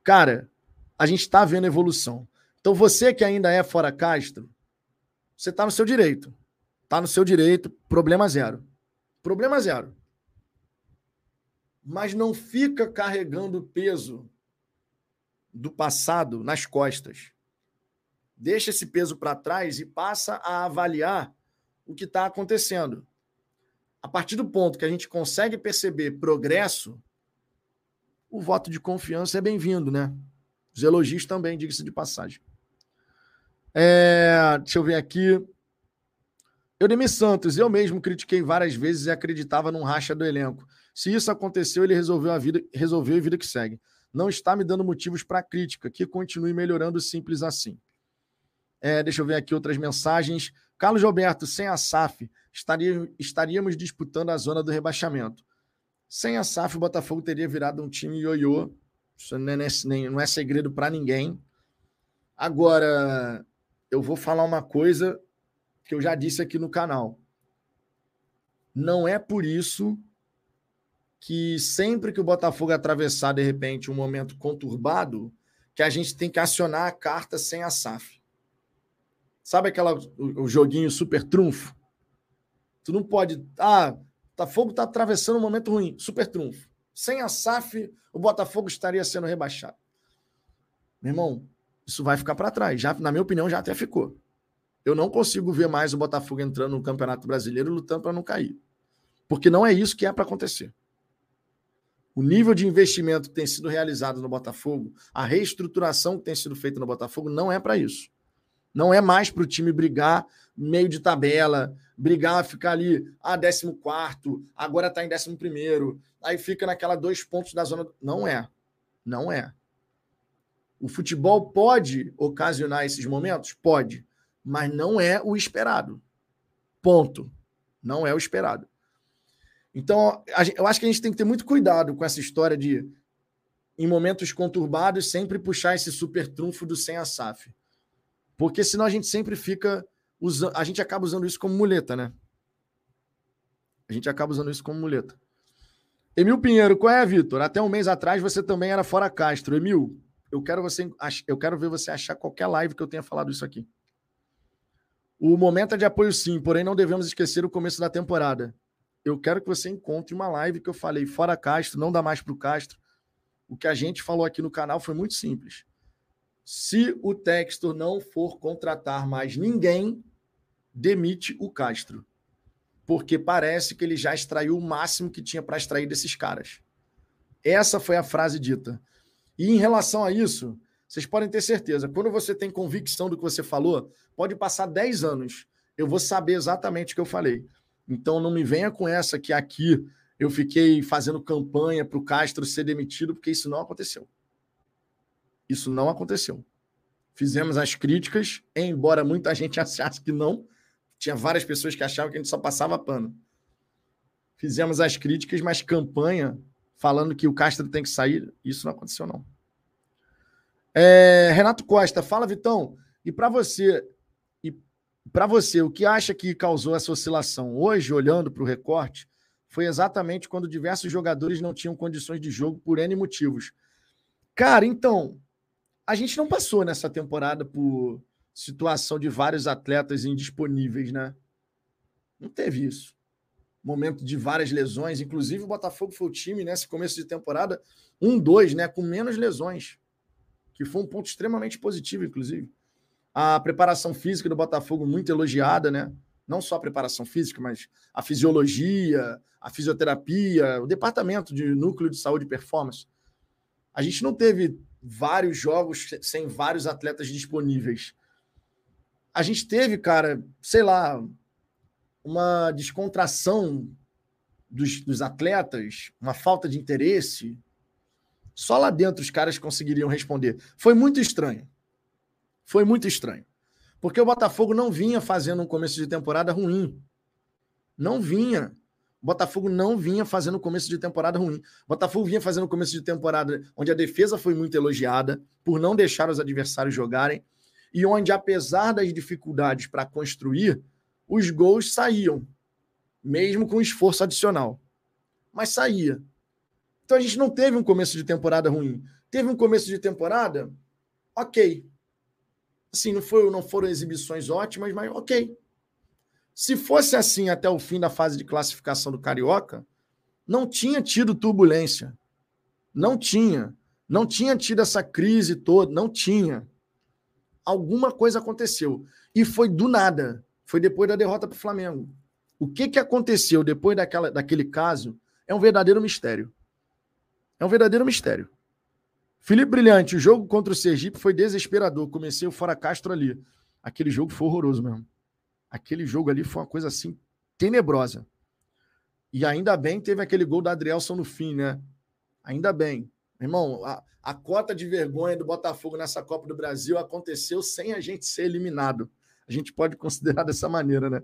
[SPEAKER 1] Cara, a gente está vendo evolução. Então você que ainda é fora Castro, você está no seu direito. Está no seu direito, problema zero. Problema zero. Mas não fica carregando o peso do passado nas costas. Deixa esse peso para trás e passa a avaliar o que está acontecendo a partir do ponto que a gente consegue perceber progresso, o voto de confiança é bem-vindo, né? Os elogios também, diga-se de passagem. É, deixa eu ver aqui. Eudemir Santos, eu mesmo critiquei várias vezes e acreditava num racha do elenco. Se isso aconteceu, ele resolveu a vida, resolveu a vida que segue. Não está me dando motivos para crítica, que continue melhorando simples assim. É, deixa eu ver aqui outras mensagens. Carlos Roberto, sem a SAF, estaria, estaríamos disputando a zona do rebaixamento. Sem a SAF, o Botafogo teria virado um time ioiô. Isso não é, não é segredo para ninguém. Agora, eu vou falar uma coisa que eu já disse aqui no canal. Não é por isso que sempre que o Botafogo atravessar, de repente, um momento conturbado, que a gente tem que acionar a carta sem a SAF. Sabe aquela, o, joguinho super trunfo? Tu não pode. Ah, Botafogo está atravessando um momento ruim. Super trunfo. Sem a SAF, o Botafogo estaria sendo rebaixado. Meu irmão, isso vai ficar para trás. Já, na minha opinião, já até ficou. Eu não consigo ver mais o Botafogo entrando no Campeonato Brasileiro lutando para não cair. Porque não é isso que é para acontecer. O nível de investimento que tem sido realizado no Botafogo, a reestruturação que tem sido feita no Botafogo, não é para isso. Não é mais para o time brigar meio de tabela, brigar, ficar ali, ah, 14, agora está em 11, aí fica naquela dois pontos da zona. Não é. Não é. O futebol pode ocasionar esses momentos? Pode. Mas não é o esperado. Ponto. Não é o esperado. Então, eu acho que a gente tem que ter muito cuidado com essa história de, em momentos conturbados, sempre puxar esse super trunfo do sem a SAF. Porque senão a gente sempre fica usando. A gente acaba usando isso como muleta, né? A gente acaba usando isso como muleta. Emil Pinheiro, qual é, Vitor? Até um mês atrás você também era fora Castro. Emil, eu quero, você, eu quero ver você achar qualquer live que eu tenha falado isso aqui. O momento é de apoio, sim, porém não devemos esquecer o começo da temporada. Eu quero que você encontre uma live que eu falei fora Castro, não dá mais para o Castro. O que a gente falou aqui no canal foi muito simples. Se o Textor não for contratar mais ninguém, demite o Castro. Porque parece que ele já extraiu o máximo que tinha para extrair desses caras. Essa foi a frase dita. E em relação a isso, vocês podem ter certeza, quando você tem convicção do que você falou, pode passar 10 anos, eu vou saber exatamente o que eu falei. Então não me venha com essa que aqui eu fiquei fazendo campanha para o Castro ser demitido, porque isso não aconteceu. Isso não aconteceu. Fizemos as críticas, embora muita gente *laughs* achasse que não. Tinha várias pessoas que achavam que a gente só passava pano. Fizemos as críticas, mas campanha falando que o Castro tem que sair, isso não aconteceu, não. É, Renato Costa, fala, Vitão. E para você, e para você, o que acha que causou essa oscilação? Hoje, olhando para o recorte, foi exatamente quando diversos jogadores não tinham condições de jogo por N motivos. Cara, então, a gente não passou nessa temporada por situação de vários atletas indisponíveis, né? Não teve isso. momento de várias lesões. Inclusive, o Botafogo foi o time nesse começo de temporada, um, dois, né? Com menos lesões. Que foi um ponto extremamente positivo, inclusive. A preparação física do Botafogo muito elogiada, né? Não só a preparação física, mas a fisiologia, a fisioterapia, o departamento de núcleo de saúde e performance. A gente não teve vários jogos sem vários atletas disponíveis. A gente teve, cara, sei lá, uma descontração dos, dos atletas, uma falta de interesse. Só lá dentro os caras conseguiriam responder. Foi muito estranho. Foi muito estranho. Porque o Botafogo não vinha fazendo um começo de temporada ruim. Não vinha. Botafogo não vinha fazendo começo de temporada ruim. Botafogo vinha fazendo começo de temporada onde a defesa foi muito elogiada por não deixar os adversários jogarem e onde, apesar das dificuldades para construir, os gols saíam, mesmo com esforço adicional. Mas saía. Então a gente não teve um começo de temporada ruim. Teve um começo de temporada, ok. Assim, não, foi, não foram exibições ótimas, mas ok. Se fosse assim até o fim da fase de classificação do Carioca, não tinha tido turbulência. Não tinha. Não tinha tido essa crise toda. Não tinha. Alguma coisa aconteceu. E foi do nada foi depois da derrota para o Flamengo. O que, que aconteceu depois daquela, daquele caso é um verdadeiro mistério. É um verdadeiro mistério. Felipe Brilhante, o jogo contra o Sergipe foi desesperador. Comecei o Fora Castro ali. Aquele jogo foi horroroso mesmo. Aquele jogo ali foi uma coisa assim tenebrosa. E ainda bem teve aquele gol da Adrielson no fim, né? Ainda bem. Irmão, a, a cota de vergonha do Botafogo nessa Copa do Brasil aconteceu sem a gente ser eliminado. A gente pode considerar dessa maneira, né?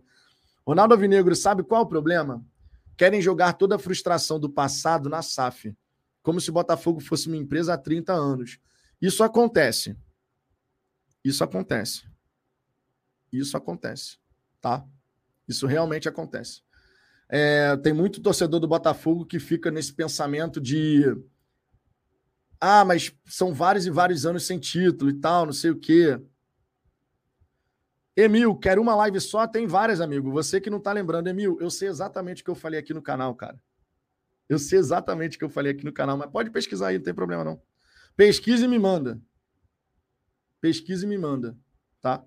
[SPEAKER 1] Ronaldo Alvinegro, sabe qual é o problema? Querem jogar toda a frustração do passado na SAF, como se o Botafogo fosse uma empresa há 30 anos. Isso acontece. Isso acontece. Isso acontece, tá? Isso realmente acontece. É, tem muito torcedor do Botafogo que fica nesse pensamento de ah, mas são vários e vários anos sem título e tal, não sei o quê. Emil, quero uma live só? Tem várias, amigo. Você que não tá lembrando, Emil, eu sei exatamente o que eu falei aqui no canal, cara. Eu sei exatamente o que eu falei aqui no canal, mas pode pesquisar aí, não tem problema não. Pesquise e me manda. Pesquise e me manda, tá?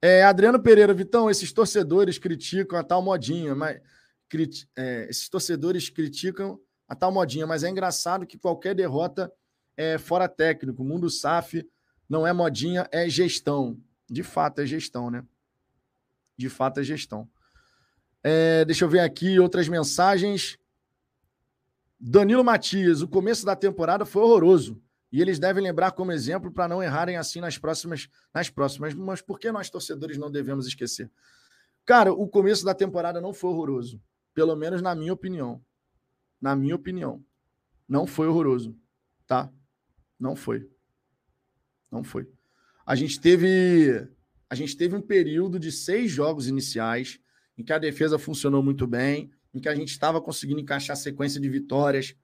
[SPEAKER 1] É, Adriano Pereira, Vitão, esses torcedores criticam a tal modinha, mas crit, é, esses torcedores criticam a tal modinha, mas é engraçado que qualquer derrota é fora técnico. O mundo SAF não é modinha, é gestão. De fato, é gestão, né? De fato, é gestão. É, deixa eu ver aqui outras mensagens. Danilo Matias, o começo da temporada foi horroroso. E eles devem lembrar como exemplo para não errarem assim nas próximas, nas próximas. Mas por que nós, torcedores, não devemos esquecer? Cara, o começo da temporada não foi horroroso. Pelo menos na minha opinião. Na minha opinião. Não foi horroroso. Tá? Não foi. Não foi. A gente teve a gente teve um período de seis jogos iniciais em que a defesa funcionou muito bem, em que a gente estava conseguindo encaixar sequência de vitórias.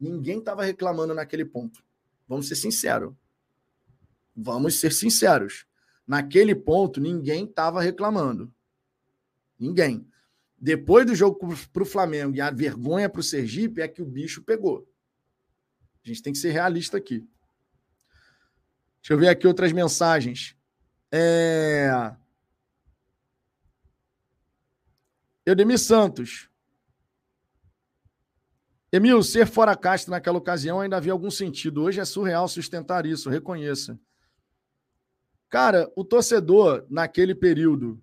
[SPEAKER 1] Ninguém estava reclamando naquele ponto. Vamos ser sinceros. Vamos ser sinceros. Naquele ponto, ninguém estava reclamando. Ninguém. Depois do jogo para o Flamengo e a vergonha para o Sergipe, é que o bicho pegou. A gente tem que ser realista aqui. Deixa eu ver aqui outras mensagens. É... Eudemir Santos. Emil, ser fora casta naquela ocasião ainda havia algum sentido. Hoje é surreal sustentar isso, reconheça. Cara, o torcedor, naquele período,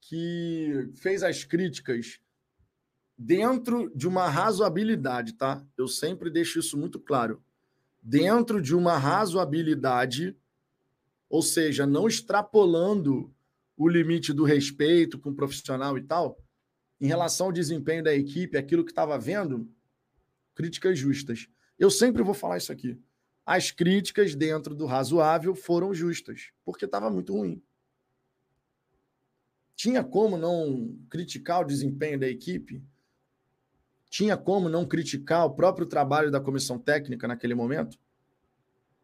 [SPEAKER 1] que fez as críticas dentro de uma razoabilidade, tá? Eu sempre deixo isso muito claro dentro de uma razoabilidade, ou seja, não extrapolando o limite do respeito com o profissional e tal, em relação ao desempenho da equipe, aquilo que estava vendo, críticas justas. Eu sempre vou falar isso aqui. As críticas dentro do razoável foram justas, porque estava muito ruim. Tinha como não criticar o desempenho da equipe? tinha como não criticar o próprio trabalho da comissão técnica naquele momento?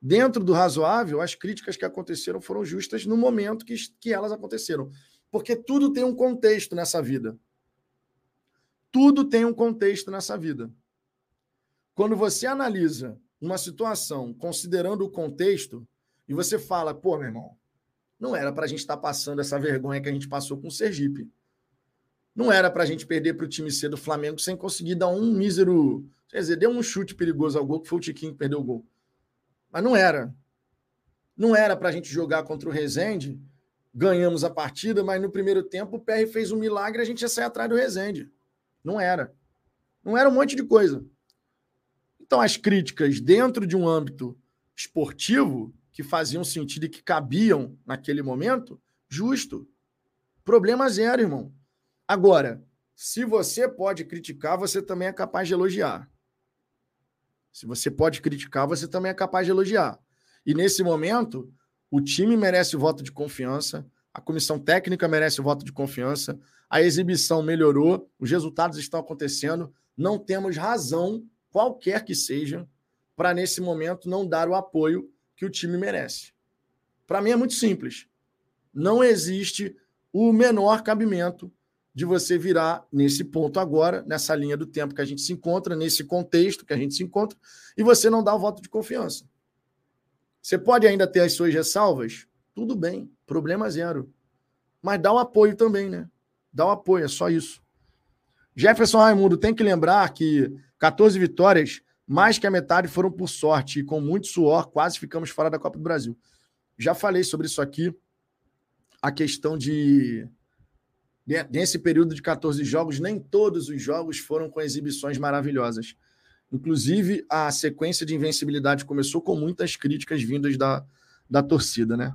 [SPEAKER 1] Dentro do razoável, as críticas que aconteceram foram justas no momento que, que elas aconteceram. Porque tudo tem um contexto nessa vida. Tudo tem um contexto nessa vida. Quando você analisa uma situação considerando o contexto e você fala, pô, meu irmão, não era para a gente estar tá passando essa vergonha que a gente passou com o Sergipe. Não era para a gente perder para o time C do Flamengo sem conseguir dar um mísero. Quer dizer, deu um chute perigoso ao gol, que foi o Tiquinho que perdeu o gol. Mas não era. Não era para a gente jogar contra o Rezende. Ganhamos a partida, mas no primeiro tempo o PR fez um milagre e a gente ia sair atrás do Rezende. Não era. Não era um monte de coisa. Então, as críticas dentro de um âmbito esportivo que faziam sentido e que cabiam naquele momento, justo. Problema zero, irmão. Agora, se você pode criticar, você também é capaz de elogiar. Se você pode criticar, você também é capaz de elogiar. E nesse momento, o time merece o voto de confiança, a comissão técnica merece o voto de confiança, a exibição melhorou, os resultados estão acontecendo, não temos razão, qualquer que seja, para nesse momento não dar o apoio que o time merece. Para mim é muito simples. Não existe o menor cabimento de você virar nesse ponto agora, nessa linha do tempo que a gente se encontra, nesse contexto que a gente se encontra, e você não dá o voto de confiança. Você pode ainda ter as suas ressalvas? Tudo bem, problema zero. Mas dá o apoio também, né? Dá o apoio, é só isso. Jefferson Raimundo tem que lembrar que 14 vitórias, mais que a metade foram por sorte e com muito suor, quase ficamos fora da Copa do Brasil. Já falei sobre isso aqui, a questão de nesse período de 14 jogos, nem todos os jogos foram com exibições maravilhosas. Inclusive, a sequência de invencibilidade começou com muitas críticas vindas da, da torcida, né?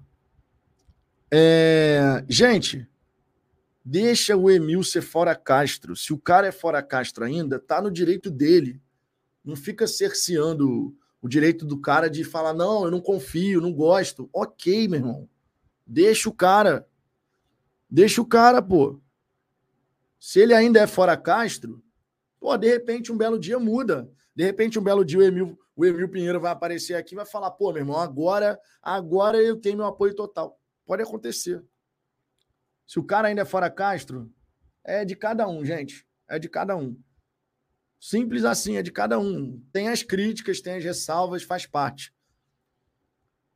[SPEAKER 1] É... Gente, deixa o Emil ser fora Castro. Se o cara é fora Castro ainda, tá no direito dele. Não fica cerceando o direito do cara de falar, não, eu não confio, não gosto. Ok, meu irmão. Deixa o cara. Deixa o cara, pô. Se ele ainda é fora Castro, pô, de repente um belo dia muda. De repente um belo dia o Emil, o Emil Pinheiro vai aparecer aqui e vai falar: pô, meu irmão, agora, agora eu tenho meu apoio total. Pode acontecer. Se o cara ainda é fora Castro, é de cada um, gente. É de cada um. Simples assim, é de cada um. Tem as críticas, tem as ressalvas, faz parte.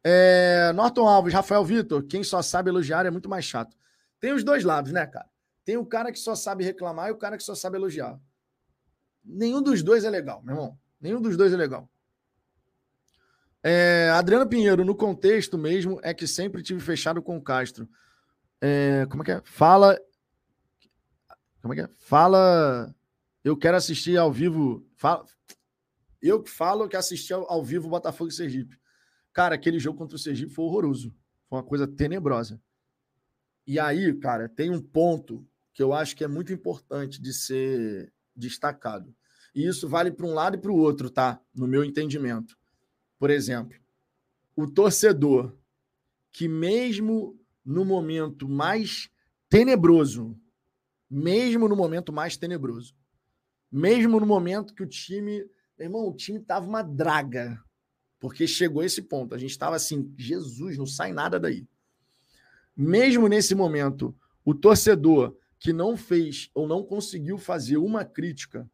[SPEAKER 1] É... Norton Alves, Rafael Vitor, quem só sabe elogiar é muito mais chato. Tem os dois lados, né, cara? Tem o cara que só sabe reclamar e o cara que só sabe elogiar. Nenhum dos dois é legal, meu irmão. Nenhum dos dois é legal. É, Adriano Pinheiro, no contexto mesmo, é que sempre tive fechado com o Castro. É, como é que é? Fala. Como é que é? Fala. Eu quero assistir ao vivo. Fala, eu falo que assisti ao, ao vivo Botafogo e Sergipe. Cara, aquele jogo contra o Sergipe foi horroroso. Foi uma coisa tenebrosa. E aí, cara, tem um ponto que eu acho que é muito importante de ser destacado. E isso vale para um lado e para o outro, tá? No meu entendimento. Por exemplo, o torcedor que, mesmo no momento mais tenebroso, mesmo no momento mais tenebroso, mesmo no momento que o time, meu irmão, o time tava uma draga, porque chegou esse ponto, a gente estava assim, Jesus, não sai nada daí. Mesmo nesse momento, o torcedor que não fez ou não conseguiu fazer uma crítica,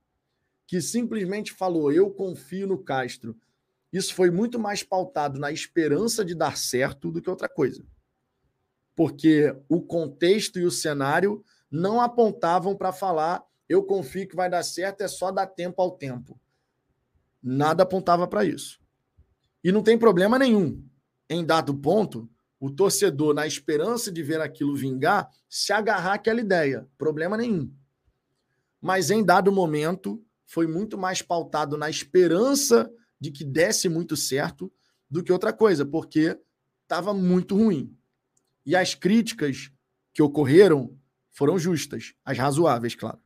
[SPEAKER 1] que simplesmente falou: Eu confio no Castro. Isso foi muito mais pautado na esperança de dar certo do que outra coisa. Porque o contexto e o cenário não apontavam para falar: Eu confio que vai dar certo, é só dar tempo ao tempo. Nada apontava para isso. E não tem problema nenhum. Em dado ponto, o torcedor, na esperança de ver aquilo vingar, se agarrar àquela ideia. Problema nenhum. Mas em dado momento, foi muito mais pautado na esperança de que desse muito certo do que outra coisa, porque estava muito ruim. E as críticas que ocorreram foram justas, as razoáveis, claro.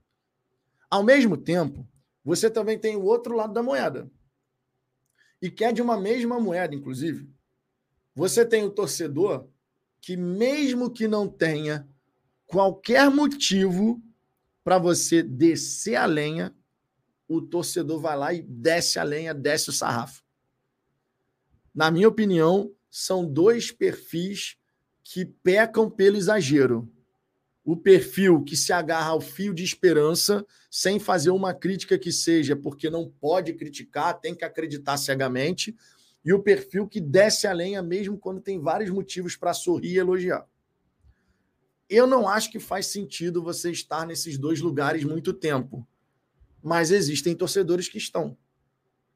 [SPEAKER 1] Ao mesmo tempo, você também tem o outro lado da moeda. E que é de uma mesma moeda, inclusive. Você tem o torcedor que, mesmo que não tenha qualquer motivo para você descer a lenha, o torcedor vai lá e desce a lenha, desce o sarrafo. Na minha opinião, são dois perfis que pecam pelo exagero. o perfil que se agarra ao fio de esperança, sem fazer uma crítica que seja porque não pode criticar, tem que acreditar cegamente, e o perfil que desce a lenha mesmo quando tem vários motivos para sorrir e elogiar. Eu não acho que faz sentido você estar nesses dois lugares muito tempo, mas existem torcedores que estão.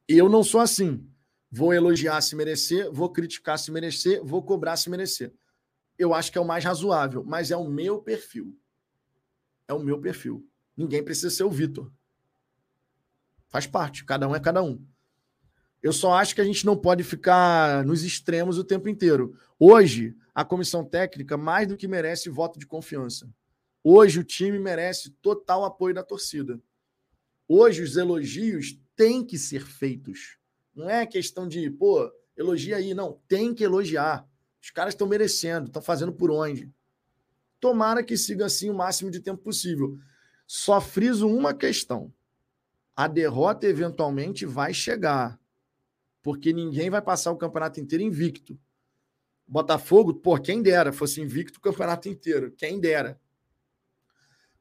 [SPEAKER 1] Eu não sou assim. Vou elogiar se merecer, vou criticar se merecer, vou cobrar se merecer eu acho que é o mais razoável, mas é o meu perfil. É o meu perfil. Ninguém precisa ser o Vitor. Faz parte, cada um é cada um. Eu só acho que a gente não pode ficar nos extremos o tempo inteiro. Hoje, a comissão técnica mais do que merece voto de confiança. Hoje, o time merece total apoio da torcida. Hoje, os elogios têm que ser feitos. Não é questão de, pô, elogia aí. Não, tem que elogiar. Os caras estão merecendo, estão fazendo por onde. Tomara que siga assim o máximo de tempo possível. Só friso uma questão. A derrota eventualmente vai chegar. Porque ninguém vai passar o campeonato inteiro invicto. Botafogo, pô, quem dera, fosse invicto o campeonato inteiro. Quem dera.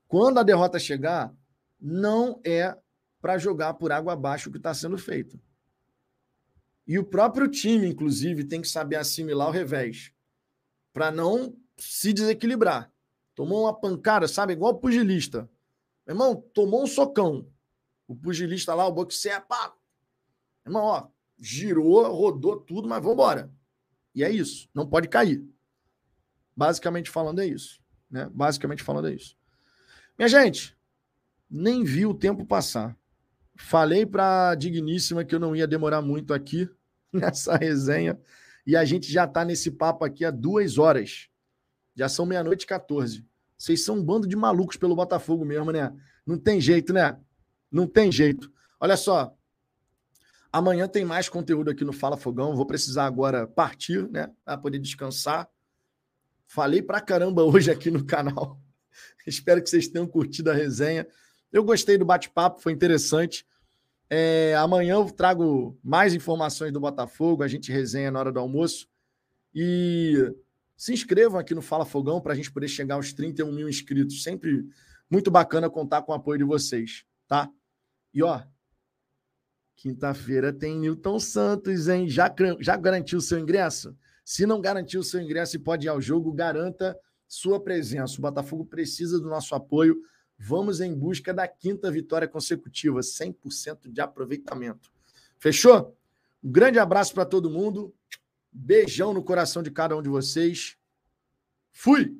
[SPEAKER 1] Quando a derrota chegar, não é para jogar por água abaixo o que está sendo feito. E o próprio time, inclusive, tem que saber assimilar o revés para não se desequilibrar. Tomou uma pancada, sabe? Igual o pugilista. Meu irmão, tomou um socão. O pugilista lá, o boxer, pá. Meu irmão, ó, girou, rodou tudo, mas vamos embora. E é isso. Não pode cair. Basicamente falando é isso. Né? Basicamente falando é isso. Minha gente, nem vi o tempo passar. Falei para Digníssima que eu não ia demorar muito aqui. *laughs* nessa resenha. E a gente já está nesse papo aqui há duas horas. Já são meia-noite e 14. Vocês são um bando de malucos pelo Botafogo mesmo, né? Não tem jeito, né? Não tem jeito. Olha só. Amanhã tem mais conteúdo aqui no Fala Fogão. Vou precisar agora partir, né? Para poder descansar. Falei pra caramba hoje aqui no canal. *laughs* Espero que vocês tenham curtido a resenha. Eu gostei do bate-papo, foi interessante. É, amanhã eu trago mais informações do Botafogo, a gente resenha na hora do almoço. E se inscrevam aqui no Fala Fogão para a gente poder chegar aos 31 mil inscritos. Sempre muito bacana contar com o apoio de vocês, tá? E ó, quinta-feira tem Newton Santos, hein? Já, já garantiu seu ingresso? Se não garantiu seu ingresso e pode ir ao jogo, garanta sua presença. O Botafogo precisa do nosso apoio Vamos em busca da quinta vitória consecutiva, 100% de aproveitamento. Fechou? Um grande abraço para todo mundo. Beijão no coração de cada um de vocês. Fui!